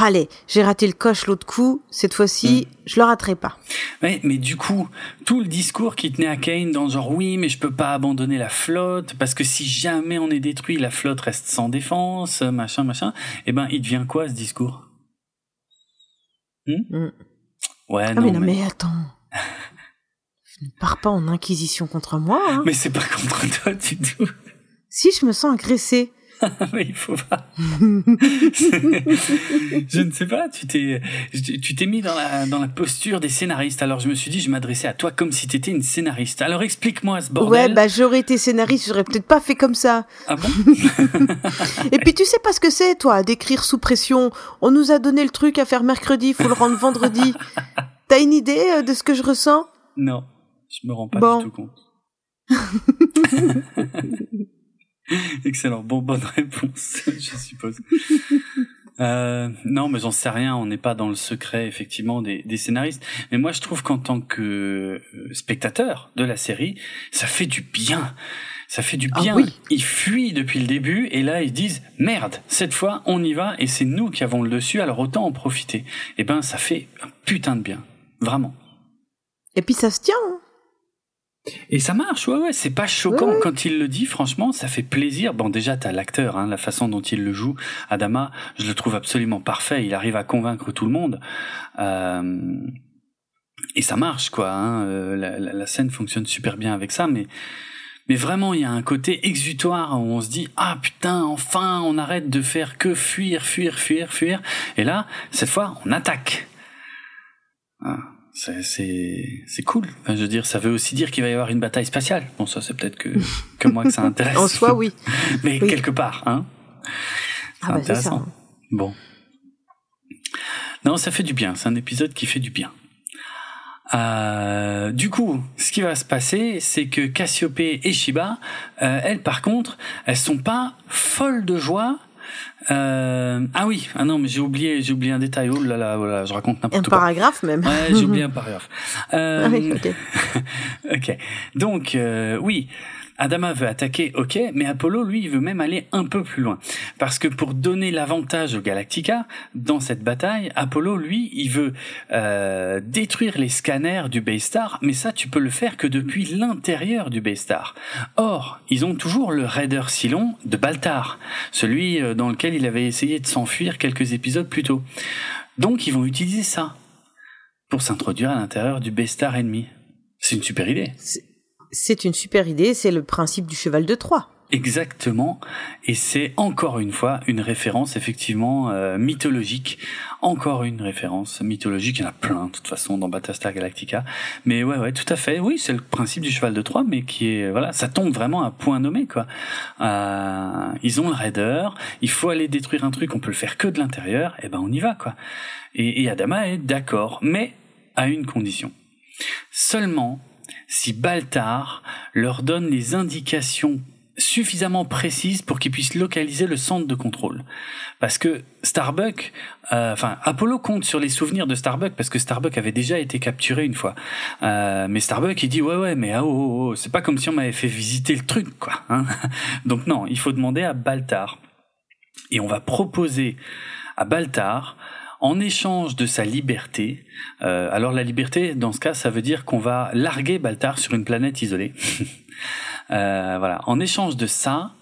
allez, j'ai raté le coche l'autre coup, cette fois-ci, mm. je le raterai pas. Ouais, mais du coup, tout le discours qui tenait à Kane dans genre oui, mais je peux pas abandonner la flotte parce que si jamais on est détruit, la flotte reste sans défense, machin, machin. Eh ben, il devient quoi ce discours? Hmm? Mm. Ouais, ah non. Mais non, mais, attends. *laughs* ne pars pas en inquisition contre moi. Hein. Mais c'est pas contre toi du tout. Si je me sens agressée. *laughs* mais il faut pas. *laughs* je ne sais pas, tu t'es, tu t'es mis dans la, dans la posture des scénaristes. Alors je me suis dit, je m'adressais à toi comme si tu étais une scénariste. Alors explique-moi ce bordel. Ouais, bah j'aurais été scénariste, j'aurais peut-être pas fait comme ça. Ah bon *laughs* Et puis tu sais pas ce que c'est, toi, d'écrire sous pression. On nous a donné le truc à faire mercredi, faut le rendre vendredi. T'as une idée euh, de ce que je ressens? Non, je me rends pas du tout compte. *laughs* Excellent. Bon, bonne réponse, *laughs* je suppose. Euh, non, mais j'en sais rien. On n'est pas dans le secret, effectivement, des, des, scénaristes. Mais moi, je trouve qu'en tant que euh, spectateur de la série, ça fait du bien. Ça fait du ah bien. Ils fuient depuis le début et là, ils disent merde. Cette fois, on y va et c'est nous qui avons le dessus. Alors autant en profiter. Eh ben, ça fait un putain de bien, vraiment. Et puis ça se tient. Hein. Et ça marche, ouais, ouais, c'est pas choquant quand il le dit, franchement, ça fait plaisir. Bon, déjà, t'as l'acteur, hein, la façon dont il le joue, Adama, je le trouve absolument parfait, il arrive à convaincre tout le monde. Euh, et ça marche, quoi, hein, euh, la, la, scène fonctionne super bien avec ça, mais... Mais vraiment, il y a un côté exutoire où on se dit ah putain, enfin, on arrête de faire que fuir, fuir, fuir, fuir. Et là, cette fois, on attaque. Ah c'est cool. Enfin, je veux dire, ça veut aussi dire qu'il va y avoir une bataille spatiale. Bon, ça, c'est peut-être que, que moi que ça *laughs* intéresse. en soi, oui. *laughs* Mais quelque part, hein. C'est ah bah intéressant. Ça. Bon. Non, ça fait du bien. C'est un épisode qui fait du bien. Euh, du coup, ce qui va se passer, c'est que Cassiopée et Shiba, euh, elles par contre, elles sont pas folles de joie. Euh, ah oui, ah non, mais j'ai oublié, j'ai oublié un détail. Oh là là, voilà, je raconte n'importe quoi. Un paragraphe même. Ouais, j'ai oublié un *laughs* paragraphe. Euh, ah oui, ok. *laughs* ok. Donc euh, oui, Adama veut attaquer, ok, mais Apollo, lui, veut même aller un peu plus loin. Parce que pour donner l'avantage au Galactica, dans cette bataille, Apollo, lui, il veut euh, détruire les scanners du Baystar, mais ça, tu peux le faire que depuis l'intérieur du Baystar. Or, ils ont toujours le Raider Cylon de Baltar, celui euh, dans lequel il avait essayé de s'enfuir quelques épisodes plus tôt. Donc, ils vont utiliser ça pour s'introduire à l'intérieur du Baystar ennemi. C'est une super idée. C'est une super idée, c'est le principe du cheval de Troie. Exactement, et c'est encore une fois une référence effectivement euh, mythologique, encore une référence mythologique, il y en a plein de toute façon dans Battlestar Galactica, mais ouais ouais tout à fait, oui c'est le principe du cheval de Troie, mais qui est voilà ça tombe vraiment à point nommé quoi. Euh, ils ont le raider, il faut aller détruire un truc, on peut le faire que de l'intérieur, et eh ben on y va quoi. Et, et Adama est d'accord, mais à une condition. Seulement si Baltar leur donne les indications suffisamment précises pour qu'ils puissent localiser le centre de contrôle. Parce que Starbuck, euh, enfin Apollo compte sur les souvenirs de Starbuck parce que Starbuck avait déjà été capturé une fois. Euh, mais Starbuck il dit ouais ouais mais ah, oh, oh, oh, c'est pas comme si on m'avait fait visiter le truc quoi. Hein *laughs* Donc non, il faut demander à Baltar. Et on va proposer à Baltar en échange de sa liberté. Euh, alors la liberté, dans ce cas, ça veut dire qu'on va larguer Baltar sur une planète isolée. *laughs* euh, voilà. En échange de ça,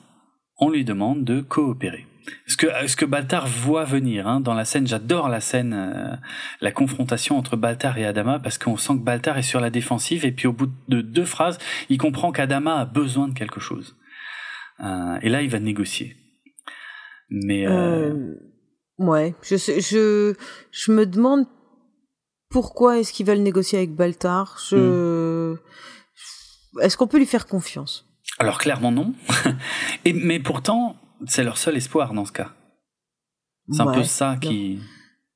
on lui demande de coopérer. Ce que, ce que Baltar voit venir hein, dans la scène, j'adore la scène, euh, la confrontation entre Baltar et Adama, parce qu'on sent que Baltar est sur la défensive, et puis au bout de deux phrases, il comprend qu'Adama a besoin de quelque chose. Euh, et là, il va négocier. Mais euh, Ouais, je, je, je me demande pourquoi est-ce qu'ils veulent négocier avec Baltar. Je... Hmm. Est-ce qu'on peut lui faire confiance? Alors clairement non. *laughs* Et, mais pourtant, c'est leur seul espoir dans ce cas. C'est un peu ça qui...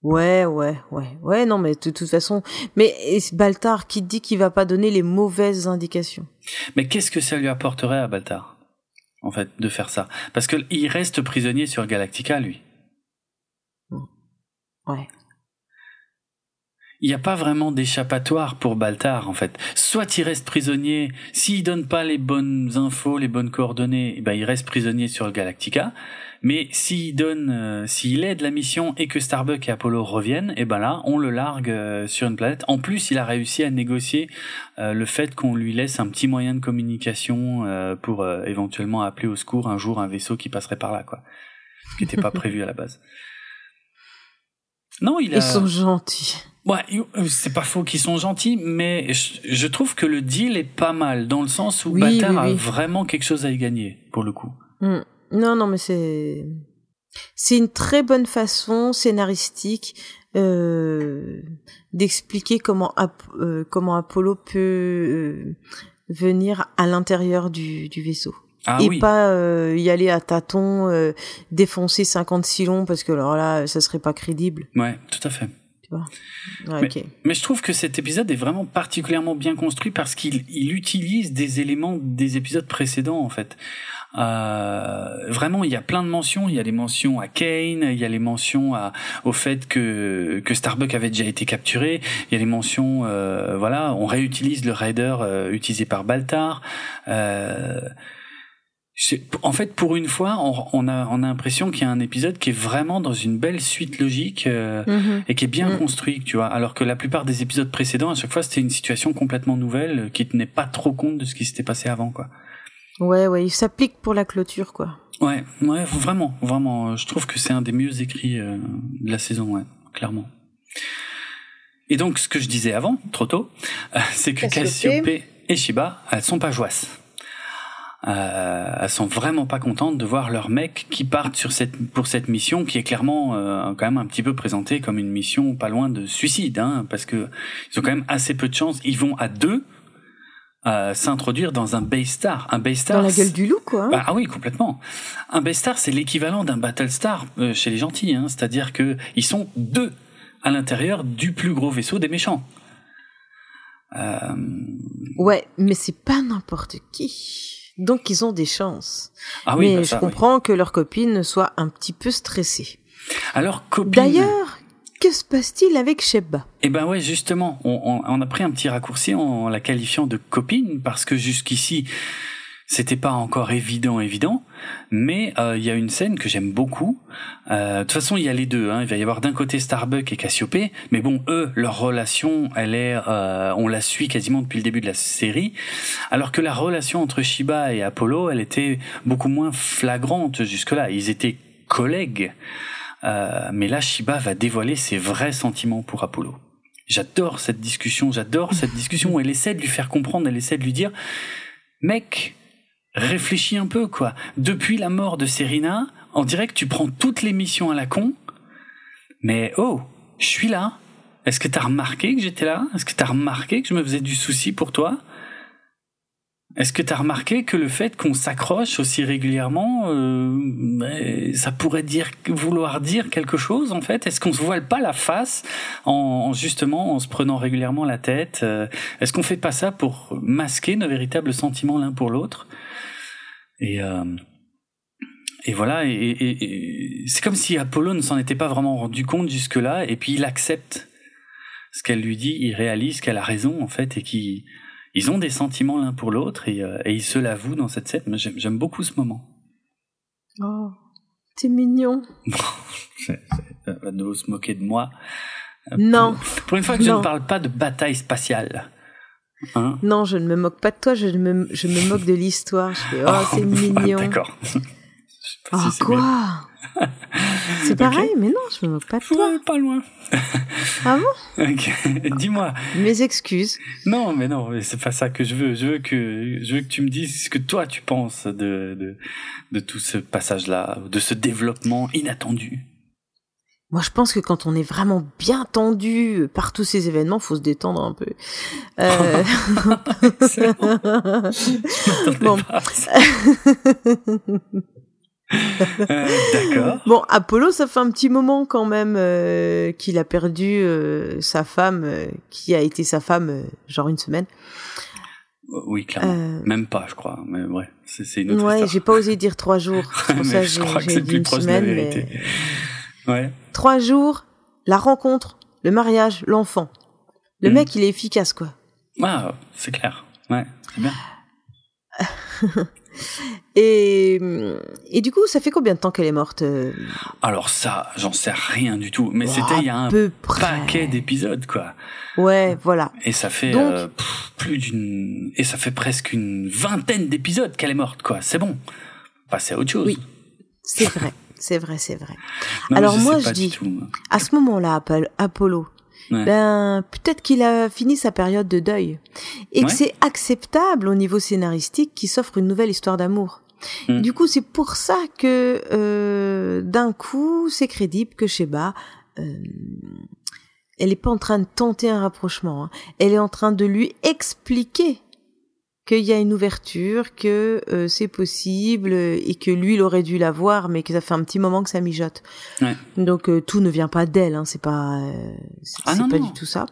Ouais, ouais, ouais, ouais, non, mais de toute façon, mais Baltar qui dit qu'il va pas donner les mauvaises indications? Mais qu'est-ce que ça lui apporterait à Baltar, en fait, de faire ça? Parce qu'il reste prisonnier sur Galactica, lui. Ouais. Il n'y a pas vraiment d'échappatoire pour Baltar, en fait. Soit il reste prisonnier, s'il donne pas les bonnes infos, les bonnes coordonnées, eh ben il reste prisonnier sur le Galactica. Mais s'il donne, euh, s'il aide la mission et que Starbuck et Apollo reviennent, et eh ben là, on le largue euh, sur une planète. En plus, il a réussi à négocier euh, le fait qu'on lui laisse un petit moyen de communication pour éventuellement appeler au secours un jour un vaisseau qui passerait par là, quoi. Ce qui n'était pas *laughs* prévu à la base. Non, il a... Ils sont gentils. Ouais, euh, c'est pas faux qu'ils sont gentils, mais je, trouve que le deal est pas mal, dans le sens où oui, a vraiment quelque chose à y gagner, pour le coup. Hmm. Non, non, mais c'est... C'est une très bonne façon scénaristique euh, d'expliquer comment, euh, comment Apollo peut euh, venir à l'intérieur du, du vaisseau. Ah et pas euh, y aller à tâtons, euh, défoncer 50 silons parce que alors là, ça serait pas crédible. Ouais, tout à fait. Tu vois mais, mais, je trouve que cet épisode est vraiment particulièrement bien construit parce qu'il il utilise des éléments des épisodes précédents en fait. Euh, vraiment, il y a plein de mentions. Il y a les mentions à Kane, il y a les mentions à, au fait que, que Starbuck avait déjà été capturé. Il y a les mentions, euh, voilà, on réutilise le Raider euh, utilisé par Baltar. Euh, en fait, pour une fois, on, a, on a l'impression qu'il y a un épisode qui est vraiment dans une belle suite logique euh, mhm. et qui est bien mhm. construit, tu vois. Alors que la plupart des épisodes précédents, à chaque fois, c'était une situation complètement nouvelle euh, qui tenait pas trop compte de ce qui s'était passé avant, quoi. Ouais, ouais, il s'applique pour la clôture, quoi. Ouais, ouais, vraiment, vraiment. Je trouve que c'est un des mieux écrits euh, de la saison, ouais, clairement. Et donc, ce que je disais avant, trop tôt, c'est que Cassiopée et Shiba, elles sont pas joisses euh, elles sont vraiment pas contentes de voir leurs mecs qui partent sur cette pour cette mission qui est clairement euh, quand même un petit peu présentée comme une mission pas loin de suicide hein, parce que ils ont quand même assez peu de chance. Ils vont à deux euh, s'introduire dans un base star un base star dans la gueule du loup quoi bah, ah oui complètement. Un base star c'est l'équivalent d'un battle star euh, chez les gentils hein, c'est-à-dire que ils sont deux à l'intérieur du plus gros vaisseau des méchants. Ouais, mais c'est pas n'importe qui. Donc ils ont des chances. Ah oui, mais bah je comprends que leur copine soit un petit peu stressée. Alors, copine. D'ailleurs, que se passe-t-il avec Sheba? Eh ben ouais, justement, on, on, on, a pris un petit raccourci en la qualifiant de copine parce que jusqu'ici, c'était pas encore évident, évident. Mais euh, il y a une scène que j'aime beaucoup. Euh, de toute façon, il y a les deux. Hein. Il va y avoir d'un côté Starbuck et Cassiopée, mais bon, eux, leur relation, elle est, euh, on la suit quasiment depuis le début de la série, alors que la relation entre Shiba et Apollo, elle était beaucoup moins flagrante jusque-là. Ils étaient collègues. Euh, mais là, Shiba va dévoiler ses vrais sentiments pour Apollo. J'adore cette discussion, j'adore cette discussion elle essaie de lui faire comprendre, elle essaie de lui dire, mec, réfléchis un peu, quoi. Depuis la mort de Serena, dirait que tu prends toutes les missions à la con, mais oh, je suis là. Est-ce que t'as remarqué que j'étais là? Est-ce que t'as remarqué que je me faisais du souci pour toi? Est-ce que tu as remarqué que le fait qu'on s'accroche aussi régulièrement, euh, ça pourrait dire vouloir dire quelque chose en fait? Est-ce qu'on se voile pas la face en, en, justement en se prenant régulièrement la tête euh, Est-ce qu'on fait pas ça pour masquer nos véritables sentiments l'un pour l'autre? Et euh, et voilà, et, et, et c'est comme si Apollo ne s'en était pas vraiment rendu compte jusque-là, et puis il accepte ce qu'elle lui dit, il réalise qu'elle a raison en fait, et qui ils ont des sentiments l'un pour l'autre et, euh, et, ils se l'avouent dans cette scène. J'aime beaucoup ce moment. Oh, t'es mignon. *laughs* Elle va de se moquer de moi. Non. Pour, pour une fois que non. je ne parle pas de bataille spatiale. Hein non, je ne me moque pas de toi, je me, je me moque de l'histoire. Je fais, oh, oh c'est *laughs* mignon. D'accord. *laughs* Oh, si quoi C'est pareil, okay. mais non, je me moque pas de toi. Ouais, pas loin. ah bon *laughs* dis-moi. Mes excuses. Non, mais non, c'est pas ça que je veux. Je veux que je veux que tu me dises ce que toi tu penses de de, de tout ce passage-là, de ce développement inattendu. Moi, je pense que quand on est vraiment bien tendu par tous ces événements, faut se détendre un peu. Euh... *laughs* bon. *laughs* Euh, D'accord. Bon, Apollo, ça fait un petit moment quand même euh, qu'il a perdu euh, sa femme, qui a été sa femme genre une semaine. Oui, clairement. Même pas, je crois. Mais ouais, c'est une autre ouais, j'ai pas osé dire trois jours. *laughs* C'est pour ça que dit une semaine. Mais... Ouais. Trois jours, la rencontre, le mariage, l'enfant. Le Mm. mec, il est efficace, quoi. Ah, c'est clair. Ouais, c'est bien. *laughs* *laughs* Et, et du coup, ça fait combien de temps qu'elle est morte euh Alors ça, j'en sais rien du tout. Mais c'était il y a un peu paquet d'épisodes, quoi. Ouais, voilà. Et ça fait Donc- euh, pff, plus d'une... Et ça fait presque une vingtaine d'épisodes qu'elle est morte, quoi. C'est bon. Passer à autre chose. Oui. C'est vrai, c'est vrai, c'est vrai. Non, Alors je moi, je dis- tout. À ce moment-là, Apol- Apollo, Ouais. ben peut-être qu'il a fini sa période de deuil et que c'est acceptable au niveau scénaristique qu'il s'offre une nouvelle histoire d'amour. Mm. Du coup, c'est pour ça que euh, d'un coup, c'est crédible que Sheba, euh, elle est pas en train de tenter un rapprochement. hein. Elle est en train de lui expliquer qu'il y a une ouverture, que euh, c'est possible euh, et que lui, il aurait dû la voir, mais que ça fait un petit moment que ça mijote. Ouais. Donc euh, tout ne vient pas d'elle, hein, c'est pas, euh, c'est Ah non, pas non. du tout ça.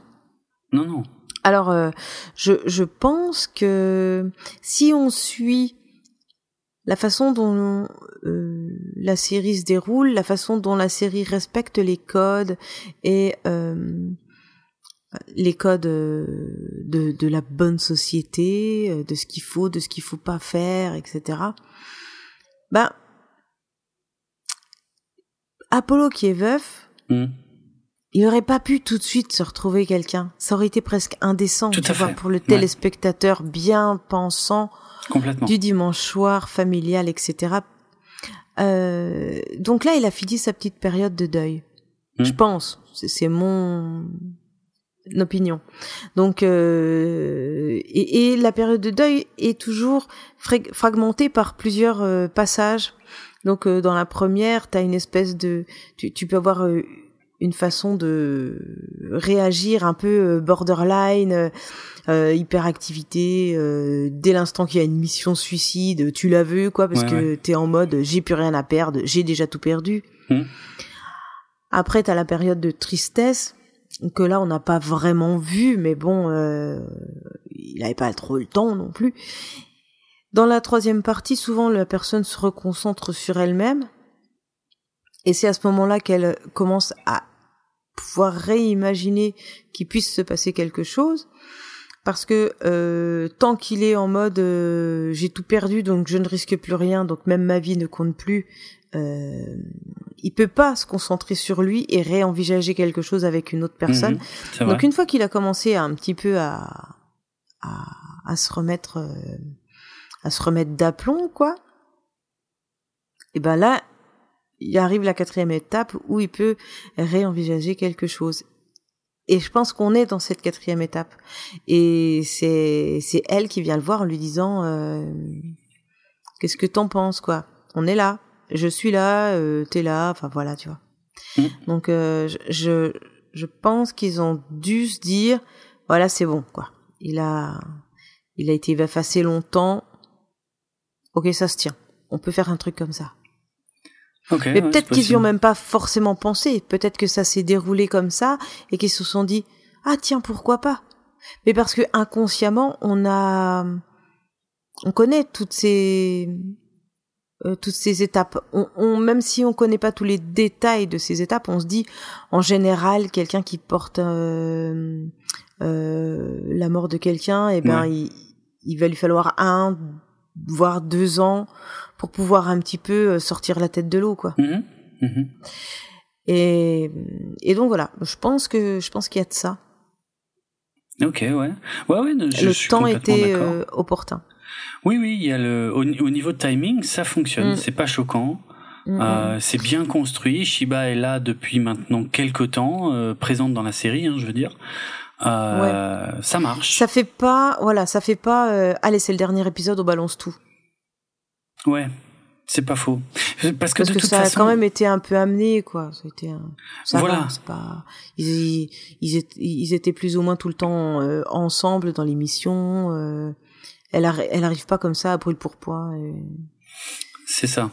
Non, non. Alors, euh, je, je pense que si on suit la façon dont euh, la série se déroule, la façon dont la série respecte les codes et euh, les codes euh, de, de la bonne société, euh, de ce qu'il faut, de ce qu'il faut pas faire, etc. Ben, Apollo qui est veuf, Mm. il aurait pas pu tout de suite se retrouver quelqu'un. Ça aurait été presque indécent, Tout tu vois, pour le Ouais. téléspectateur bien pensant Complètement. du dimanche soir, familial, etc. Euh, donc là, il a fini sa petite période de deuil. Mm. Je pense. C'est mon opinion. Donc, euh, et, et la période de deuil est toujours frag- fragmentée par plusieurs euh, passages. Donc, euh, dans la première, tu as une espèce de... Tu, tu peux avoir euh, une façon de réagir un peu euh, borderline, euh, hyperactivité, euh, dès l'instant qu'il y a une mission suicide, tu la veux, quoi, parce Ouais, que t'es en mode j'ai plus rien à perdre, j'ai déjà tout perdu. Mm. Après, t'as la période de tristesse, que là on n'a pas vraiment vu, mais bon, il n'avait pas trop le temps non plus. Dans la troisième partie, souvent la personne se reconcentre sur elle-même, et c'est à ce moment-là qu'elle commence à pouvoir réimaginer qu'il puisse se passer quelque chose parce que euh, tant qu'il est en mode euh, j'ai tout perdu donc je ne risque plus rien donc même ma vie ne compte plus euh, il peut pas se concentrer sur lui et réenvisager quelque chose avec une autre personne mhm, donc une fois qu'il a commencé à, un petit peu à à, à se remettre euh, à se remettre d'aplomb quoi et ben là il arrive la quatrième étape où il peut réenvisager quelque chose. Et je pense qu'on est dans cette quatrième étape. Et c'est c'est elle qui vient le voir en lui disant euh, qu'est-ce que t'en penses quoi? On est là, je suis là, euh, t'es là, enfin voilà tu vois. Mmh. Donc euh, je je pense qu'ils ont dû se dire voilà c'est bon quoi. Il a il a été effacé longtemps. Ok ça se tient. On peut faire un truc comme ça mais peut-être qu'ils y ont même pas forcément pensé. Peut-être que ça s'est déroulé comme ça et qu'ils se sont dit ah tiens pourquoi pas? Mais parce que inconsciemment on a on connaît toutes ces euh, toutes ces étapes. On, même si on connaît pas tous les détails de ces étapes, on se dit en général quelqu'un qui porte euh, euh, la mort de quelqu'un, et eh ben il, il va lui falloir un voire deux ans pour pouvoir un petit peu sortir la tête de l'eau, quoi. Mhm. Mhm. Et, et donc voilà, je pense que je pense qu'il y a de ça. Ok, ouais, ouais, ouais. Je, le temps était euh, opportun. Oui, oui, il y a le au, niveau de timing, ça fonctionne, mm. c'est pas choquant. Mm, euh, mm. c'est bien construit. Shiba est là depuis maintenant quelques temps, euh, présente dans la série, hein, je veux dire. Euh, Ça marche. Ça fait pas, voilà, ça fait pas. Euh, allez, c'est le dernier épisode, on balance tout. Ouais, c'est pas faux. Parce que, Parce que ça a quand même été un peu amené, quoi. Ça, a été un... ça voilà. c'est pas... ils, ils, étaient, ils étaient plus ou moins tout le temps euh, ensemble dans l'émission. Euh... Elle, elle arrive pas comme ça à brûle pour. Et... C'est ça.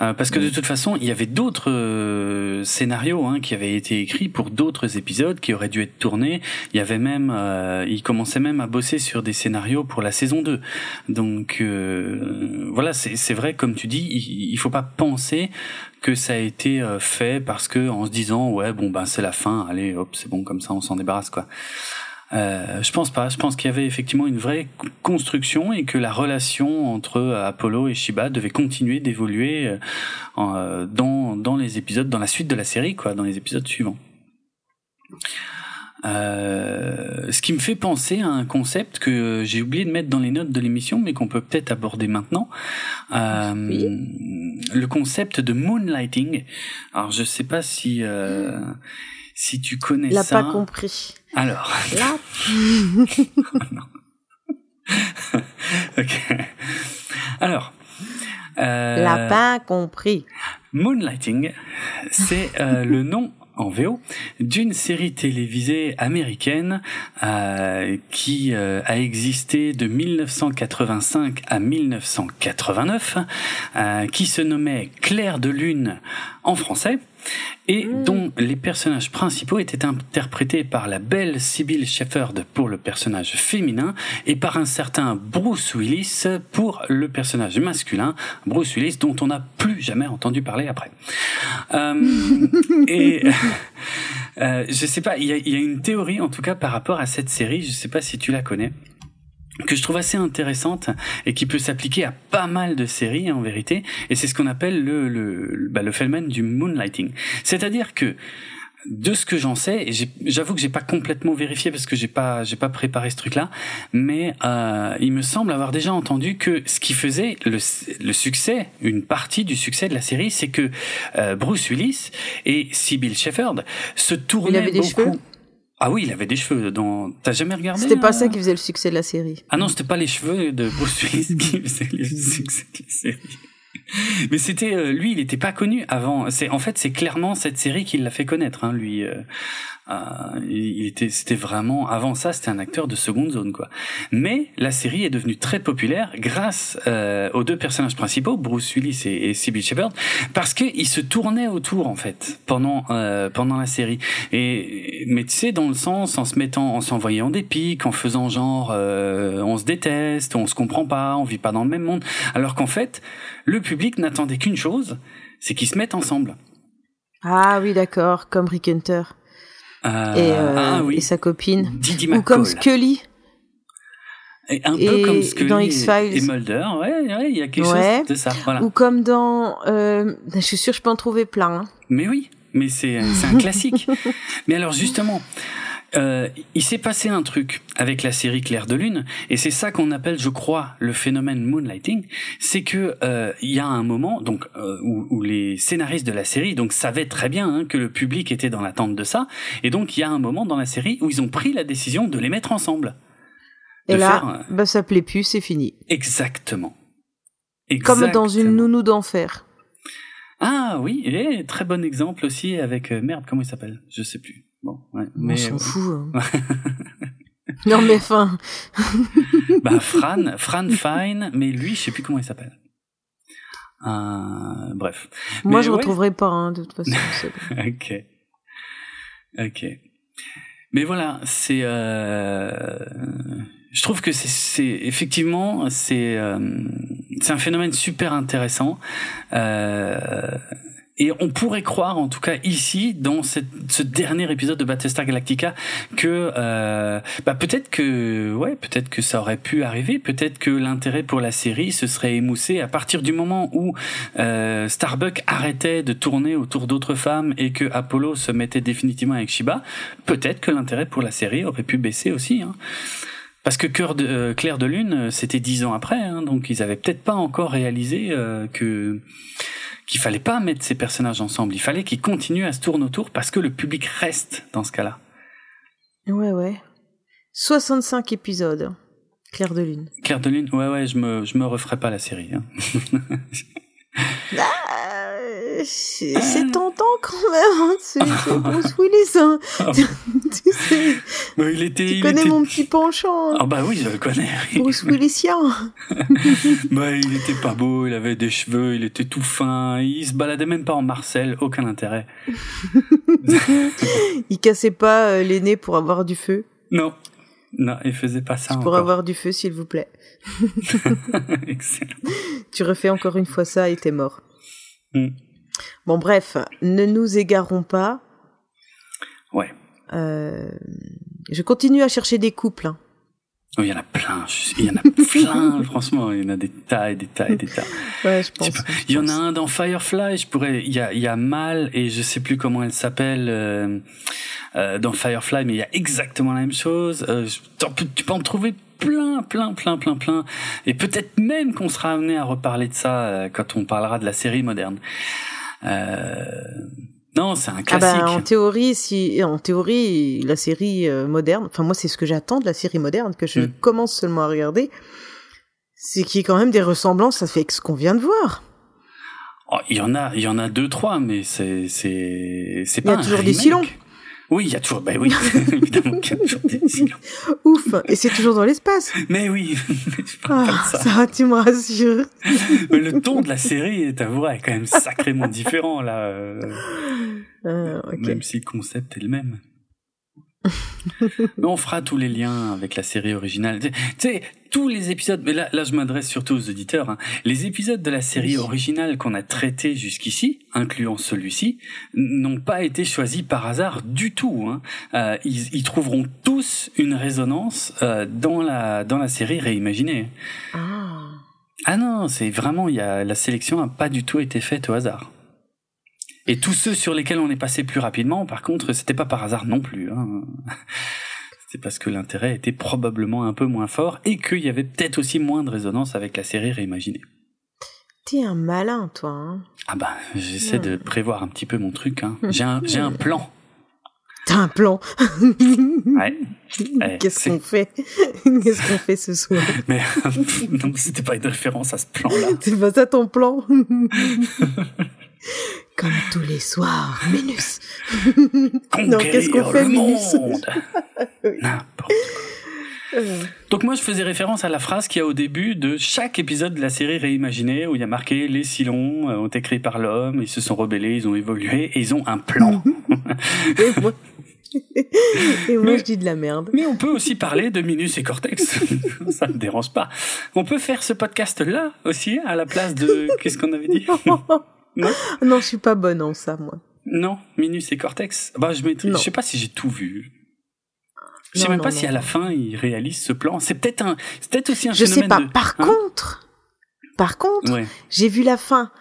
Euh, parce que de toute façon, il y avait d'autres euh, scénarios hein, qui avaient été écrits pour d'autres épisodes qui auraient dû être tournés. Il y avait même, euh, il commençait même à bosser sur des scénarios pour la saison 2. Donc euh, voilà, c'est vrai, comme tu dis, il, il faut pas penser que ça a été fait parce que en se disant ouais bon ben c'est la fin, allez hop c'est bon comme ça on s'en débarrasse quoi. Euh, je pense pas. Je pense qu'il y avait effectivement une vraie construction et que la relation entre Apollo et Shiba devait continuer d'évoluer euh, euh, dans, dans les épisodes, dans la suite de la série, quoi, dans les épisodes suivants. Euh, ce qui me fait penser à un concept que j'ai oublié de mettre dans les notes de l'émission, mais qu'on peut peut-être aborder maintenant. Euh, Le concept de moonlighting. Alors, je sais pas si euh, si tu connais ça. Il pas compris. Alors. Là. *laughs* *laughs* ok. Alors. Euh, L'a pas compris. Moonlighting, c'est euh, *laughs* le nom en VO d'une série télévisée américaine euh, qui euh, a existé de 1985 à 1989, euh, qui se nommait Claire de Lune en français et mm. dont les personnages principaux étaient interprétés par la belle Sybil Shepherd pour le personnage féminin et par un certain Bruce Willis pour le personnage masculin, Bruce Willis dont on n'a plus jamais entendu parler après. Euh, et *laughs* euh, je sais pas, il y a, y a, une théorie en tout cas par rapport à cette série, je sais pas si tu la connais que je trouve assez intéressante et qui peut s'appliquer à pas mal de séries en vérité et c'est ce qu'on appelle le le, bah, le phénomène du moonlighting c'est-à-dire que de ce que j'en sais, et j'avoue que j'ai pas complètement vérifié parce que j'ai pas j'ai pas préparé ce truc-là, mais euh, il me semble avoir déjà entendu que ce qui faisait le, le succès, une partie du succès de la série, c'est que euh, Bruce Willis et Sybil Shepherd se tournaient beaucoup. Ah oui, il avait des cheveux. Dans... T'as jamais regardé C'était pas ça euh, qui faisait le succès de la série. Ah non, c'était pas les cheveux de Bruce Willis qui faisaient le succès de la série. Mais c'était euh, lui, il n'était pas connu avant. C'est en fait, c'est clairement cette série qui l'a fait connaître, hein, lui. Euh, il était, c'était vraiment avant ça, c'était un acteur de seconde zone quoi. Mais la série est devenue très populaire grâce euh, aux deux personnages principaux, Bruce Willis et, et Sybil Shepherd, parce qu'ils se tournaient autour en fait pendant euh, pendant la série. Et mais tu sais dans le sens en se mettant, en s'envoyant des pics, en faisant genre on se déteste, on se comprend pas, on vit pas dans le même monde, alors qu'en fait le public n'attendait qu'une chose, c'est qu'ils se mettent ensemble. Ah oui, d'accord, comme Rick Hunter. Euh, et, euh, ah, oui. et, sa copine. Didi Ou comme Scully. Et un peu comme Scully dans X-Files. Et, Mulder, ouais, ouais, il y a quelque chose de ça. Voilà. Ou comme dans... Euh, je suis sûre je peux en trouver plein. Hein. Mais oui, mais c'est un classique. *laughs* mais alors justement, euh, il s'est passé un truc avec la série Claire de Lune, et c'est ça qu'on appelle, je crois, le phénomène moonlighting. C'est que euh, il y a un moment, donc euh, où, où, les scénaristes de la série donc savaient très bien hein, que le public était dans l'attente de ça, et donc il y a un moment dans la série où ils ont pris la décision de les mettre ensemble. Et là, faire, bah ça plaît plus, c'est fini. Exactement. Exactement. Comme dans une nounou d'enfer. Ah oui, et très bon exemple aussi avec merde, comment il s'appelle? Je sais plus. Bon, ouais, mais on s'en fout. Hein. *laughs* non mais fin. *laughs* bah Fran, Fran Fine, mais lui, je sais plus comment il s'appelle. Euh, bref. Moi, mais je ouais. retrouverai pas, hein, de toute façon. *laughs* ok. Ok. Mais voilà, c'est. Euh... Je trouve que c'est effectivement c'est euh, c'est un phénomène super intéressant. Euh, et on pourrait croire, en tout cas ici, dans cette, ce dernier épisode de Battlestar Galactica, que euh, bah peut-être que ouais, peut-être que ça aurait pu arriver, peut-être que l'intérêt pour la série se serait émoussé à partir du moment où euh, Starbuck arrêtait de tourner autour d'autres femmes et que Apollo se mettait définitivement avec Shiba. Peut-être que l'intérêt pour la série aurait pu baisser aussi. Hein. Parce que Cœur de, euh, Claire de Lune, euh, c'était dix ans après, hein, donc ils avaient peut-être pas encore réalisé euh, que qu'il fallait pas mettre ces personnages ensemble. Il fallait qu'ils continuent à se tourner autour parce que le public reste dans ce cas-là. Ouais, ouais. 65 épisodes. Claire de Lune. Claire de Lune, ouais, ouais, je me, je me referai pas la série. Hein. *laughs* Ah, c'est *laughs* tentant quand même. Hein. C'est *laughs* Bruce Willis. Hein. Ah tu, sais, il était, tu il connais était... mon petit penchant. Ah bah oui, je le connais. Bruce Willisien. *laughs* bah il était pas beau, il avait des cheveux, il était tout fin, il se baladait même pas en Marcel, aucun intérêt. il cassait pas euh, les nez pour avoir du feu. Non, non, il faisait pas ça. Pour avoir du feu, s'il vous plaît. Excellent. Tu refais encore une fois ça et t'es mort. Mm. Bon, bref, ne nous égarons pas. Ouais. Euh, je continue à chercher des couples. Hein. Oh, il y en a plein, il y en a plein, *laughs* franchement, il y en a des tas et des tas et des tas. *laughs* Ouais, je pense. Il y en a un dans Firefly, je pourrais, il y a, il y a Mal et je sais plus comment elle s'appelle euh, euh, dans Firefly, mais il y a exactement la même chose. Euh, tu peux en trouver plein, plein, plein, plein, plein. Et peut-être même qu'on sera amené à reparler de ça euh, quand on parlera de la série moderne. Euh, non, c'est un classique. Ah bah, en théorie, si, en théorie, la série euh, moderne, enfin moi c'est ce que j'attends de la série moderne que je mm. commence seulement à regarder, c'est qu'il y ait quand même des ressemblances avec ce qu'on vient de voir. Oh, il y en a, il y en a deux trois, mais c'est c'est c'est pas. Il y a toujours des silons. Oui, il y a toujours, ben oui, *laughs* évidemment qu'il y a toujours des silons. *laughs* Ouf, et c'est toujours dans l'espace. Mais oui, *laughs* ah, ça. ça tu me rassures. Mais le ton de la série, t'avoueras, est quand même sacrément différent là. Euh, euh, okay. Même si le concept est le même. mais on fera tous les liens avec la série originale. Tu sais, tous les épisodes, mais là, là je m'adresse surtout aux auditeurs, hein, les épisodes de la série originale qu'on a traités jusqu'ici, incluant celui-ci, n'ont pas été choisis par hasard du tout. Hein. Euh, ils, ils, trouveront tous une résonance euh, dans la dans la série réimaginée. Ah. Ah non, c'est vraiment, il y a la sélection n'a pas du tout été faite au hasard. Et tous ceux sur lesquels on est passé plus rapidement, par contre, c'était pas par hasard non plus. Hein. C'est parce que l'intérêt était probablement un peu moins fort et qu'il y avait peut-être aussi moins de résonance avec la série réimaginée. T'es un malin, toi. Hein ah bah, j'essaie de prévoir un petit peu mon truc. Hein. *laughs* J'ai un, un plan. T'as un plan *laughs* Ouais. ouais *laughs* Qu'est-ce qu'on fait? Qu'est-ce qu'on fait ce soir? Mais non, c'était pas une référence à ce plan-là. C'est pas ça ton plan? Comme tous les soirs, Minus. *laughs* non, qu'est-ce qu'on fait, Minus *laughs* N'importe quoi. Donc moi je faisais référence à la phrase qu'il y a au début de chaque épisode de la série réimaginée où il y a marqué les Silons ont été créés par l'homme, ils se sont rebellés, ils ont évolué et ils ont un plan. *laughs* et moi, et moi je dis de la merde. Mais on peut aussi parler de Minus et Cortex, ça ne me dérange pas. On peut faire ce podcast là aussi à la place de qu'est-ce qu'on avait dit? Non, non, je suis pas bonne en ça, moi. Non, Minus et Cortex. Bah, je ne sais pas si j'ai tout vu. Je sais même pas si à la fin ils réalisent ce plan. C'est peut-être un, c'est peut-être aussi un je phénomène. Je sais pas. Par hein contre, par contre, j'ai vu la fin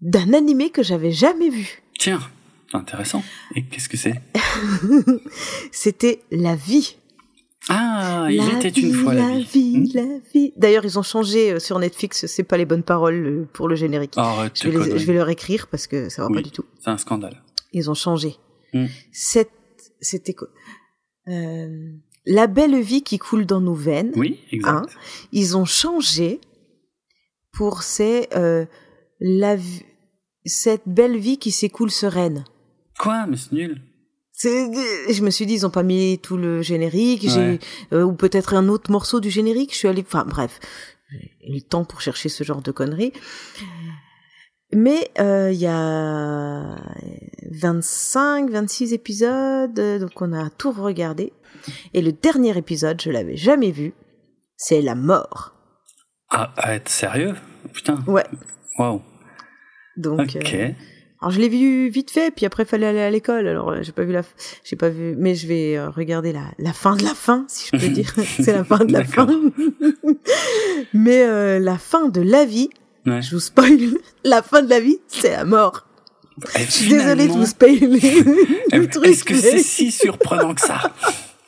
d'un animé que j'avais jamais vu. Tiens, intéressant. Et qu'est-ce que c'est? *laughs* C'était La Vie. Ah, il était une fois la, la vie. Hmm la vie. D'ailleurs, ils ont changé euh, sur Netflix. C'est pas les bonnes paroles euh, pour le générique. Arrête, je, vais les, je vais leur écrire parce que ça va oui, pas du tout. C'est un scandale. Ils ont changé. Hmm. C'était quoi euh, La belle vie qui coule dans nos veines. Oui, exact. Hein, ils ont changé pour ces euh, la cette belle vie qui s'écoule sereine. Quoi, mais c'est nul. Je me suis dit, ils ont pas mis tout le générique, Ouais. euh, ou peut-être un autre morceau du générique. Je suis allée, enfin bref, j'ai eu le temps pour chercher ce genre de conneries. Mais euh, il y a 25, 26 épisodes, donc on a tout regardé. Et le dernier épisode, je l'avais jamais vu, c'est la mort. Ah, à être sérieux? Putain. Ouais. Waouh. Donc. Ok. euh, alors je l'ai vu vite fait, puis après fallait aller à l'école. Alors euh, j'ai pas vu la, j'ai pas vu, mais je vais euh, regarder la, la fin de la fin, si je peux dire. *laughs* c'est la fin de la fin. *laughs* mais euh, la fin de la vie, Ouais. je vous spoil, la fin de la vie, c'est la mort. Et Je suis désolée de vous spoiler *laughs* eh, le truc. Est-ce que c'est si surprenant que ça?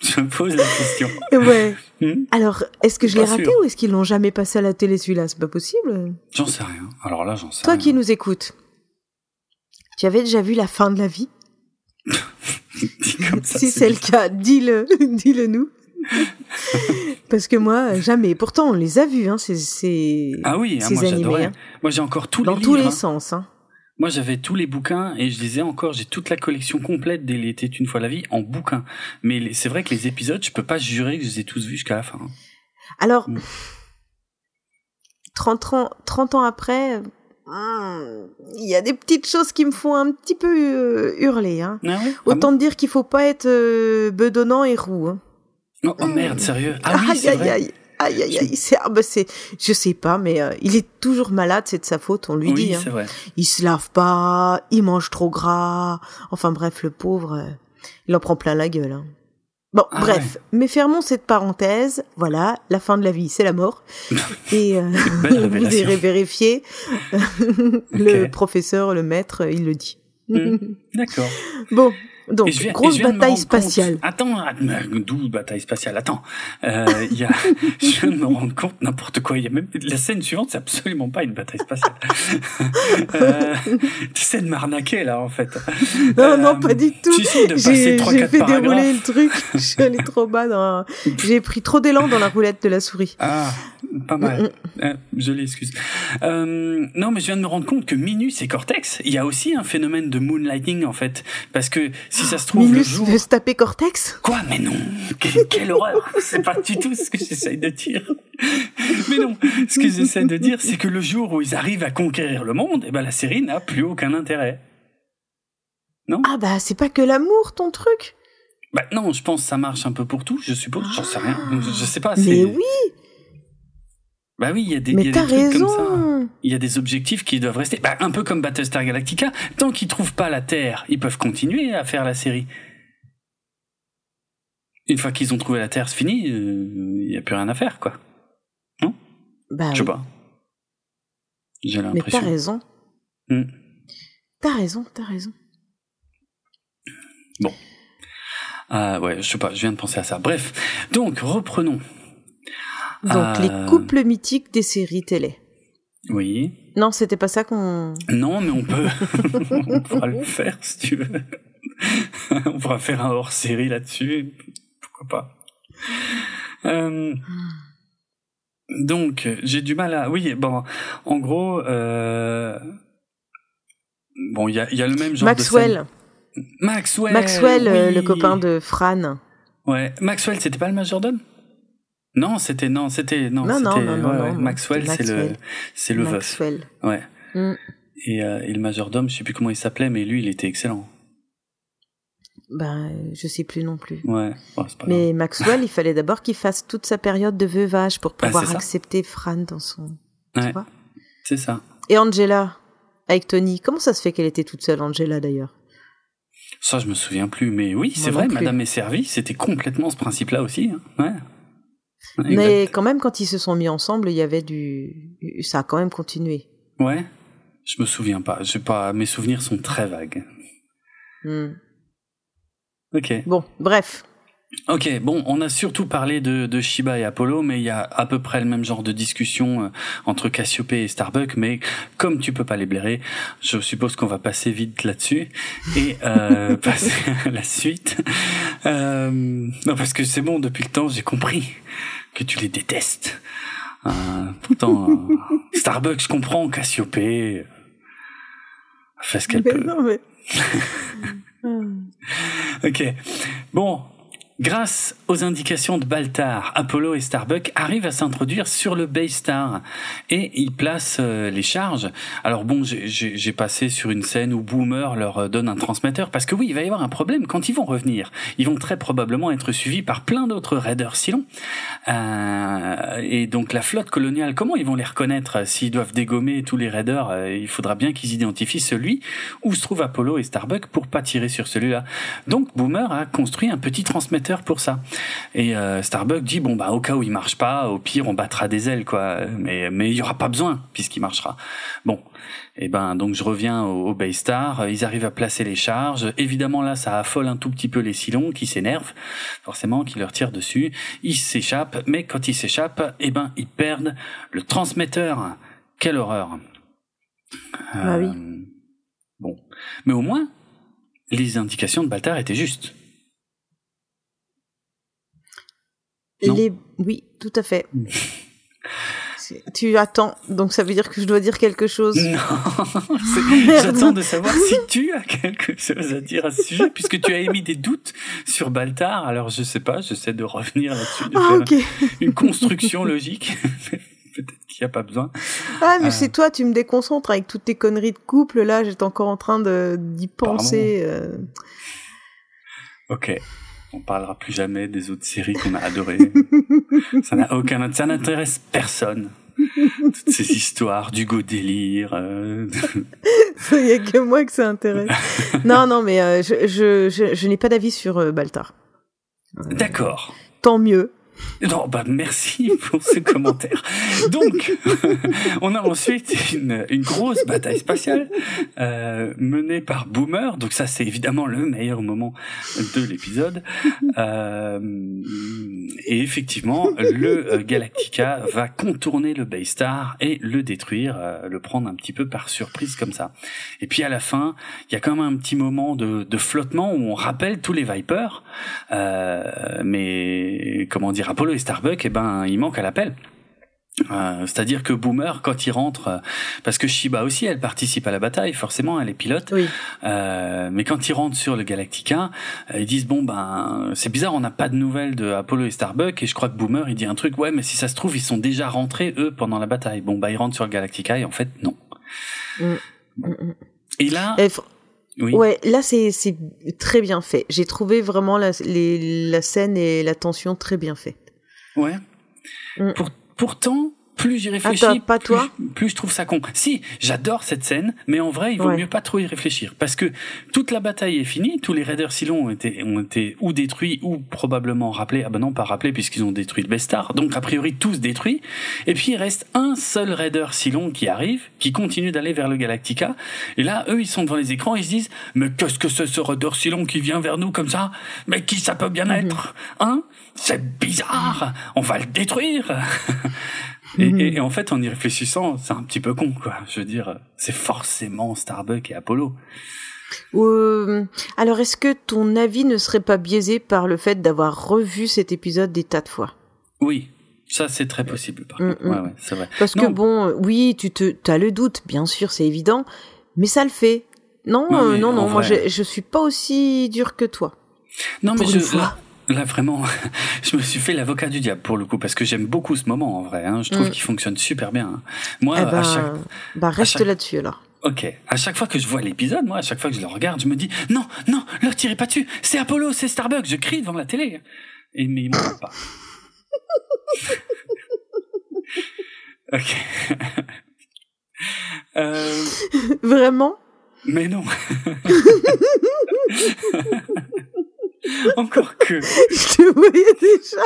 Je me pose la question. Ouais. Hmm? Alors, est-ce que je l'ai raté sûr. ou est-ce qu'ils l'ont jamais passé à la télé celui-là? C'est pas possible. J'en sais rien. Alors là, j'en sais Toi rien. qui nous écoutes, tu avais déjà vu la fin de la vie? Comme ça, si c'est le cas, dis-le, *laughs* dis-le nous. Parce que moi, jamais. Pourtant, on les a vus, hein, ces, ces, Ah oui, hein, ces moi animés, j'adorais. hein. Moi j'ai encore tous dans les tous livres. les hein. sens. Hein. Moi j'avais tous les bouquins et je lisais encore, j'ai toute la collection complète des L'été une fois la vie en bouquin. Mais les- c'est vrai que les épisodes, je peux pas jurer que je les ai tous vus jusqu'à la fin. hein. Alors, Mm. 30 ans, 30 ans après, il y a des petites choses qui me font un petit peu euh, hurler. Hein. Ah Ah Autant te dire qu'il faut pas être euh, bedonnant et roux. Hein. bon oh, oh, merde, sérieux? Ah oui, aïe, c'est aïe, vrai. aïe. Aïe, aïe, aïe, c'est, ah bah c'est, je sais pas, mais euh, il est toujours malade, c'est de sa faute, on lui oui, dit. Hein. c'est vrai. Il se lave pas, il mange trop gras. Enfin bref, le pauvre, euh, il en prend plein la gueule. Hein. Bon, Ah bref, mais fermons cette parenthèse. Voilà, la fin de la vie, c'est la mort. *laughs* Et euh, *laughs* vous irez vérifier. *laughs* le professeur, le maître, il le dit. Hmm, D'accord. Bon, donc je viens- grosse je bataille rendre compte- spatiale. Attends, d'où bataille spatiale? Attends, euh, y a, *laughs* je viens de me rendre compte n'importe quoi. Il y a même la scène suivante, c'est absolument pas une bataille spatiale. *laughs* euh, tu essaies de m'arnaquer là en fait. Non, Euh, non, pas du tout. J'ai fait dérouler le truc. Je suis allée trop bas dans. J'ai pris trop d'élan dans la roulette de la souris. Ah, pas mal. Euh, jolie excuse. Euh, non, mais je viens de me rendre compte que Minus et Cortex, il y a aussi un phénomène de moonlighting en fait, parce que si ça se trouve le jour. veut se taper Cortex Quoi Mais non quelle, quelle horreur C'est pas du tout ce que j'essaye de dire. Mais non, ce que j'essaie de dire, c'est que le jour où ils arrivent à conquérir le monde, eh ben la série n'a plus aucun intérêt. Ah bah c'est pas que l'amour ton truc? Bah non, je pense que ça marche un peu pour tout, je suppose, j'en sais rien. Je, sais pas. Mais oui, Bah oui, il y a des, y mais a t'as des trucs comme ça. Il y a des objectifs qui doivent rester. Bah, un peu comme Battlestar Galactica. Tant qu'ils trouvent pas la Terre, ils peuvent continuer à faire la série. Une fois qu'ils ont trouvé la Terre, c'est fini. Il n'y a plus rien à faire, quoi. Bah, Je sais oui. pas. J'ai mais t'as l'impression. raison. Hmm. T'as raison, t'as raison. Ah ouais, je sais pas, je viens de penser à ça. Bref, donc reprenons. Donc Euh, les couples mythiques des séries télé. Oui. Non, c'était pas ça qu'on. Non, mais on peut. *laughs* on pourra le faire si tu veux. *laughs* on pourra faire un hors-série là-dessus. Pourquoi pas. Euh, donc, j'ai du mal à. Oui, bon, en gros, euh, bon, il y a, y a, le même genre Maxwell. de Maxwell. Maxwell, euh, le copain de Fran. Ouais, Maxwell, c'était pas le majordome? Non, c'était non, c'était non, non, non, non, Maxwell, c'est le c'est le Maxwell. veuf. Ouais. Mm. Et, euh, et, le majordome, je sais plus comment il s'appelait, mais lui, il était excellent. Ben, je sais plus non plus. Ouais. mais Maxwell, il *laughs* fallait d'abord qu'il fasse toute sa période de veuvage pour bah, pouvoir accepter Fran dans son. Ouais. C'est ça. Et Angela, avec Tony, comment ça se fait qu'elle était toute seule, Angela d'ailleurs? Ça, je me souviens plus, mais oui, c'est vrai, Madame est servie, c'était complètement ce principe-là aussi. Hein. Ouais. Mais quand même, quand ils se sont mis ensemble, il y avait du. Ça a quand même continué. Ouais. Je me souviens pas. Pas. Mes souvenirs sont très vagues. Hmm. Ok. Bon, bref. Ok, bon, on a surtout parlé de, de, Shiba et Apollo, mais il y a à peu près le même genre de discussion euh, entre Cassiope et Starbuck, mais comme tu peux pas les blairer, je suppose qu'on va passer vite là-dessus et euh, *laughs* passer à la suite. Euh, non, parce que c'est bon, depuis le temps, j'ai compris que tu les détestes. Euh, pourtant, euh, Starbuck, je comprends, Cassiope fait ce qu'elle peut. Non, mais... *laughs* *laughs* ok. Bon, Grâce aux indications de Baltar, Apollo et Starbuck arrivent à s'introduire sur le Baystar et ils placent euh, les charges. Alors bon, j'ai passé sur une scène où Boomer leur euh, donne un transmetteur parce que oui, il va y avoir un problème quand ils vont revenir. Ils vont très probablement être suivis par plein d'autres raiders Silon. Euh, et donc la flotte coloniale, comment ils vont les reconnaître s'ils doivent dégommer tous les raiders euh, Il faudra bien qu'ils identifient celui où se trouvent Apollo et Starbuck pour pas tirer sur celui-là. Donc Boomer a construit un petit transmetteur pour ça. Et euh, Starbuck dit bon bah au cas où il marche pas, au pire on battra des ailes quoi, mais mais il y aura pas besoin puisqu'il marchera. Bon, et eh ben donc je reviens au, au Baystar, ils arrivent à placer les charges. Évidemment là ça affole un tout petit peu les Silons qui s'énervent, forcément qui leur tirent dessus. Ils s'échappent, mais quand ils s'échappent, et eh ben ils perdent le transmetteur. Quelle horreur. Bah oui. Euh, bon, mais au moins les indications de Baltar étaient justes. Oui, tout à fait. *laughs* tu attends, donc ça veut dire que je dois dire quelque chose. Non, *laughs* j'attends de savoir si tu as quelque chose à dire à ce sujet, puisque tu as émis des doutes sur Baltar. Alors je sais pas, j'essaie de revenir là-dessus, de ah, faire une construction logique. *laughs* Peut-être qu'il n'y a pas besoin. Ah, mais euh. c'est toi, tu me déconcentres avec toutes tes conneries de couple. Là, j'étais encore en train d'y penser. Euh... Ok on parlera plus jamais des autres séries qu'on a adorées. *laughs* ça n'a aucun, ça n'intéresse personne. Toutes ces histoires du go délire. Euh... *laughs* Il n'y a que moi que ça intéresse. non, non, mais euh, je, je, je, je n'ai pas d'avis sur euh, Baltar. D'accord. Tant mieux. Non, bah merci pour ce *laughs* commentaire. Donc, *laughs* on a ensuite une, une grosse bataille spatiale euh, menée par Boomer. Donc ça, c'est évidemment le meilleur moment de l'épisode. Euh, et effectivement, le euh, Galactica va contourner le Baystar et le détruire, euh, le prendre un petit peu par surprise comme ça. Et puis à la fin, il y a quand même un petit moment de, de flottement où on rappelle tous les Vipers. Mais comment dire Apollo et Starbuck, eh ben, il manque à l'appel. Euh, c'est-à-dire que Boomer, quand il rentre, euh, parce que Shiba aussi, elle participe à la bataille, forcément, elle est pilote. Euh, mais quand ils rentrent sur le Galactica, ils disent bon ben, c'est bizarre, on n'a pas de nouvelles de Apollo et Starbuck, et je crois que Boomer, il dit un truc, ouais, mais si ça se trouve, ils sont déjà rentrés eux pendant la bataille. Bon bah, ils rentrent sur le Galactica et en fait non. Mm. Et là. Oui. Ouais, là c'est c'est très bien fait. J'ai trouvé vraiment la, les, la scène et la tension très bien fait. Ouais. Mm. Pour, pourtant, plus j'y réfléchis, pas toi plus, je trouve ça con. Si, j'adore cette scène, mais en vrai, il vaut mieux pas trop y réfléchir. Parce que toute la bataille est finie, tous les raiders Silon ont été, ont été ou détruits, ou probablement rappelés. Ah ben non, pas rappelés, puisqu'ils ont détruit le Bestar. Donc, a priori, tous détruits. Et puis, il reste un seul raider Silon qui arrive, qui continue d'aller vers le Galactica. Et là, eux, ils sont devant les écrans, ils se disent, mais qu'est-ce que c'est ce raider Silon qui vient vers nous comme ça? Mais qui ça peut bien mhm. être? Hein? C'est bizarre! On va le détruire! *laughs* Mhm. Et, en fait, en y réfléchissant, c'est un petit peu con, quoi. Je veux dire, c'est forcément Starbuck et Apollo. Euh, alors, est-ce que ton avis ne serait pas biaisé par le fait d'avoir revu cet épisode des tas de fois? Oui, ça c'est très possible. Par mm, contre. Mm. Ouais, c'est vrai. Parce que bon, euh, oui, tu te, as le doute, bien sûr, c'est évident, mais ça le fait. Non, non, non, non moi je, je suis pas aussi dur que toi. Non, mais je, là, là, vraiment, *laughs* je me suis fait l'avocat du diable pour le coup parce que j'aime beaucoup ce moment en vrai. Hein. Je trouve mm. qu'il fonctionne super bien. Hein. Moi, eh ben, à chaque, bah reste là-dessus alors. Ok. À chaque fois que je vois l'épisode, moi, à chaque fois que je le regarde, je me dis non, non, leur tirez pas dessus. C'est Apollo, c'est Starbucks. Je crie devant la télé. Et mais ils m'entendent pas. *laughs* ok. *laughs* euh... Vraiment? Mais non. *laughs* Encore que. Je te voyais déjà.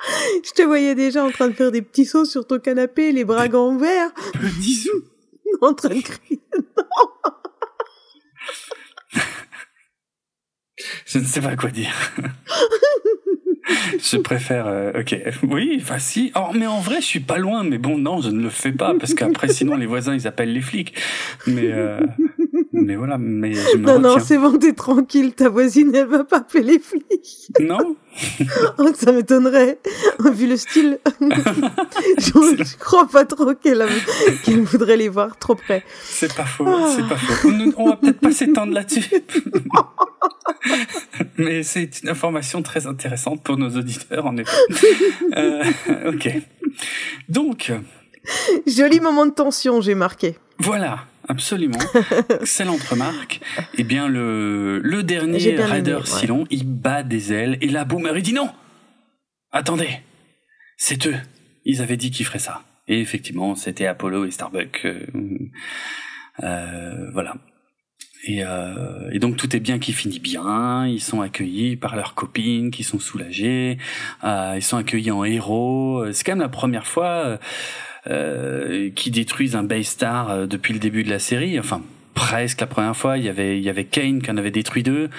*laughs* Je te voyais déjà en train de faire des petits sauts sur ton canapé, les bras en verre. Petits En train de crier. *laughs* Je ne sais pas quoi dire. Je préfère. Euh, ok, oui, enfin si. Oh, mais en vrai, je suis pas loin. Mais bon, non, je ne le fais pas parce qu'après, sinon, les voisins, ils appellent les flics. Mais euh, mais voilà, mais je me Non, non, c'est bon, t'es tranquille, ta voisine, elle va pas appeler les flics. Non *laughs* oh, Ça m'étonnerait, vu le style. *laughs* je, crois pas trop qu'elle voudrait les voir trop près. C'est pas faux, c'est pas faux. On, va peut-être pas s'étendre là-dessus. *laughs* mais c'est une information très intéressante pour nos auditeurs, en effet. *laughs* Euh, ok. Donc... Joli moment de tension, j'ai marqué. Voilà. Absolument. *laughs* Excellente remarque. Eh bien, le, le dernier Raider Silon, il bat des ailes et la Boomer, il dit non Attendez C'est eux. Ils avaient dit qu'ils feraient ça. Et effectivement, c'était Apollo et Starbuck. Euh, euh, voilà. Et, euh, et, donc tout est bien qui finit bien. Ils sont accueillis par leurs copines, qui sont soulagés. Euh, ils sont accueillis en héros. C'est quand même la première fois euh, qui détruisent un Baystar euh, depuis le début de la série. Enfin, presque la première fois. Il y avait il y avait Kane qui en avait détruit deux,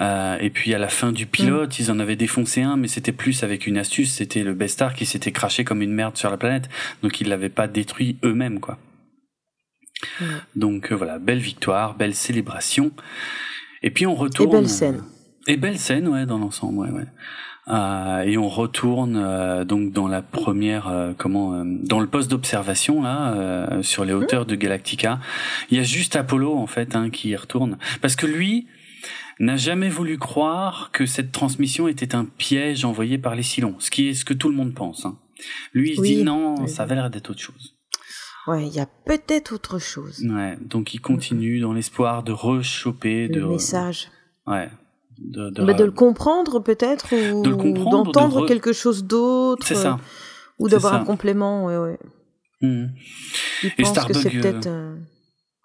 euh, et puis à la fin du pilote, mm. ils en avaient défoncé un, mais c'était plus avec une astuce. C'était le Baystar qui s'était craché comme une merde sur la planète, donc ils l'avaient pas détruit eux-mêmes, quoi. Mm. Donc voilà, belle victoire, belle célébration. Et puis on retourne. Et belle scène. Et belle scène, ouais, dans l'ensemble, ouais, ouais. Euh, et on retourne euh, donc dans la première euh, comment dans le poste d'observation là sur les mhm. hauteurs de Galactica. Il y a juste Apollo en fait hein, qui y retourne parce que lui n'a jamais voulu croire que cette transmission était un piège envoyé par les Silons, ce qui est ce que tout le monde pense. Hein. Lui il se dit non, ça va l'air d'être autre chose. Ouais, il y a peut-être autre chose. Ouais, donc il continue dans l'espoir de rechoper le de message. Ouais, de, de, de le comprendre peut-être ou d'entendre quelque chose d'autre. C'est ça. Ou d'avoir un complément, ouais, ouais. Mmh. Je pense que c'est peut-être euh,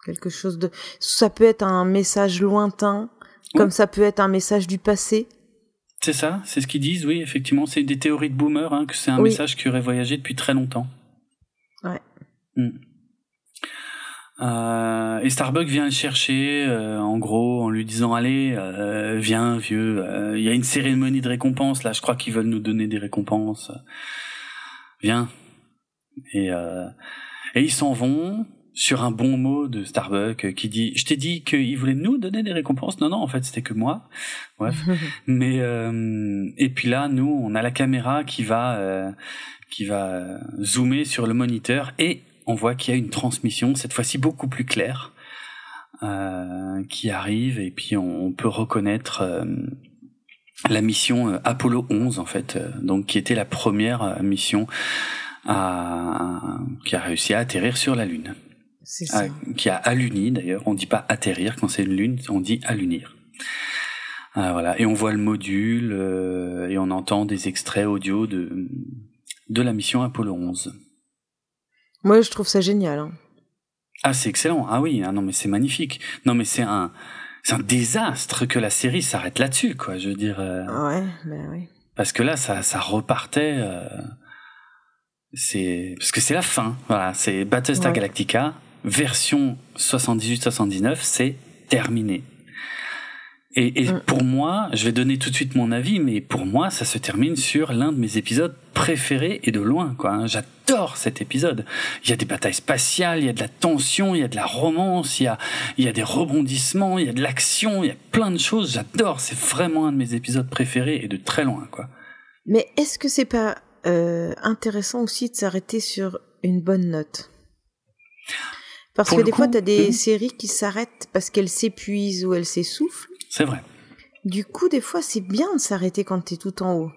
quelque chose de. Ça peut être un message lointain, comme ça peut être un message du passé. C'est ça, c'est ce qu'ils disent, oui, effectivement. C'est des théories de boomer, hein, que c'est un message qui aurait voyagé depuis très longtemps. Ouais. Euh, et Starbuck vient le chercher, euh, en gros, en lui disant allez, euh, viens vieux, il y a une cérémonie de récompense là, je crois qu'ils veulent nous donner des récompenses. Viens. Et, et ils s'en vont sur un bon mot de Starbuck qui dit je t'ai dit qu'il voulait nous donner des récompenses non non en fait c'était que moi ouais *laughs* mais et puis là nous on a la caméra qui va qui va zoomer sur le moniteur et on voit qu'il y a une transmission, cette fois-ci beaucoup plus claire, euh, qui arrive, et puis on, peut reconnaître euh, la mission euh, Apollo 11, en fait, donc qui était la première mission à, qui a réussi à atterrir sur la Lune. C'est ça. qui a alluni, d'ailleurs. On dit pas atterrir quand c'est une Lune, on dit allunir. voilà. Et on voit le module et on entend des extraits audio de, de la mission Apollo 11. Moi, je trouve ça génial. Hein. Ah, c'est excellent. Ah oui, ah non, mais c'est magnifique. Non, mais c'est un, c'est un désastre que la série s'arrête là-dessus, quoi. Je veux dire. Euh... Ouais, ben oui. Parce que là, ça, ça repartait. Euh... C'est parce que c'est la fin. Voilà, c'est Battlestar Galactica version 78-79, c'est terminé. Et, et mm. pour moi, je vais donner tout de suite mon avis, mais pour moi, ça se termine sur l'un de mes épisodes préférés et de loin, quoi. Hein. J'adore cet épisode. Il y a des batailles spatiales, il y a de la tension, il y a de la romance, il y a, il y a des rebondissements, il y a de l'action, il y a plein de choses. J'adore. C'est vraiment un de mes épisodes préférés et de très loin, quoi. Mais est-ce que c'est pas euh, intéressant aussi de s'arrêter sur une bonne note? Parce que des fois, tu as des séries qui s'arrêtent parce qu'elles s'épuisent ou elles s'essoufflent. C'est vrai. Du coup, des fois, c'est bien de s'arrêter quand tu es tout en haut.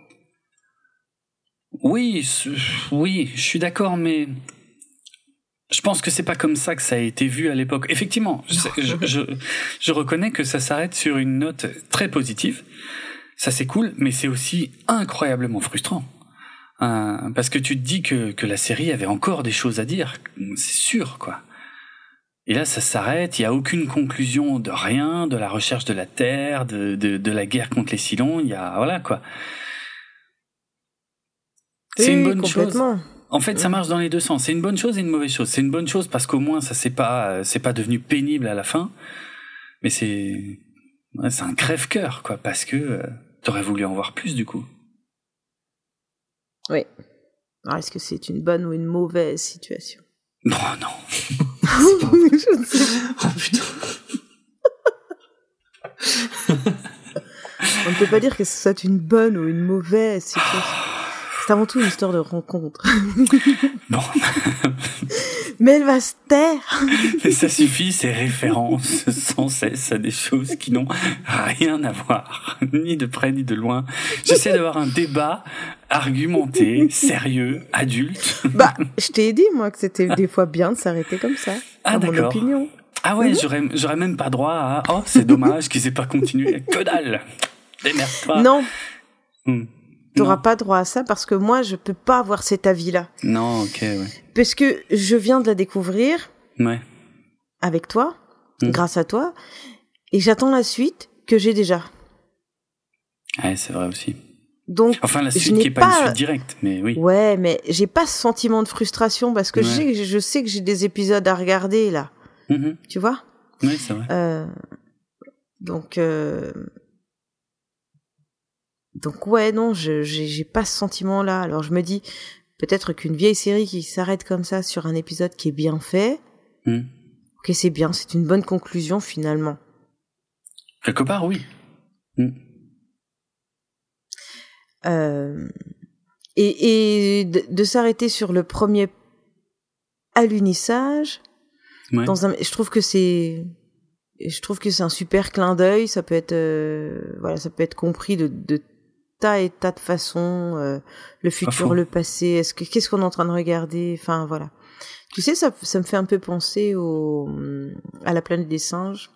Oui, oui, je suis d'accord, mais je pense que c'est pas comme ça que ça a été vu à l'époque. Effectivement, je, reconnais que ça s'arrête sur une note très positive. Ça c'est cool, mais c'est aussi incroyablement frustrant. Euh, parce que tu te dis que, que la série avait encore des choses à dire, c'est sûr, quoi. Et là, ça s'arrête, il n'y a aucune conclusion de rien, de la recherche de la Terre, de, de, de la guerre contre les Silons, il y a... Voilà, quoi. C'est une bonne chose. En fait, ça marche dans les deux sens. C'est une bonne chose et une mauvaise chose. C'est une bonne chose parce qu'au moins, ça c'est pas, c'est pas devenu pénible à la fin. Mais c'est, c'est un crève-cœur, quoi, parce que euh, t'aurais voulu en voir plus, du coup. Oui. Alors, est-ce que c'est une bonne ou une mauvaise situation? Non, non. *laughs* Je ne sais pas. Oh, *laughs* putain. On ne peut pas dire que ce soit une bonne ou une mauvaise situation. C'est avant tout une histoire de rencontre. *laughs* Bon. *laughs* Mais elle va se taire. Mais *laughs* ça suffit, ces références sans cesse à des choses qui n'ont rien à voir, ni de près ni de loin. J'essaie d'avoir un débat argumenté, sérieux, adulte. Bah, je t'ai dit, moi, que c'était des fois bien de s'arrêter comme ça. Ah, mon opinion. Ah ouais, j'aurais, j'aurais même pas droit à, oh, c'est dommage qu'ils aient pas continué. Que dalle! Démerde-toi. Non. Hmm. T'auras pas droit à ça parce que moi, je peux pas avoir cet avis-là. Non, ok, ouais. Parce que je viens de la découvrir. Ouais. Avec toi, hmm. grâce à toi, et j'attends la suite que j'ai déjà. Ouais, c'est vrai aussi. Donc, enfin, la suite qui est pas, une suite directe, mais oui. Ouais, mais j'ai pas ce sentiment de frustration parce que je, sais, je sais que j'ai des épisodes à regarder là. Mm-hmm. Tu vois? Oui, c'est vrai. Euh, donc, euh, donc ouais, non, je j'ai pas ce sentiment-là. Alors je me dis peut-être qu'une vieille série qui s'arrête comme ça sur un épisode qui est bien fait, hmm. ok c'est bien, c'est une bonne conclusion finalement. Quelque part, oui. Hmm. Euh, et, et de, s'arrêter sur le premier alunissage, dans un, je trouve que c'est je trouve que c'est un super clin d'œil. Ça peut être, euh, voilà, ça peut être compris de, de tas et tas de façons, euh, le futur, le passé, est-ce que qu'est-ce qu'on est en train de regarder, enfin voilà. Tu sais, ça, ça me fait un peu penser au, à la planète des singes.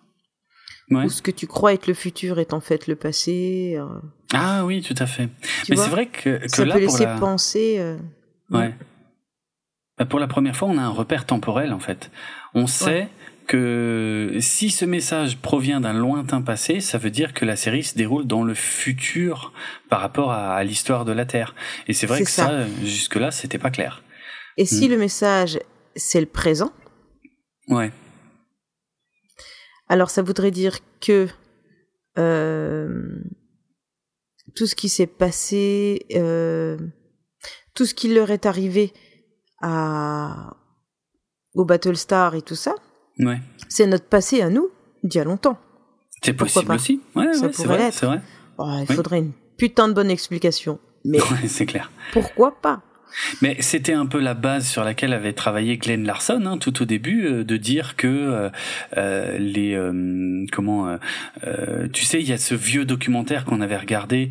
Ouais. Où ce que tu crois être le futur est en fait le passé. Euh. Ah oui, tout à fait. Mais c'est vrai que, que ça là, peut laisser penser. Euh, ouais. Bah, pour la première fois, on a un repère temporel en fait. On sait que si ce message provient d'un lointain passé, ça veut dire que la série se déroule dans le futur par rapport à, l'histoire de la Terre. Et c'est vrai que ça, jusque-là, c'était pas clair. Et si hmm. le message, c'est le présent? Ouais. Alors ça voudrait dire que euh, tout ce qui s'est passé, euh, tout ce qui leur est arrivé à, au Battlestar et tout ça, Ouais. C'est notre passé à nous, d'il y a longtemps. C'est possible aussi. Ouais, Ça pourrait l'être. Vrai. Oh, il faudrait une putain de bonne explication. Mais *laughs* c'est clair. Pourquoi pas? Mais c'était un peu la base sur laquelle avait travaillé Glenn Larson hein, tout au début, euh, de dire que euh, euh les euh, comment, tu sais, il y a ce vieux documentaire qu'on avait regardé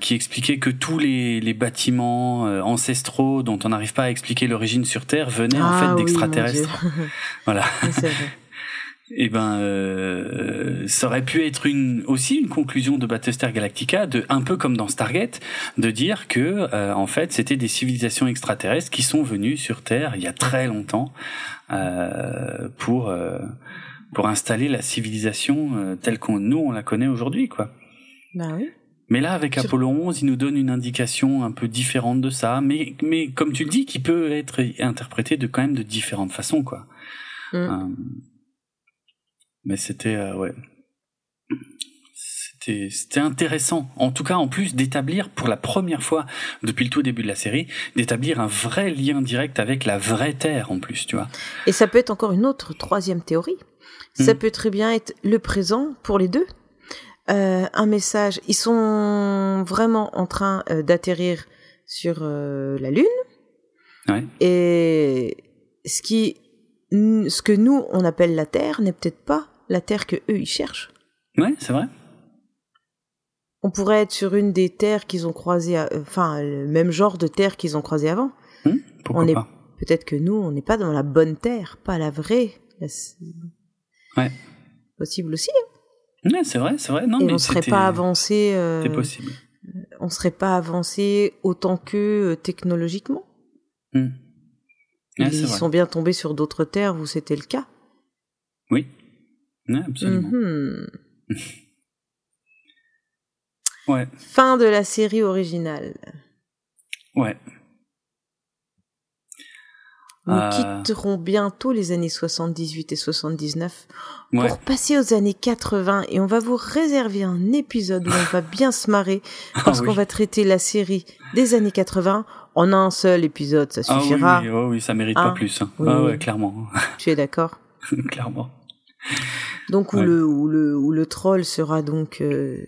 qui expliquait que tous les, les bâtiments ancestraux dont on n'arrive pas à expliquer l'origine sur Terre venaient en ah fait d'extraterrestres. *laughs* voilà. Eh ben, euh, ça aurait pu être une aussi une conclusion de Battlestar Galactica, de un peu comme dans Stargate, de dire que euh, en fait c'était des civilisations extraterrestres qui sont venues sur Terre il y a très longtemps euh, pour euh, pour installer la civilisation euh, telle qu'on nous on la connaît aujourd'hui, quoi. Bah oui. Mais là, avec Apollo 11, il nous donne une indication un peu différente de ça, mais mais comme tu le dis, qui peut être interprété de quand même de différentes façons, quoi. Mm. Mais c'était euh, ouais. C'était intéressant. En tout cas, en plus d'établir pour la première fois depuis le tout début de la série, d'établir un vrai lien direct avec la vraie Terre en plus, tu vois. Et ça peut être encore une autre troisième théorie. Ça hmm. peut très bien être le présent pour les deux. Euh, un message. Ils sont vraiment en train euh, d'atterrir sur la Lune. Ouais. Et ce qui ce que nous on appelle la Terre n'est peut-être pas la Terre que eux ils cherchent. Ouais, c'est vrai. On pourrait être sur une des terres qu'ils ont croisées, enfin le même genre de terre qu'ils ont croisées avant. Pourquoi on est pas peut-être que nous on n'est pas dans la bonne terre, pas la vraie. Ouais. Possible aussi. Hein. Ouais, c'est vrai, c'est vrai. Non, Et mais on serait pas avancé. Euh... C'est possible. On serait pas avancé autant que technologiquement. Hmm. Ils sont bien tombés sur d'autres terres où c'était le cas. Oui. Absolument. Mm -hmm. *laughs* ouais. Fin de la série originale. Ouais. Nous Euh. quitterons bientôt les années 78 et 79 Ouais. pour passer aux années 80 et on va vous réserver un épisode où on va bien se marrer *laughs* parce Ah oui. qu'on va traiter la série des années 80 en un seul épisode, ça Ah oui, suffira. oui, oh oui, ça mérite Hein pas plus. hein. Oui, ah ouais, clairement. Tu es d'accord? *laughs* Clairement. Donc où Ouais. le où le où le troll sera donc euh,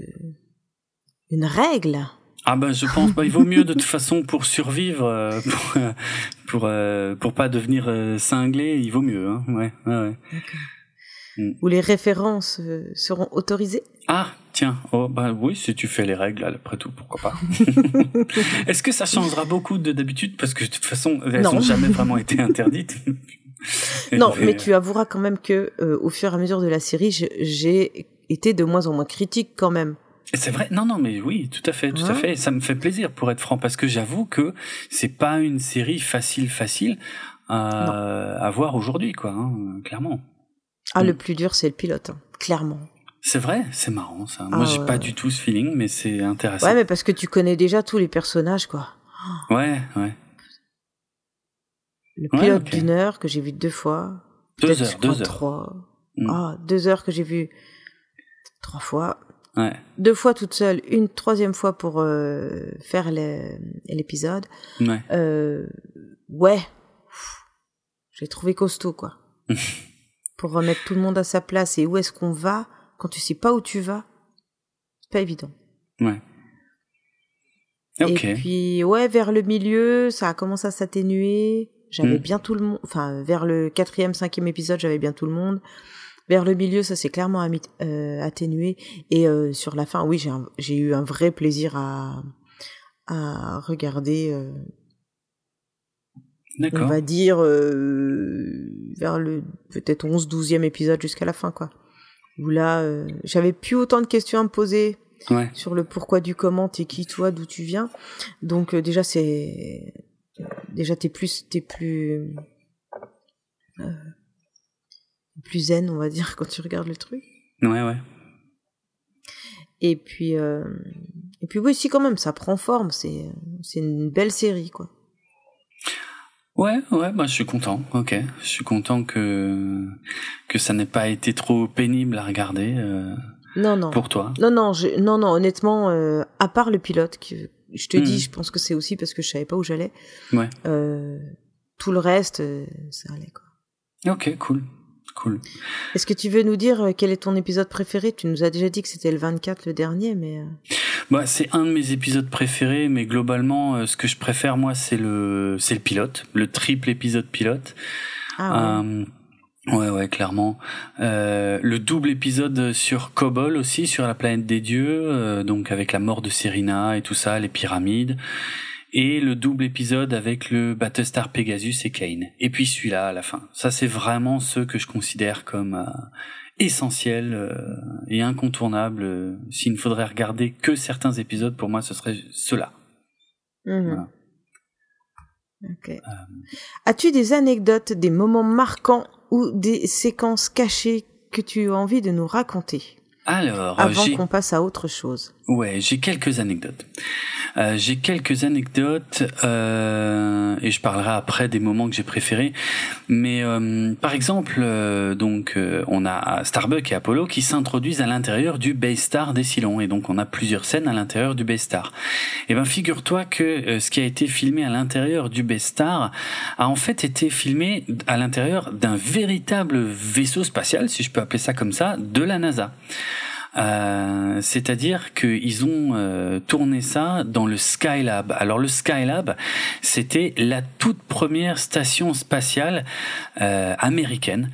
une règle? Ah ben je pense bah, il vaut mieux de toute façon pour survivre euh, *laughs* pour euh, pour euh, pour pas devenir cinglé, il vaut mieux hein. Ouais, ouais, ouais. où les références euh, seront autorisées. Ah, tiens. Oh bah oui, si tu fais les règles après tout, pourquoi pas. *laughs* Est-ce que ça changera beaucoup de d'habitude? Parce que de toute façon, elles Non. ont jamais vraiment été interdites. *laughs* Non, Et- mais tu avoueras quand même que euh, au fur et à mesure de la série, j'ai été de moins en moins critique quand même. C'est vrai, non, non, mais oui, tout à fait, tout à Hein? fait. Ça me fait plaisir pour être franc, parce que j'avoue que c'est pas une série facile, facile à, à voir aujourd'hui, quoi, hein, clairement. Ah, Mm. le plus dur, c'est le pilote, hein, clairement. C'est vrai, c'est marrant ça. Ah Moi, j'ai ouais. pas du tout ce feeling, mais c'est intéressant. Ouais, mais parce que tu connais déjà tous les personnages, quoi. ouais, ouais. Le Ouais, pilote d'une heure que j'ai vu deux fois. Deux heures, deux heures. Trois. Mm. Ah, deux heures que j'ai vu trois fois. Ouais, Deux fois toute seule, une troisième fois pour euh, faire l'épisode. ouais. Euh, ouais, j'ai trouvé costaud quoi. *laughs* Pour remettre tout le monde à sa place et où est-ce qu'on va quand tu sais pas où tu vas, c'est pas évident. ouais. Et puis ouais, vers le milieu, ça a commencé à s'atténuer. J'avais Mm. bien tout le monde. Enfin, vers le quatrième, cinquième épisode, j'avais bien tout le monde. Vers le milieu, ça s'est clairement euh, atténué. Et euh, sur la fin, oui, j'ai eu un vrai plaisir à à regarder. euh, on va dire euh, vers le peut-être 11 12e épisode jusqu'à la fin quoi. Où là euh, j'avais plus autant de questions à me poser Ouais. sur le pourquoi du comment t'es qui toi d'où tu viens. Donc euh, déjà c'est déjà t'es plus t'es plus plus zen on va dire *laughs* quand tu regardes le truc. Ouais, ouais. et puis et puis oui si quand même ça prend forme. C'est c'est une belle série quoi Ouais, ouais, bah je suis content. Ok, je suis content que que ça n'ait pas été trop pénible à regarder euh, non non pour toi. Non, non, je, non, non, honnêtement, euh, à part le pilote, qui, je te Hmm. dis, je pense que c'est aussi parce que je savais pas où j'allais. Ouais. Euh, tout le reste, ça allait, quoi. Ok, cool, cool. Est-ce que tu veux nous dire euh, quel est ton épisode préféré? Tu nous as déjà dit que c'était le 24, le dernier, mais... euh, Bah, c'est un de mes épisodes préférés, mais globalement, euh, ce que je préfère moi, c'est le c'est le pilote, le triple épisode pilote. Ah ouais. Euh, ouais, ouais, clairement. Euh, le double épisode sur Kobol aussi, sur la planète des dieux, euh, donc avec la mort de Serena et tout ça, les pyramides. Et le double épisode avec le Battlestar Pegasus et Kane. Et puis celui-là à la fin. Ça, c'est vraiment ceux que je considère comme euh, essentiels euh, et incontournables. Euh, S'il ne faudrait regarder que certains épisodes, pour moi, ce serait ceux-là. Mhm. voilà. Ok. As-tu des anecdotes, des moments marquants ou des séquences cachées que tu as envie de nous raconter? Alors, euh, avant qu'on passe à autre chose Ouais, j'ai quelques anecdotes. Euh, j'ai quelques anecdotes euh, et je parlerai après des moments que j'ai préférés. Mais euh, par exemple, euh, donc euh, on a Starbuck et Apollo qui s'introduisent à l'intérieur du Bay Star des Silons et donc on a plusieurs scènes à l'intérieur du Bay Star. Et ben figure-toi que euh, ce qui a été filmé à l'intérieur du Bay Star a en fait été filmé à l'intérieur d'un véritable vaisseau spatial, si je peux appeler ça comme ça, de la NASA. Euh, c'est-à-dire qu'ils ont euh, tourné ça dans le Skylab. Alors le Skylab, c'était la toute première station spatiale euh, américaine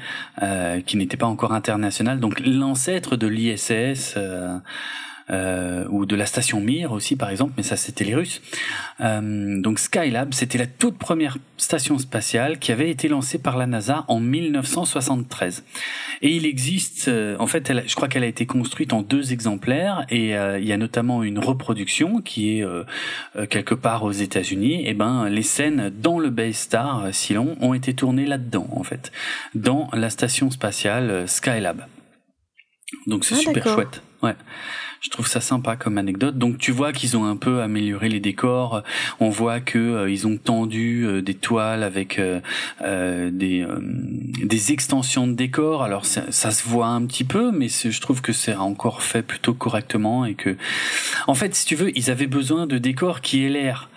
qui n'était pas encore internationale, donc l'ancêtre de l'ISS euh, ou de la station Mir aussi par exemple, mais ça c'était les Russes. Euh, donc Skylab, c'était la toute première station spatiale qui avait été lancée par la NASA en 1973. Et il existe, euh, en fait, elle, je crois qu'elle a été construite en deux exemplaires et euh, il y a notamment une reproduction qui est euh, quelque part aux États-Unis. Et ben, les scènes dans le Bay Star Silon ont été tournées là-dedans, en fait, dans la station spatiale Skylab. Donc c'est ah, super chouette. Ouais je trouve ça sympa comme anecdote. Donc tu vois qu'ils ont un peu amélioré les décors. On voit que euh, ils ont tendu euh, des toiles avec euh, des des extensions de décors. Alors ça, se voit un petit peu, mais je trouve que c'est encore fait plutôt correctement et que, en fait, si tu veux, ils avaient besoin de décors qui aient l'air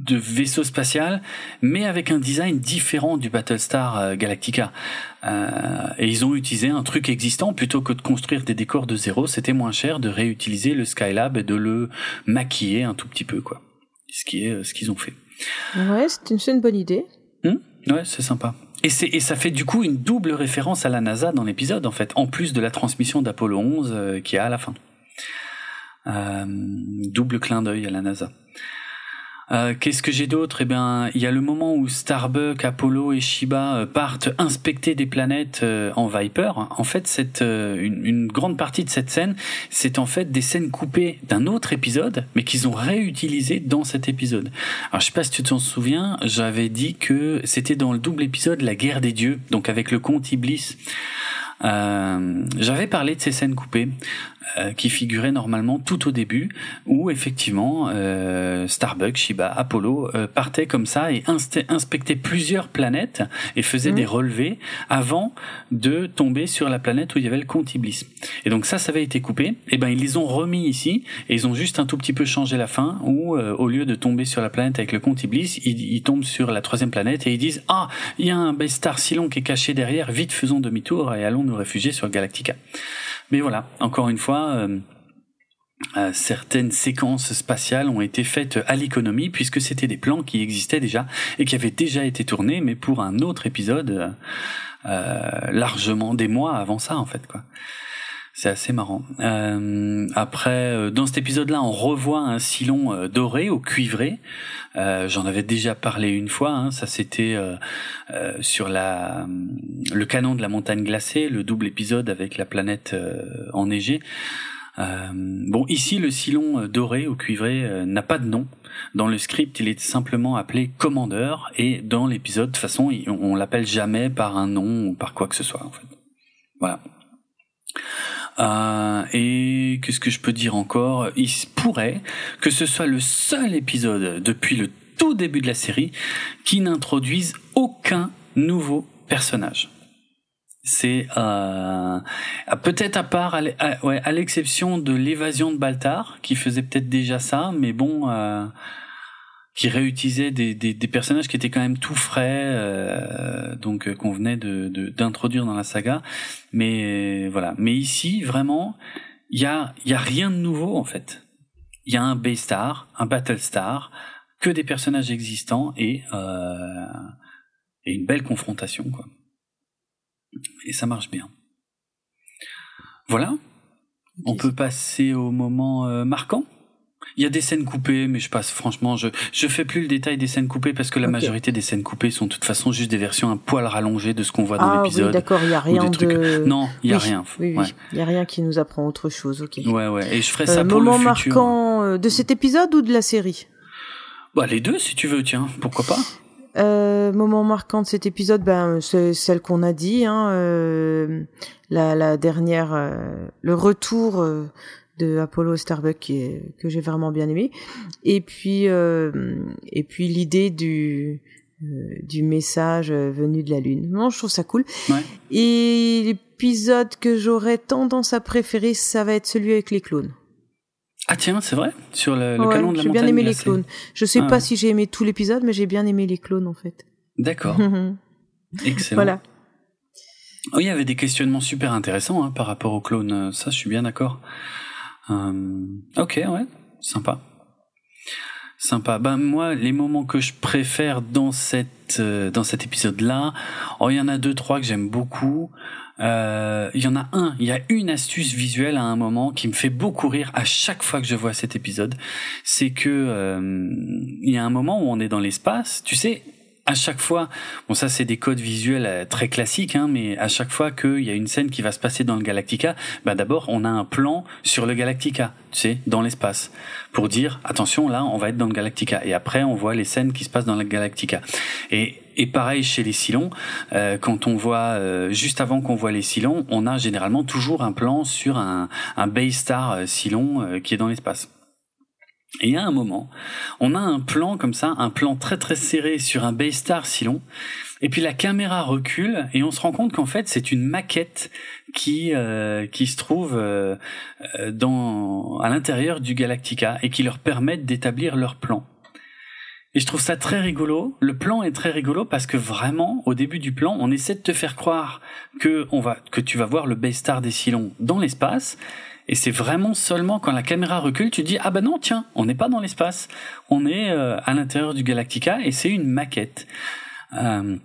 de vaisseau spatial, mais avec un design différent du Battlestar euh, Galactica. Euh, et ils ont utilisé un truc existant plutôt que de construire des décors de zéro. C'était moins cher de réutiliser le Skylab et de le maquiller un tout petit peu, quoi. Ce qui est euh, ce qu'ils ont fait. Ouais, c'est une, bonne idée. Hmm ouais, c'est sympa. Et, et ça fait du coup une double référence à la NASA dans l'épisode, en fait, en plus de la transmission d'Apollo 11 qui a à la fin. double clin d'œil à la NASA. Euh, qu'est-ce que j'ai d'autre? Eh bien, il y a le moment où Starbuck, Apollo et Shiba euh, partent inspecter des planètes euh, en Viper. En fait, cette, une, une, grande partie de cette scène, c'est en fait des scènes coupées d'un autre épisode, mais qu'ils ont réutilisées dans cet épisode. Alors, je sais pas si tu t'en souviens, j'avais dit que c'était dans le double épisode La guerre des dieux, donc avec le comte Iblis. Euh, j'avais parlé de ces scènes coupées euh, qui figuraient normalement tout au début, où effectivement euh, Starbucks, Shiba, Apollo euh, partaient comme ça et inspectaient plusieurs planètes et faisaient mmh. des relevés avant de tomber sur la planète où il y avait le comte Iblis. Et donc ça, ça avait été coupé. Et ben ils les ont remis ici et ils ont juste un tout petit peu changé la fin, où au lieu de tomber sur la planète avec le comte Iblis, ils, ils tombent sur la troisième planète et ils disent ah il y a un Star Silon qui est caché derrière, vite faisons demi-tour et allons nous réfugier sur Galactica. Mais voilà, encore une fois, euh, euh, certaines séquences spatiales ont été faites à l'économie puisque c'était des plans qui existaient déjà et qui avaient déjà été tournés, mais pour un autre épisode euh, largement des mois avant ça en fait quoi. C'est assez marrant. Euh, après, euh, dans cet épisode-là, on revoit un silon euh, doré ou cuivré. J'en avais déjà parlé une fois. Hein, ça, c'était sur la le canon de la montagne glacée, le double épisode avec la planète enneigée. bon, ici, le silon doré ou cuivré n'a pas de nom. Dans le script, il est simplement appelé commandeur, et dans l'épisode, de toute façon, on, l'appelle jamais par un nom ou par quoi que ce soit. En fait. Voilà. Euh, et qu'est-ce que je peux dire encore? Il pourrait que ce soit le seul épisode depuis le tout début de la série qui n'introduise aucun nouveau personnage. C'est euh, peut-être à part à, l'exception de l'évasion de Baltar qui faisait peut-être déjà ça, mais bon. Euh, qui réutilisait des, des, des, personnages qui étaient quand même tout frais, euh, donc euh, qu'on venait de d'introduire dans la saga. Mais voilà. Mais ici, vraiment, il y a y a rien de nouveau en fait. Il y a un B-Star, un Battlestar, que des personnages existants et euh, et une belle confrontation quoi. Et ça marche bien. Voilà. On peut passer au moment euh, marquant. Il y a des scènes coupées, mais je passe franchement, je je fais plus le détail des scènes coupées parce que la majorité des scènes coupées sont de toute façon juste des versions un poil rallongées de ce qu'on voit dans ah, l'épisode. Oui, d'accord, il y a rien de. Non, il y a rien. Oui, oui. Il y a rien qui nous apprend autre chose. Ok. Ouais, ouais. Et je ferai ça euh, pour le futur. Moment marquant euh, de cet épisode ou de la série? Bah les deux, si tu veux, tiens, pourquoi pas. Euh, moment marquant de cet épisode, ben c'est celle qu'on a dit, hein, euh, la, la dernière, euh, le retour de Apollo Starbuck qui est, que j'ai vraiment bien aimé. Et puis euh, et puis l'idée du euh, du message venu de la lune. Non, je trouve ça cool. Ouais. Et l'épisode que j'aurais tendance à préférer, ça va être celui avec les clones. Ah tiens, c'est vrai Sur le, le canon de la J'ai bien aimé les clones. Je sais ah pas si j'ai aimé tout l'épisode, mais j'ai bien aimé les clones en fait. D'accord. *laughs* Excellent. Voilà. Oui, il y avait des questionnements super intéressants hein, par rapport au clone. Ça, je suis bien d'accord. Euh, ok, ouais, sympa. Sympa. Ben moi, les moments que je préfère dans cette euh, dans cet épisode-là, oh, il y en a deux trois que j'aime beaucoup. Euh, il y en a un, il y a une astuce visuelle à un moment qui me fait beaucoup rire à chaque fois que je vois cet épisode. C'est que euh, il y a un moment où on est dans l'espace. Tu sais, à chaque fois, bon ça c'est des codes visuels euh, très classiques, hein, mais à chaque fois qu'il y a une scène qui va se passer dans le Galactica, bah d'abord on a un plan sur le Galactica, tu sais, dans l'espace, pour dire attention là on va être dans le Galactica, et après on voit les scènes qui se passent dans le Galactica. Et, et pareil chez les Silons, euh, quand on voit euh, juste avant qu'on voit les Silons, on a généralement toujours un plan sur un, un Bay Star Silon qui est dans l'espace. Et à un moment, on a un plan comme ça, un plan très très serré sur un Baystar Silon, et puis la caméra recule et on se rend compte qu'en fait c'est une maquette qui euh, qui se trouve euh, dans à l'intérieur du Galactica et qui leur permet d'établir leur plan. Et je trouve ça très rigolo. Le plan est très rigolo parce que vraiment, au début du plan, on essaie de te faire croire que on va, que tu vas voir le Baystar des Silons dans l'espace. Et c'est vraiment seulement quand la caméra recule, tu dis ah bah non tiens, on n'est pas dans l'espace, on est euh, à l'intérieur du Galactica et c'est une maquette. Euh,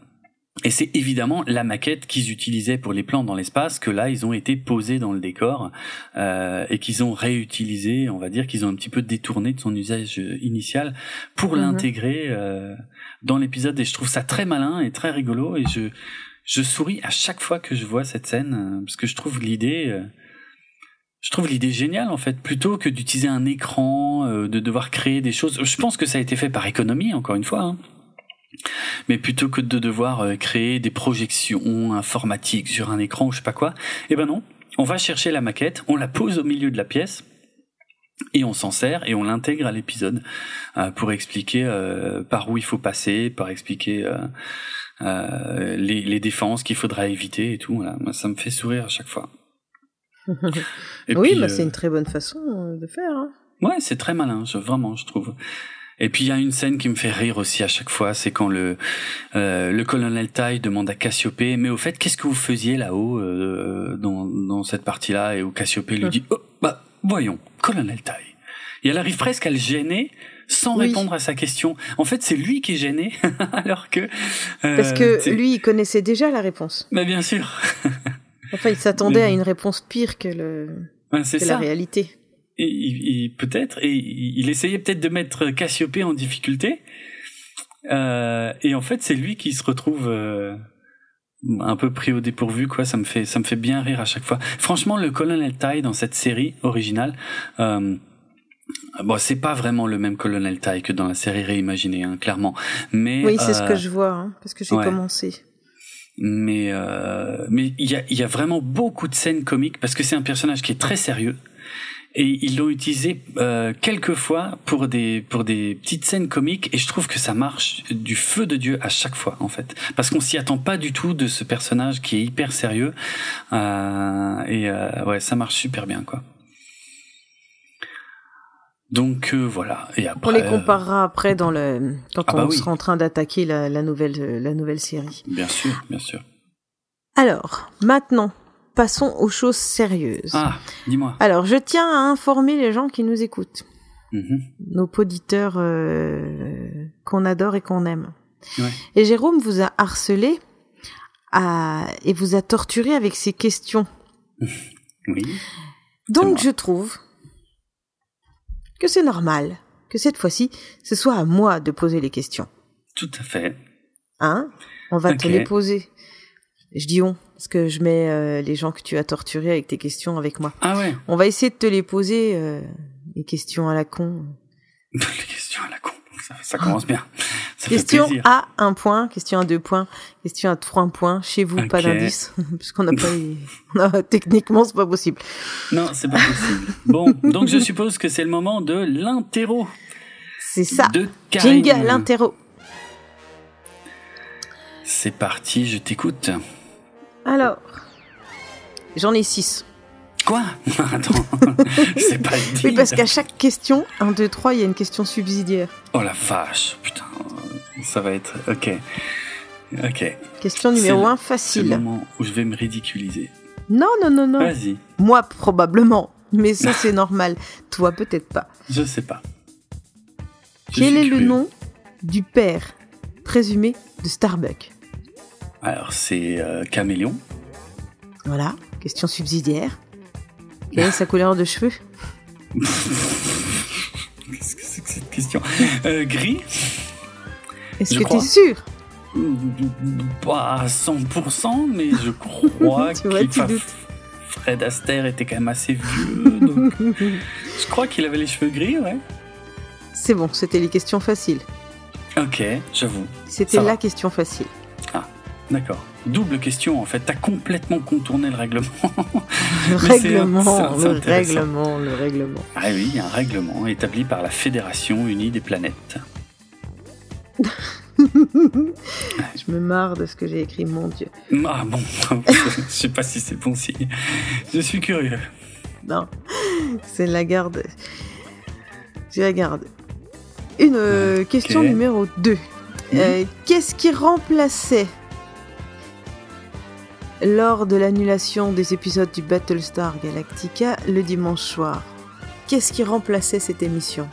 et c'est évidemment la maquette qu'ils utilisaient pour les plans dans l'espace que là ils ont été posés dans le décor euh, et qu'ils ont réutilisé, on va dire qu'ils ont un petit peu détourné de son usage initial pour mhm. l'intégrer euh, dans l'épisode. Et je trouve ça très malin et très rigolo et je je souris à chaque fois que je vois cette scène euh, parce que je trouve l'idée euh, je trouve l'idée géniale en fait, plutôt que d'utiliser un écran, euh, de devoir créer des choses. Je pense que ça a été fait par économie, encore une fois. Hein. Mais plutôt que de devoir euh, créer des projections informatiques sur un écran ou je sais pas quoi, eh ben non, on va chercher la maquette, on la pose au milieu de la pièce et on s'en sert et on l'intègre à l'épisode euh, pour expliquer par où il faut passer, par expliquer les, les, défenses qu'il faudra éviter et tout. Voilà. Moi, ça me fait sourire à chaque fois oui, bah, c'est euh, une très bonne façon euh, de faire. Hein. Ouais, c'est très malin, je, vraiment, je trouve. Et puis il y a une scène qui me fait rire aussi à chaque fois, c'est quand le euh, le colonel Tai demande à Cassiopée, mais au fait, qu'est-ce que vous faisiez là-haut euh, dans dans cette partie-là? Et où Cassiopée lui dit, oh, bah voyons, colonel Tai. Et elle arrive presque à le gêner sans répondre à sa question. En fait, c'est lui qui est gêné, *laughs* alors que parce que lui, il connaissait déjà la réponse. Mais bien sûr. *laughs* Enfin, il s'attendait à une réponse pire que, le, que la réalité. Et, peut-être, et il essayait peut-être de mettre Cassiopée en difficulté. Euh, et en fait, c'est lui qui se retrouve euh, un peu pris au dépourvu, quoi. Ça me fait, ça me fait bien rire à chaque fois. Franchement, le Colonel Tai dans cette série originale, euh, bon, c'est pas vraiment le même Colonel Tai que dans la série réimaginée, hein, clairement. Mais oui, c'est ce que je vois, hein, parce que j'ai commencé mais euh, mais il y a, y a vraiment beaucoup de scènes comiques parce que c'est un personnage qui est très sérieux. Et ils l'ont utilisé euh, quelques fois pour des pour des petites scènes comiques. Et je trouve que ça marche du feu de dieu à chaque fois en fait. Parce qu'on s'y attend pas du tout de ce personnage qui est hyper sérieux. Euh, et euh, ouais ça marche super bien quoi donc euh, voilà. Et après, on les comparera après dans le quand ah on bah sera en train d'attaquer la, la, nouvelle la nouvelle série. Bien sûr, bien sûr. Alors maintenant, passons aux choses sérieuses. Ah, dis-moi. Alors je tiens à informer les gens qui nous écoutent, mm-hmm. nos auditeurs euh, qu'on adore et qu'on aime. Ouais. Et Jérôme vous a harcelé à, et vous a torturé avec ses questions. *laughs* oui. Donc je trouve que c'est normal que cette fois-ci, ce soit à moi de poser les questions. Tout à fait. Hein? On va te les poser. Je dis on, parce que je mets euh, les gens que tu as torturés avec tes questions avec moi. Ah ouais On va essayer de te les poser, euh, les questions à la con. *laughs* les questions à la con, ça, commence bien. question à un point, question à deux points, question à trois points. Chez vous, pas d'indice, *laughs* puisqu'on n'a *laughs* pas, *laughs* non, techniquement, c'est pas possible. Non, c'est pas possible. bon, donc je suppose que c'est le moment de l'interro. C'est ça. De Jingle, l'interro. C'est parti, je t'écoute. Alors, j'en ai six. Quoi Attends, *laughs* c'est pas Oui, parce qu'à chaque question, 1, 2, 3, il y a une question subsidiaire. Oh la vache, putain, ça va être... Ok. Ok. Question numéro 1, facile. C'est le moment où je vais me ridiculiser. Non, non, non, non. Vas-y. Moi, probablement. Mais ça, c'est *laughs* normal. Toi, peut-être pas. Je sais pas. Quel est le nom du père présumé de Starbuck Alors, c'est euh, Caméléon. Voilà, question subsidiaire. Quelle est sa couleur de cheveux Qu'est-ce que c'est que cette question euh, Gris Est-ce que tu es sûr Pas à 100%, mais je crois *laughs* tu vois, tu doutes. Fred Astaire était quand même assez vieux, donc *laughs* je crois qu'il avait les cheveux gris, ouais. C'est bon, c'était les questions faciles. Ok, j'avoue. C'était la question facile. Ah, d'accord. Double question, en fait. T'as complètement contourné le règlement. *laughs* Le règlement, le règlement, le règlement. Ah oui, un règlement établi par la Fédération Unie des Planètes. *laughs* Je me marre de ce que j'ai écrit, mon Dieu. Ah bon, *laughs* je sais pas si c'est bon signe. Je suis curieux. Non, c'est la garde. C'est la garde. Une euh, question numéro 2. Euh, qu'est-ce qui remplaçait lors de l'annulation des épisodes du Battlestar Galactica le dimanche soir Qu'est-ce qui remplaçait cette émission?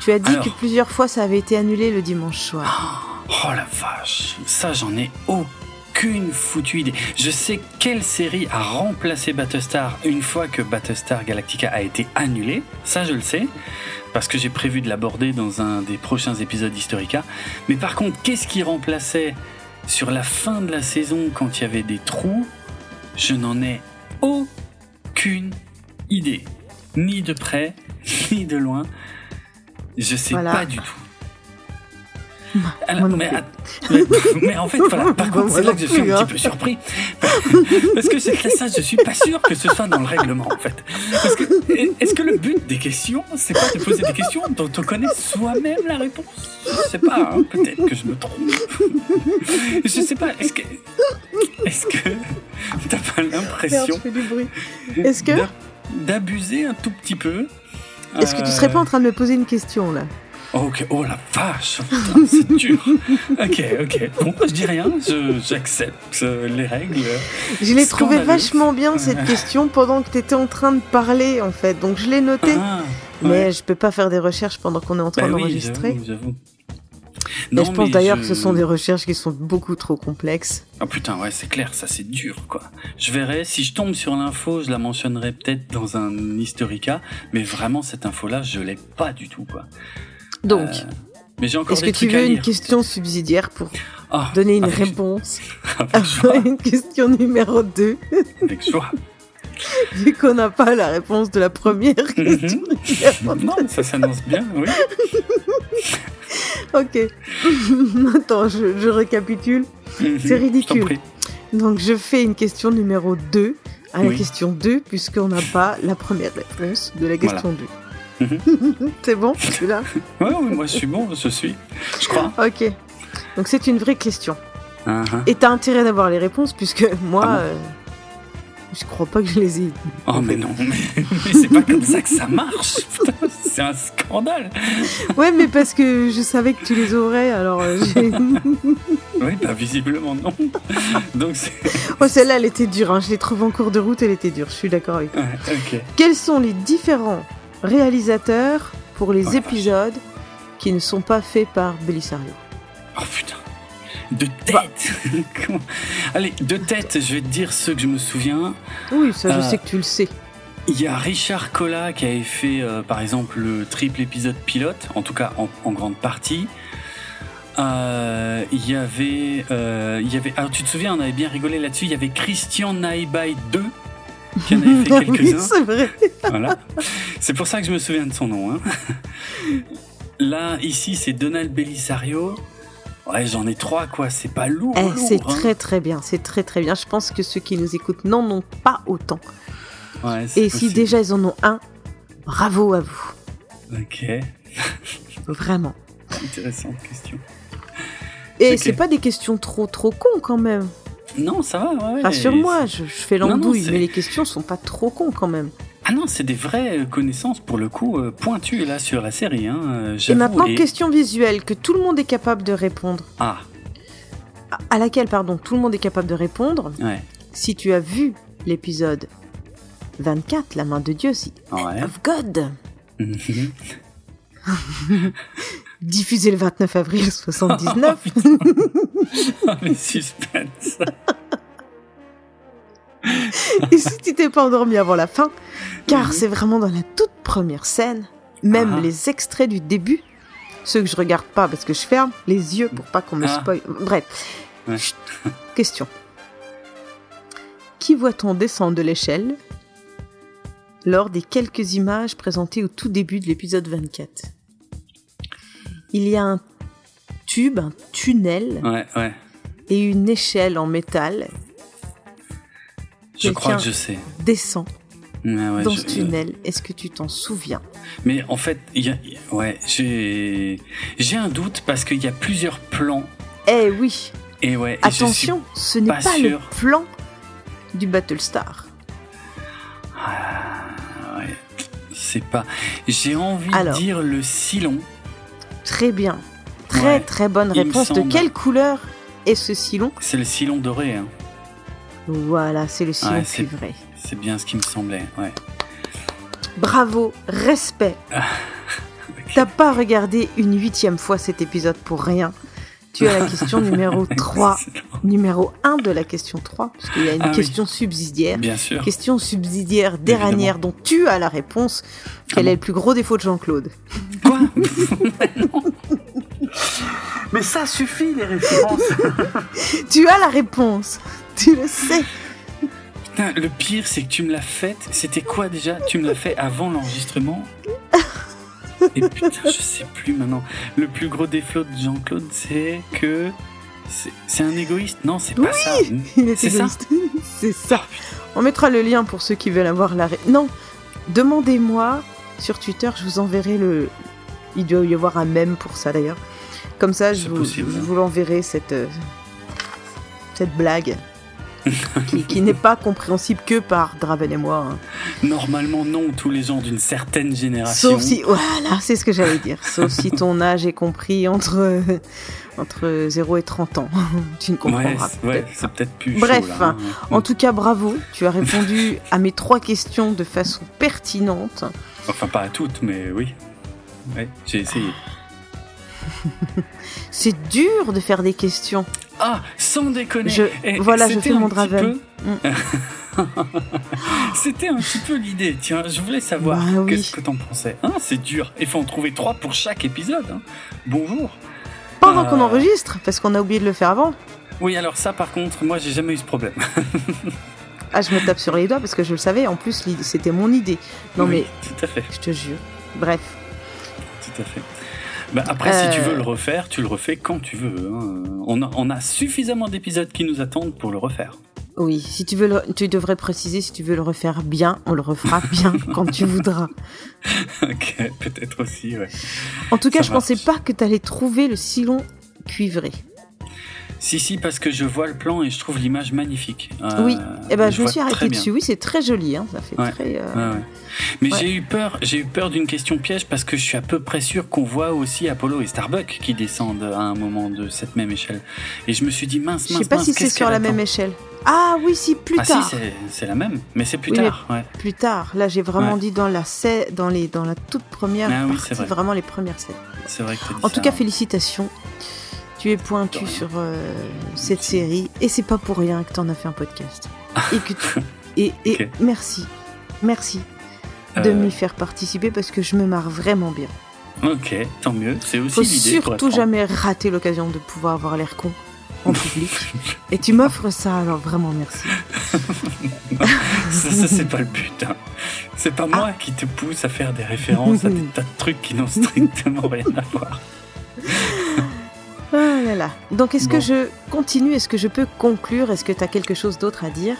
Tu as dit que plusieurs fois ça avait été annulé le dimanche soir. Oh la vache, ça j'en ai aucune foutue idée. Je sais quelle série a remplacé Battlestar une fois que Battlestar Galactica a été annulé, ça je le sais parce que j'ai prévu de l'aborder dans un des prochains épisodes d'Historica. Mais par contre, qu'est-ce qui remplaçait sur la fin de la saison quand il y avait des trous Je n'en ai aucune idée. Ni de près, *laughs* ni de loin. Je sais pas du tout mais, en fait, voilà, *laughs* par contre, c'est là que je suis un petit peu surpris. Parce que c'est ça, je suis pas sûr que ce soit dans le règlement, en fait. Parce que, est-ce que le but des questions, c'est pas de poser des questions dont on connaît soi-même la réponse? Je sais pas, hein, peut-être que je me trompe. Je sais pas, est-ce que. Est-ce que. T'as pas l'impression. Est-ce que. D'abuser un tout petit peu? Est-ce que tu serais pas en train de me poser une question, là? Ok, oh la vache, *laughs* c'est dur. ok, ok. Bon, je dis rien, j'accepte euh, les règles. Je l'ai trouvé vachement bien cette question pendant que tu étais en train de parler en fait, donc je l'ai noté. Ah, mais je peux pas faire des recherches pendant qu'on est en train bah d'enregistrer. j'avoue. je pense d'ailleurs que ce sont des recherches qui sont beaucoup trop complexes. Oh putain, ouais, c'est clair, ça c'est dur, quoi. Je verrai, si je tombe sur l'info, je la mentionnerai peut-être dans un historica, mais vraiment, cette info-là, je l'ai pas du tout, quoi. Donc, euh, est-ce que tu veux une question subsidiaire pour ah, donner une réponse *laughs* à *laughs* une question numéro 2 Avec joie. *laughs* Vu qu'on n'a pas la réponse de la première mhm. question. non, ça s'annonce bien, oui. ok. Attends, je, récapitule. Mhm, C'est ridicule. Donc, je fais une question numéro 2 à la question 2, puisqu'on n'a pas la première réponse de la question 2. *laughs* c'est bon, tu suis *laughs* là ouais, moi je suis bon, je suis. Je crois. Ok. Donc c'est une vraie question. Uh-huh. Et t'as intérêt d'avoir les réponses puisque moi, ah euh, je crois pas que je les ai. Oh mais non, mais, c'est pas comme ça que ça marche. C'est un scandale. Ouais, mais parce que je savais que tu les aurais, alors euh, *laughs* oui, bah visiblement non. Donc Oh, celle-là, elle était dure. Hein. Je l'ai trouvée en cours de route, elle était dure. Je suis d'accord avec toi. Ouais, Quels sont les différents réalisateur pour les oh épisodes qui ne sont pas faits par Belisario. Oh putain de tête *laughs* Allez, de tête, je vais te dire ceux que je me souviens. Oui, ça je euh, sais que tu le sais. Il y a Richard Colla qui avait fait euh, par exemple le triple épisode pilote, en tout cas en, grande partie. Euh, il y avait, il y avait, alors tu te souviens, on avait bien rigolé là-dessus. Il y avait Christian Naibai 2 qui en avait fait *laughs* quelques-uns. c'est vrai. voilà. C'est pour ça que je me souviens de son nom. Hein. Là, ici, c'est Donald Belisario. Ouais, j'en ai trois, quoi. C'est pas lourd. Eh, c'est hein. très, très bien. C'est très, très bien. Je pense que ceux qui nous écoutent n'en ont pas autant. Ouais, Et si déjà ils en ont un, bravo à vous. Ok. *laughs* Vraiment. Intéressante question. Et c'est pas des questions trop, trop cons quand même. Non, ça va, ouais. Rassure-moi, je, fais l'andouille, mais les questions sont pas trop cons quand même. Ah non, c'est des vraies connaissances pour le coup euh, pointues là sur la série. Hein, et maintenant, question visuelle que tout le monde est capable de répondre. Ah. à laquelle pardon, tout le monde est capable de répondre. Ouais. Si tu as vu l'épisode 24, La main de Dieu, si Ouais. of God, Mhm. *laughs* diffusé le 29 avril *laughs* 79, Oh, le *laughs* suspense. *laughs* et si tu t'es pas endormi avant la fin, car c'est vraiment dans la toute première scène, même Ah. les extraits du début, ceux que je regarde pas parce que je ferme les yeux pour pas qu'on me Ah. spoil. Bref, Ouais. Chut. question. Qui voit-on descendre de l'échelle lors des quelques images présentées au tout début de l'épisode 24 Il y a un tube, un tunnel Ouais, ouais. et une échelle en métal Je crois que je sais. descend ouais, dans je- ce tunnel. Est-ce que tu t'en souviens? Mais en fait, il y a- ouais, j'ai j'ai un doute parce qu'il y a plusieurs plans. Eh oui Et ouais, et Attention, ce n'est pas pas, le plan du Battlestar. Ah, ouais, c'est pas. J'ai envie Alors. de dire le Silon. Très bien. Très Ouais, très bonne réponse. De quelle couleur est ce silon C'est le Silon doré. Hein. Voilà, c'est le silon Ouais, c'est- cuivré. C'est bien ce qui me semblait. Ouais. Bravo, respect. T'as pas regardé une huitième fois cet épisode pour rien. Tu as la question numéro *laughs* 3. Numéro 1 de la question 3, parce qu'il y a une Ah oui. question subsidiaire. Bien sûr. Question subsidiaire dernière dont tu as la réponse. Quel bon est le plus gros défaut de Jean-Claude? Quoi? *laughs* Mais ça suffit les références. *laughs* Tu as la réponse. Tu le sais. Putain, le pire, c'est que tu me l'as faite. C'était quoi déjà? Tu me l'as fait avant l'enregistrement? Et putain, je sais plus maintenant. Le plus gros défaut de Jean-Claude, c'est que. c'est- un égoïste Non, c'est pas ça. Il est C'est ça. *laughs* C'est ça. On mettra le lien pour ceux qui veulent avoir la... Non, demandez-moi sur Twitter, je vous enverrai le... Il doit y avoir un mème pour ça d'ailleurs. Comme ça, je vous, possible. je vous l'enverrai, cette, euh, cette blague. *laughs* qui, qui n'est pas compréhensible que par Draven et moi. hein. Normalement, non, tous les gens d'une certaine génération. Sauf si... Voilà, c'est ce que j'allais dire. Sauf si ton *laughs* âge est compris entre, entre 0 et 30 ans. *laughs* tu ne Ouais, comprendras ouais, peut-être c'est peut-être plus Bref, chaud, là, hein. En tout cas, bravo, tu as répondu à mes trois questions de façon pertinente. Enfin, pas à toutes, mais oui. Ouais, j'ai essayé. C'est dur de faire des questions. Ah, sans déconner. Je- Et voilà, je fais mon Draven. peu- *laughs* C'était un petit peu l'idée. Tiens, je voulais savoir Bah oui. qu'est-ce que t'en pensais. Hein, c'est dur. Il faut en trouver trois pour chaque épisode. hein. Bonjour. Pendant Euh. qu'on enregistre, parce qu'on a oublié de le faire avant. Oui, alors ça, par contre, moi, j'ai jamais eu ce problème. *laughs* Ah, je me tape sur les doigts parce que je le savais. En plus, c'était mon idée. Non, Oui, mais Tout à fait, je te jure. Bref. tout à fait. Bah, après, Euh. si tu veux le refaire, tu le refais quand tu veux. hein. On, a, on a suffisamment d'épisodes qui nous attendent pour le refaire. Oui, si tu veux, le- tu devrais préciser si tu veux le refaire bien, on le refera *laughs* bien quand tu voudras. ok, peut-être aussi, ouais. En tout cas, Ça je pensais marche. pas que t'allais trouver le silon cuivré. Si, si, parce que je vois le plan et je trouve l'image magnifique. Euh, oui, et ben je me suis arrêtée dessus. Oui, c'est très joli, hein. Ça fait Ouais. très. euh, Ouais, ouais. Mais j'ai eu peur, j'ai eu peur d'une question piège parce que je suis à peu près sûr qu'on voit aussi Apollo et Starbuck qui descendent à un moment de cette même échelle. Et je me suis dit mince, Je mince, sais pas mince, si c'est sur la même échelle. Ah oui, si, plus Ah tard. si, c'est- la même, mais c'est plus Oui, tard. Ouais. plus tard. Là, j'ai vraiment Ouais. dit dans la dans les dans la toute première Ah oui, partie, c'est vrai. vraiment les premières scènes. C'est vrai que En ça, tout cas, hein. félicitations. Tu es pointu sur euh, cette série et c'est pas pour rien que t'en as fait un podcast. Et que tu- *laughs* et, et merci, merci de Euh, m'y faire participer parce que je me marre vraiment bien. Ok, tant mieux. C'est aussi Faut surtout jamais rater l'occasion de pouvoir avoir l'air con en *laughs* public. *laughs* et tu m'offres ça, alors vraiment merci. ça, ça, c'est pas le but. hein. C'est pas moi qui te pousse à faire des références à des tas de trucs qui n'ont strictement rien à voir. Ah là là. Donc est-ce que je continue? Est-ce que je peux conclure? Est-ce que tu as quelque chose d'autre à dire?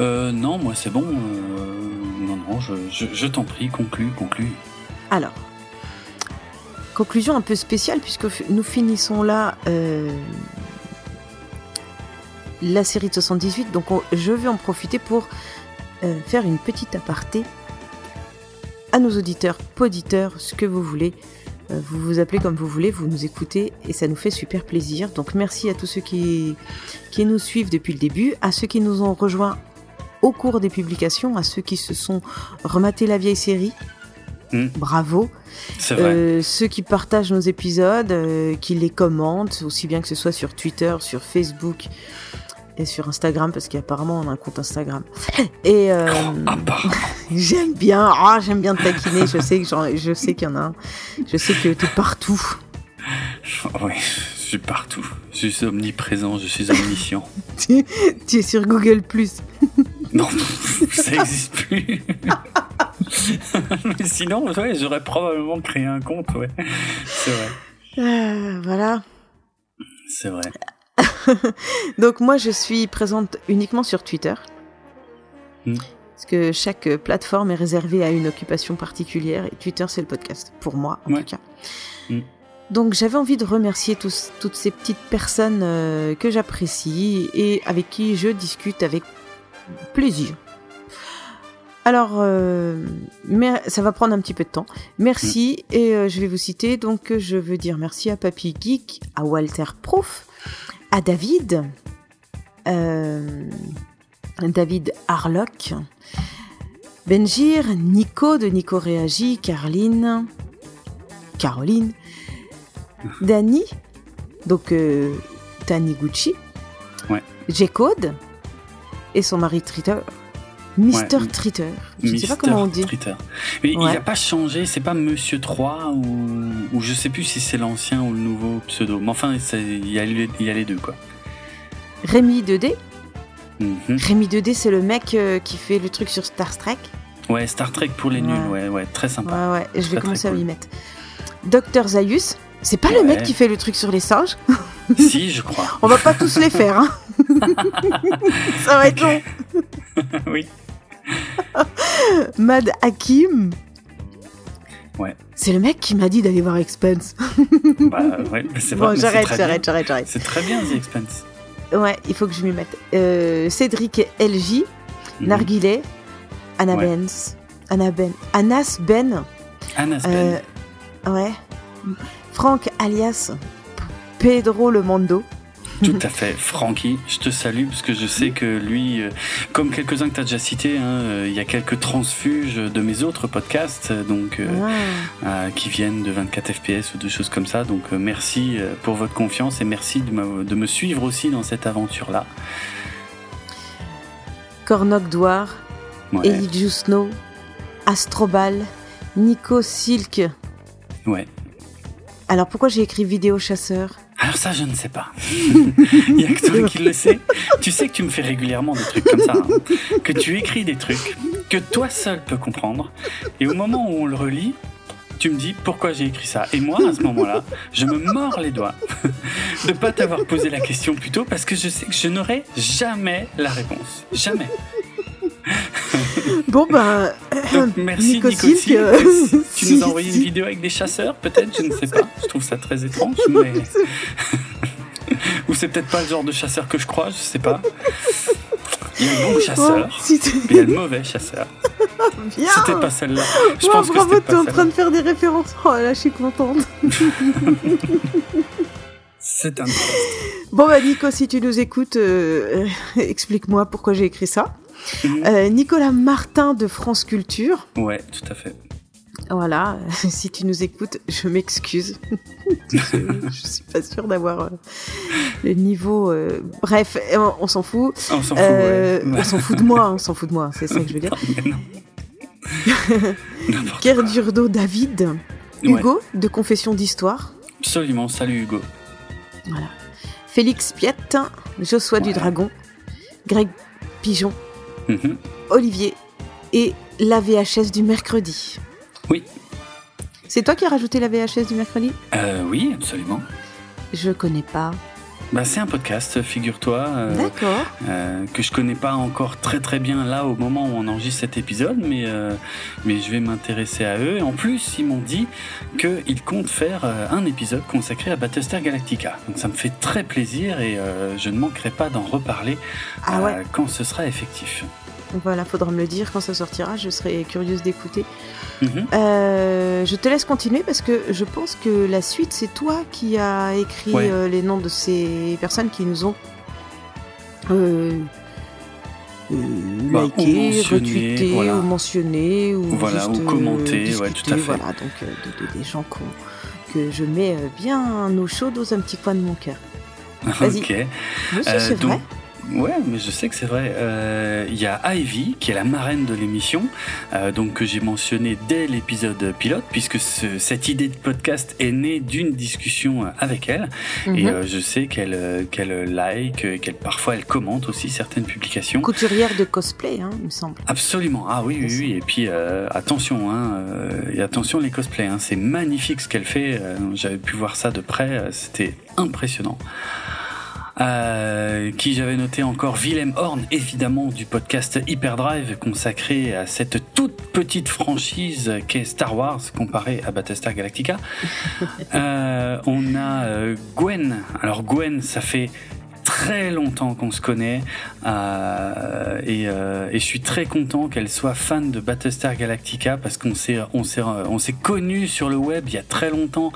Euh, non, moi c'est bon. euh, non, non, je, je, je t'en prie, conclue, conclue. Alors, conclusion un peu spéciale puisque nous finissons là euh, la série de 78. Donc on- je vais en profiter pour euh, faire une petite aparté à nos auditeurs, poditeurs, ce que vous voulez. Vous vous appelez comme vous voulez, vous nous écoutez et ça nous fait super plaisir. Donc merci à tous ceux qui, qui nous suivent depuis le début, à ceux qui nous ont rejoints au cours des publications, à ceux qui se sont rematés la vieille série. Hmm. Bravo. Euh, ceux qui partagent nos épisodes, euh, qui les commentent, aussi bien que ce soit sur Twitter, sur Facebook et sur Instagram, parce qu'apparemment on a un compte Instagram. Et euh, *laughs* j'aime bien, ah, j'aime bien te taquiner. Je sais que je sais qu'il y en a un. Je sais que tu es partout. *laughs* Oui, je suis partout. Je suis omniprésent, je suis omniscient. *laughs* tu, tu es sur Google Plus. non, ça n'existe plus. Mais sinon, ouais, j'aurais probablement créé un compte, ouais. C'est vrai. Euh, voilà. C'est vrai. *laughs* Donc moi, je suis présente uniquement sur Twitter. Hmm. Parce que chaque plateforme est réservée à une occupation particulière et Twitter, c'est le podcast. Pour moi, en tout cas. Hmm. Donc j'avais envie de remercier tous, toutes ces petites personnes euh, que j'apprécie et avec qui je discute avec plaisir. Alors, euh, ça va prendre un petit peu de temps. Merci, mm. et euh, je vais vous citer. Donc, je veux dire merci à Papy Geek, à Walter Proof, à David, euh, David Harlock, Benjir, Nico de Nico Réagi, Caroline, Caroline, Dani, donc Taniguchi, ouais. Et son mari Tritter. Mister Tritter. Je ne sais pas comment on dit. Mais il n'a pas changé, c'est pas Monsieur 3 ou, ou je sais plus si c'est l'ancien ou le nouveau pseudo. Mais enfin, il y, a les deux quoi. Rémi 2D mhm. Rémi 2D, c'est le mec euh, qui fait le truc sur Star Trek. Ouais, Star Trek pour les nuls, ouais, ouais, très sympa. Ouais, ouais, je vais commencer à m'y mettre. Docteur Zaius, c'est pas le mec qui fait le truc sur les singes? *laughs* Si, je crois. On va pas tous les faire, hein. *laughs* Ça va être long. *laughs* oui. *laughs* Mad Hakim. Ouais. C'est le mec qui m'a dit d'aller voir Expense. bah ouais, c'est Bon, j'arrête, j'arrête, j'arrête, j'arrête. C'est très bien The Expense. Ouais, il faut que je m'y mette. Euh, Cédric LJ, mm Narguilet, Anna Benz, Anna Ben, Anas Ben. Anas Ben. Euh, ouais. Franck alias Pedro Le Mondo. *laughs* Tout à fait. Francky, je te salue parce que je sais que lui, euh, comme quelques-uns que tu as déjà cités, hein, euh, il y a quelques transfuges de mes autres podcasts euh, donc, qui viennent de 24 FPS ou de choses comme ça. Donc merci pour votre confiance et merci de me, de me suivre aussi dans cette aventure-là. Cornoc Douar, ouais. Snow, Astrobal, Nico Silk. Ouais. Alors pourquoi j'ai écrit vidéo chasseur? Alors ça, je ne sais pas. *laughs* Il n'y a que toi qui le sais. Tu sais que tu me fais régulièrement des trucs comme ça, hein. que tu écris des trucs que toi seul peux comprendre, et au moment où on le relit, tu me dis pourquoi j'ai écrit ça. Et moi, à ce moment-là, je me mords les doigts *laughs* de ne pas t'avoir posé la question plus tôt parce que je sais que je n'aurai jamais la réponse. Jamais. *laughs* Bon ben, merci Nico, *laughs* tu *laughs* nous as envoyé une vidéo avec des chasseurs, peut-être, je ne sais pas. Je trouve ça très étrange, mais ou c'est peut-être pas le genre de chasseur que je crois, je sais pas. Il y a le bon chasseur, mais il y a le mauvais chasseur. C'était pas celle-là. Je pense bravo, que t'es en train de faire des références. Oh là, je suis contente. C'est un Bon bah Nico, si tu nous écoutes, euh, explique-moi pourquoi j'ai écrit ça. Mhm. Euh, Nicolas Martin de France Culture. Ouais, tout à fait. Voilà, *laughs* si tu nous écoutes, je m'excuse. *laughs* je, suis pas sûre d'avoir euh, le niveau. Euh, bref, on, s'en fout. On s'en fout, On s'en fout de moi, on s'en fout de moi, c'est ça que je veux dire. *laughs* Kerdurdo David. Hugo, de Confession d'Histoire. Absolument, salut Hugo. Voilà. Félix Piette, Joshua du Dragon, Greg Pigeon, Mhm. Olivier et la VHS du mercredi. Oui. C'est toi qui as rajouté la VHS du mercredi? Euh, Oui, absolument. Je connais pas. Bah, c'est un podcast, figure-toi. Euh, D'accord. Euh, que je connais pas encore très très bien là au moment où on enregistre cet épisode, mais, mais je vais m'intéresser à eux. Et en plus, ils m'ont dit qu'ils comptent faire un épisode consacré à Battlestar Galactica. Donc ça me fait très plaisir et je ne manquerai pas d'en reparler ah quand ce sera effectif. Voilà, faudra me le dire quand ça sortira, je serai curieuse d'écouter. Mhm. Euh, je te laisse continuer parce que je pense que la suite, c'est toi qui as écrit euh, les noms de ces personnes qui nous ont euh, bah, liké, retweeté, ou mentionné, ou, voilà, ou commenté, ouais, tout à fait. Voilà, donc des gens que je mets bien au chaud dans un petit coin de mon cœur. *laughs* Vas-y. Ok. c'est vrai. Ouais, mais je sais que c'est vrai. Euh, il y a Ivy, qui est la marraine de l'émission, euh, donc que j'ai mentionné dès l'épisode pilote, puisque cette idée de podcast est née d'une discussion avec elle. Et mhm. euh, je sais qu'elle qu'elle like, qu'elle parfois elle commente aussi certaines publications. Couturière de cosplay, hein, il me semble. Absolument. Ah oui, oui, oui. Et puis attention, hein, et attention les cosplays. Hein, c'est magnifique ce qu'elle fait. J'avais pu voir ça de près. C'était impressionnant. Euh, qui j'avais noté encore Willem Horn, évidemment, du podcast Hyperdrive, consacré à cette toute petite franchise qu'est Star Wars, comparée à Battlestar Galactica. *laughs* euh, on a euh, Gwen. Alors Gwen, ça fait très longtemps qu'on se connaît euh, et, euh, et, je suis très content qu'elle soit fan de Battlestar Galactica parce qu'on s'est on s'est on s'est connu sur le web il y a très longtemps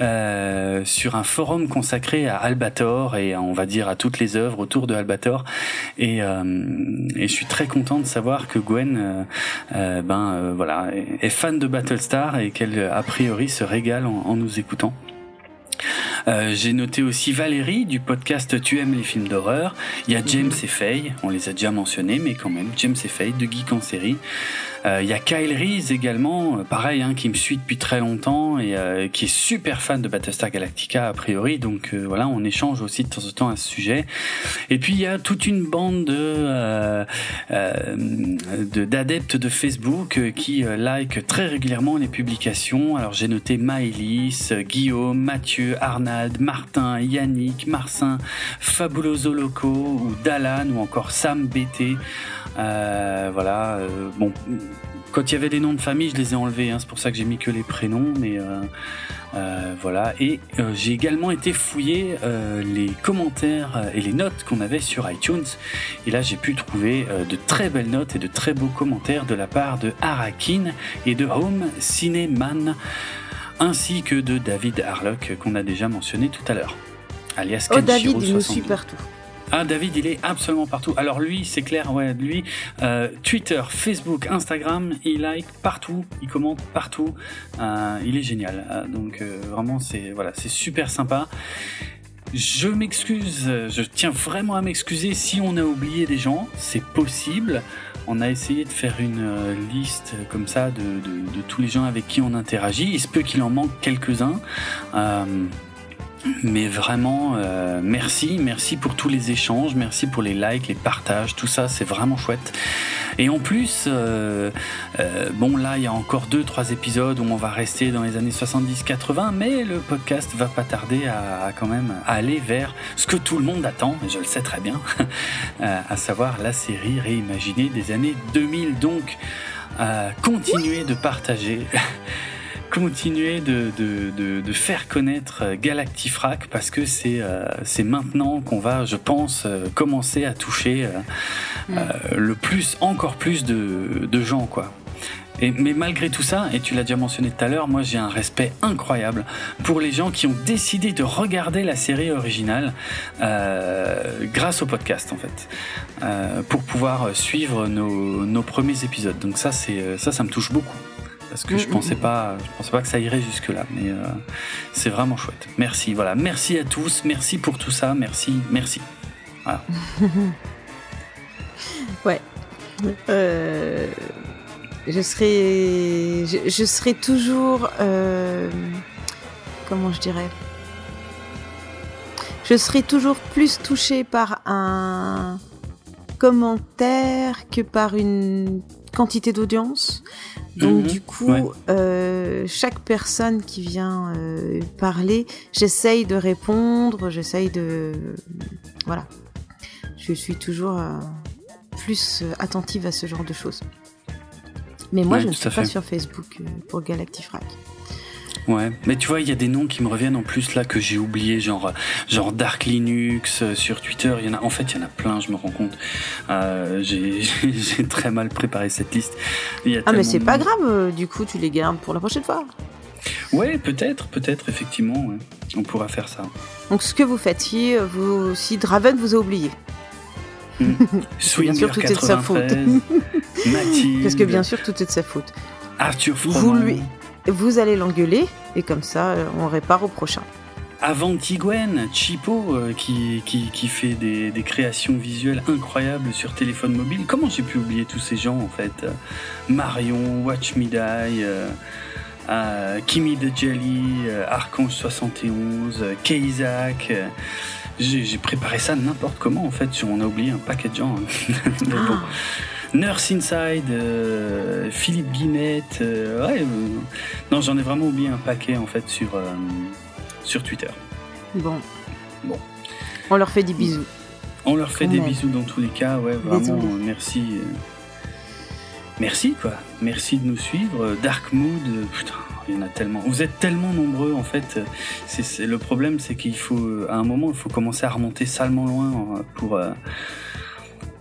euh, sur un forum consacré à Albator et on va dire à toutes les œuvres autour de Albator et, euh, et je suis très content de savoir que Gwen euh, ben voilà est fan de Battlestar et qu'elle a priori se régale en nous écoutant. Euh, j'ai noté aussi Valérie du podcast Tu aimes les films d'horreur. Il y a James et Faye, on les a déjà mentionnés, mais quand même, James et Faye de Geek en série. Euh, il y a Kyle Reese également, euh, pareil, hein, qui me suit depuis très longtemps et euh, qui est super fan de Battlestar Galactica a priori. Donc voilà, on échange aussi de temps en temps à ce sujet. Et puis il y a toute une bande de d'adeptes de, Facebook qui like très régulièrement les publications. Alors j'ai noté Maëlys, Guillaume, Mathieu, Arnald, Martin, Yannick, Marcin, Fabuloso Loco ou Dalan ou encore Sam BT. Euh, voilà. Euh, bon, quand il y avait des noms de famille, je les ai enlevés. Hein, c'est pour ça que j'ai mis que les prénoms. Mais euh, voilà. Et j'ai également été fouiller les commentaires et les notes qu'on avait sur iTunes. Et là, j'ai pu trouver de très belles notes et de très beaux commentaires de la part de Arakin et de Home Cineman, ainsi que de David Harlock qu'on a déjà mentionné tout à l'heure. Alias oh, David, il nous suit partout. Ah, David, il est absolument partout. Alors lui, c'est clair, ouais, lui, euh, Twitter, Facebook, Instagram, il like partout, il commente partout. Euh, il est génial. Euh, donc vraiment, c'est voilà, c'est super sympa. Je m'excuse, je tiens vraiment à m'excuser si on a oublié des gens, c'est possible. On a essayé de faire une liste comme ça de, de, tous les gens avec qui on interagit. Il se peut qu'il en manque quelques-uns. Mais vraiment, euh, merci, merci pour tous les échanges, merci pour les likes, les partages, tout ça, c'est vraiment chouette. Et en plus, euh, euh, bon là, il y a encore deux, trois épisodes où on va rester dans les années 70-80, mais le podcast va pas tarder à, quand même aller vers ce que tout le monde attend, et je le sais très bien, *laughs* à savoir la série réimaginée des années 2000. Donc, continuez de partager *laughs* continuer de, de, de, faire connaître euh, Galactifrac parce que c'est euh, c'est maintenant qu'on va, je pense, euh, commencer à toucher mm. le plus, encore plus de, de gens, quoi. Et, mais malgré tout ça, et tu l'as déjà mentionné tout à l'heure, moi j'ai un respect incroyable pour les gens qui ont décidé de regarder la série originale grâce au podcast en fait, pour pouvoir suivre nos, nos premiers épisodes. Donc ça, c'est ça, ça me touche beaucoup parce que je mm, pensais mm, pas, je pensais pas que ça irait jusque là, mais euh, c'est vraiment chouette. Merci, voilà, merci à tous, merci pour tout ça, merci, merci. *laughs* ouais. Euh, je serai, je, serai toujours, euh, comment je dirais, je serai toujours plus touchée par un commentaire que par une quantité d'audience. Donc mhm. du coup, euh, chaque personne qui vient euh, parler, j'essaye de répondre, j'essaye de... Voilà. Je suis toujours euh, plus attentive à ce genre de choses. Mais moi, je ne suis pas sur Facebook pour Galactifrac. Ouais, mais tu vois, il y a des noms qui me reviennent en plus là que j'ai oublié, genre genre Dark Linux euh, sur Twitter. Il y en a, en fait, il y en a plein. Je me rends compte. Euh, j'ai *laughs* très mal préparé cette liste. ah, mais c'est pas grave. Euh, du coup, tu les gardes pour la prochaine fois. Ouais, peut-être, peut-être, effectivement. On pourra faire ça. Donc, ce que vous faites, si, vous, si Draven vous a oublié. Hmm. *laughs* bien sûr, tout est de sa faute. Parce que bien sûr, tout est de sa faute. Arthur. Vous lui, vous allez l'engueuler et comme ça, euh, on répare au prochain. Avant Tigwen, Chipo, euh, qui, qui, fait des, créations visuelles incroyables sur téléphone mobile. Comment j'ai pu oublier tous ces gens en fait? Euh, Marion, Watch Me Die, Kimi the Jelly, Archange 71, Keisak. j'ai préparé ça n'importe comment en fait. On a oublié un paquet de gens. Hein. *laughs* Ah. Nurse Inside, euh, Philippe Guinette, euh, ouais, euh, non j'en ai vraiment oublié un paquet en fait sur, sur Twitter. Bon. Bon. On leur fait des bisous. On leur fait des bisous dans tous les cas, ouais, vraiment, merci. Merci quoi, merci de nous suivre. Dark Mood, putain, il y en a tellement. Vous êtes tellement nombreux en fait. C'est le problème, c'est qu'il faut, à un moment, il faut commencer à remonter salement loin pour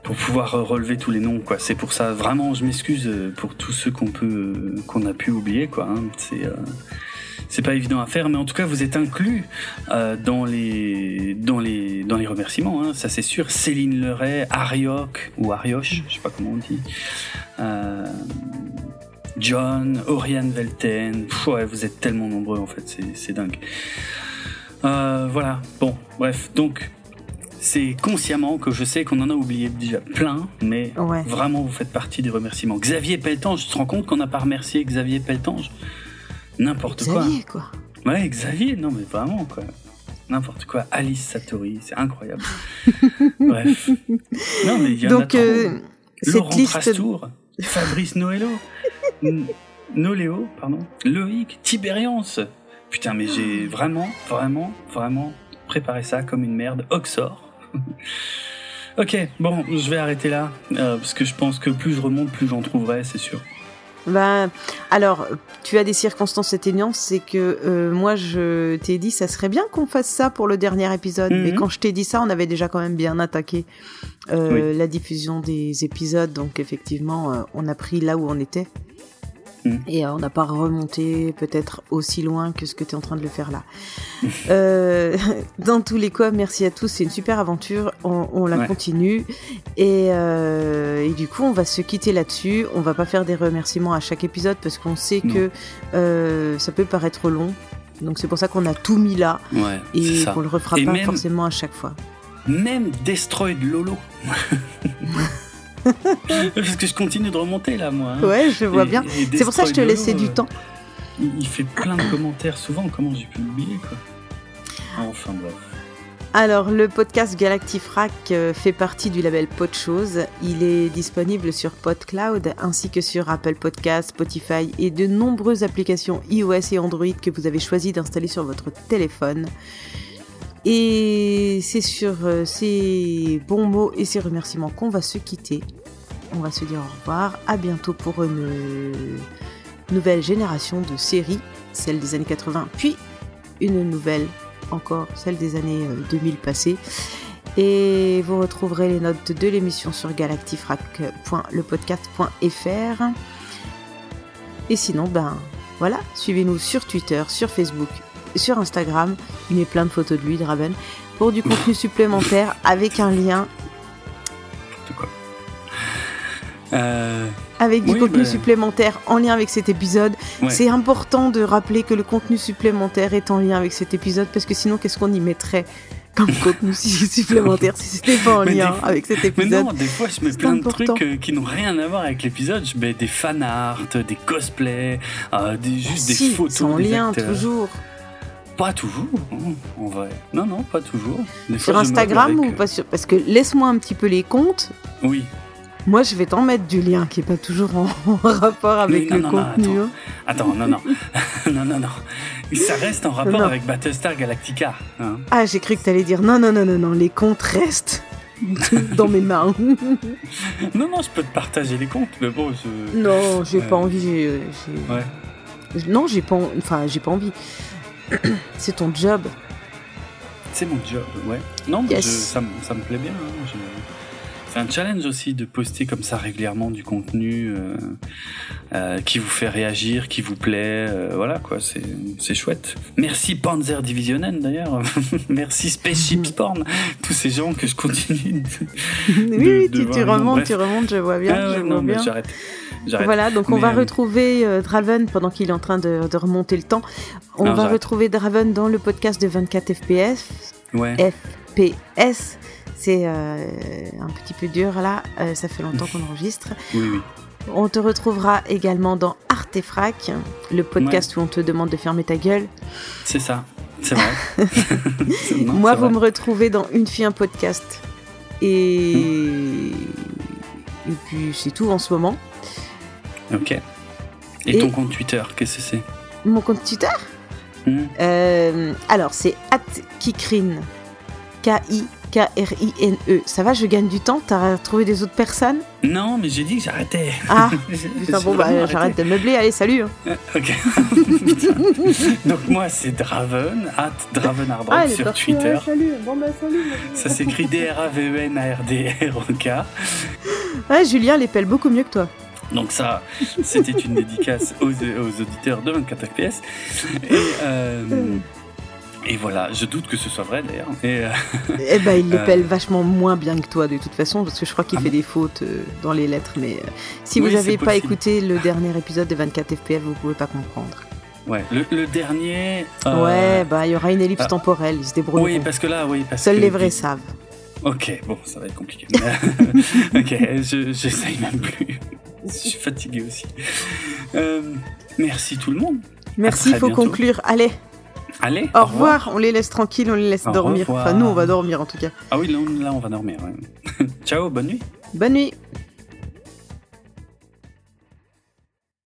pour pouvoir relever tous les noms quoi. C'est pour ça vraiment je m'excuse euh, pour tous ceux qu'on peut euh, qu'on a pu oublier quoi. Hein. C'est euh, c'est pas évident à faire, mais en tout cas vous êtes inclus dans les dans les dans les remerciements. Hein, ça c'est sûr. Céline Leray, Arioc ou Arioche, je sais pas comment on dit. John, Oriane Velten. ouais, vous êtes tellement nombreux en fait, c'est dingue. voilà. Bon, bref. Donc c'est consciemment que je sais qu'on en a oublié déjà plein, mais vraiment vous faites partie des remerciements. Xavier Peltange, tu te rends compte qu'on n'a pas remercié Xavier Peltange N'importe quoi. Xavier, quoi. Ouais, Xavier, non mais vraiment, quoi. N'importe quoi. Alice Satori, c'est incroyable. *laughs* Bref. Non, mais il y en Donc, a euh, Laurent liste... Fabrice Noëlo, Noléo, pardon, Loïc, Tibériance. Putain, mais j'ai vraiment, vraiment, vraiment préparé ça comme une merde. Oxor. *laughs* ok, bon, je vais arrêter là, euh, parce que je pense que plus je remonte, plus j'en trouverai, c'est sûr. Ben, alors, tu as des circonstances atténuantes, c'est que euh, moi, je t'ai dit, ça serait bien qu'on fasse ça pour le dernier épisode. Mais mhm. quand je t'ai dit ça, on avait déjà quand même bien attaqué euh, la diffusion des épisodes. Donc, effectivement, on a pris là où on était. Et euh, on n'a pas remonté peut-être aussi loin que ce que tu es en train de le faire là. *laughs* euh, dans tous les cas, merci à tous. C'est une super aventure. On, la continue. Et, euh, et, du coup, on va se quitter là-dessus. On va pas faire des remerciements à chaque épisode parce qu'on sait que euh, ça peut paraître long. Donc c'est pour ça qu'on a tout mis là. Ouais, et qu'on le refera pas forcément à chaque fois. Même Destroy Lolo. *laughs* *laughs* Parce que je continue de remonter là, moi. Hein. Ouais, je vois bien. C'est pour ça que je te laissais du temps. Il fait plein de commentaires souvent. Comment j'ai pu l'oublier, quoi Enfin bref. Alors, le podcast Galactifrac euh, fait partie du label Podchose. Il est disponible sur PodCloud ainsi que sur Apple Podcasts, Spotify et de nombreuses applications iOS et Android que vous avez choisi d'installer sur votre téléphone. Et c'est sur euh, ces bons mots et ces remerciements qu'on va se quitter. On va se dire au revoir. À bientôt pour une nouvelle génération de séries, celle des années 80, puis une nouvelle encore, celle des années 2000 euh, passées. Et vous retrouverez les notes de l'émission sur galactifrac.lepodcast.fr. Et sinon, ben voilà, suivez-nous sur Twitter, sur Facebook, sur Instagram. Il met plein de photos de lui, Draven, pour du contenu supplémentaire avec un lien. quoi euh, Avec du contenu supplémentaire en lien avec cet épisode. C'est important de rappeler que le contenu supplémentaire est en lien avec cet épisode parce que sinon, qu'est-ce qu'on y mettrait comme *laughs* contenu supplémentaire si c'était pas en lien avec cet épisode? Mais non, des fois je mets plein de trucs euh, qui n'ont rien à voir avec l'épisode. Je mets des fan art, des cosplays, euh, des, juste des photos. en lien toujours. Pas toujours, en vrai. Non, non, pas toujours. sur Instagram ou pas sur... Parce que laisse-moi un petit peu les comptes. Oui. Moi, je vais t'en mettre du lien qui est pas toujours en, *laughs* rapport avec le contenu. Hein. attends. non, non. *laughs* non, non, non. Ça reste en rapport avec Battlestar Galactica. Hein. Ah, j'ai cru que t'allais dire non, non, non, non, non. Les comptes restent *laughs* dans mes mains. non, non, je peux te partager les comptes, mais bon, je... Non, j'ai pas envie. Ouais. Non, j'ai pas, enfin, j'ai pas envie. *coughs* c'est ton job. C'est mon job, ouais. Non, ça, ça, me plaît bien. Hein, c'est un challenge aussi de poster comme ça régulièrement du contenu euh, euh, qui vous fait réagir, qui vous plaît. Euh, voilà quoi, c'est chouette. Merci Panzer Divisionen d'ailleurs. *laughs* Merci Spaceship Spawn. Tous ces gens que je continue. De, *laughs* oui, tu, remontes, tu remontes, je vois bien. Ah non, mais j'arrête. Voilà, donc on va retrouver Draven pendant qu'il est en train de, remonter le temps. On va retrouver Draven dans le podcast de 24 FPS. Ouais. FPS c'est euh, un petit peu dur là, euh, ça fait longtemps qu'on enregistre. Oui, oui. On te retrouvera également dans Artefrac, le podcast où on te demande de fermer ta gueule. C'est ça, c'est vrai. *laughs* Moi, vous me retrouvez dans Une fille, un podcast. Et, et puis c'est tout en ce moment. Ok. Et, ton compte Twitter, qu'est-ce que c'est? Mon compte Twitter? Hmm. euh, Alors, c'est @kikrin. K-R-I-N-E. Ça va, je gagne du temps? T'as trouvé des autres personnes? Non, mais j'ai dit que j'arrêtais. Ah, *laughs* putain, bon, bah, j'arrête de meubler. Allez, salut. Hein. Euh, ok. *laughs* Donc, moi, c'est Draven, at Draven ah, sur Twitter. salut. Bon, bah, salut. Ça s'écrit D-R-A-V-E-N-A-R-D-R-O-K. Ouais, Julien les pèle beaucoup mieux que toi. Donc ça, c'était une dédicace aux, auditeurs de 24 FPS. Et, euh, et voilà, je doute que ce soit vrai d'ailleurs. Et, euh, *laughs* eh ben, il les euh, pèle vachement moins bien que toi de toute façon, parce que je crois qu'il ah fait des fautes euh, dans les lettres. Mais si vous n'avez pas écouté le dernier épisode de 24 FPF, vous pouvez pas comprendre. Ouais, le, dernier. Ouais, bah il y aura une ellipse ah. temporelle, il se débrouille. Oui, parce que là, oui. Parce Seuls les vrais savent. Ok, bon, ça va être compliqué. *laughs* *laughs* ok, j'essaye même plus. je suis fatigué aussi. merci tout le monde. Merci, il faut conclure. Allez. Allez. Au, revoir. On les laisse tranquilles, on les laisse dormir. Enfin, nous, on va dormir en tout cas. Ah oui, là, on va dormir. *laughs* Ciao, bonne nuit. Bonne nuit.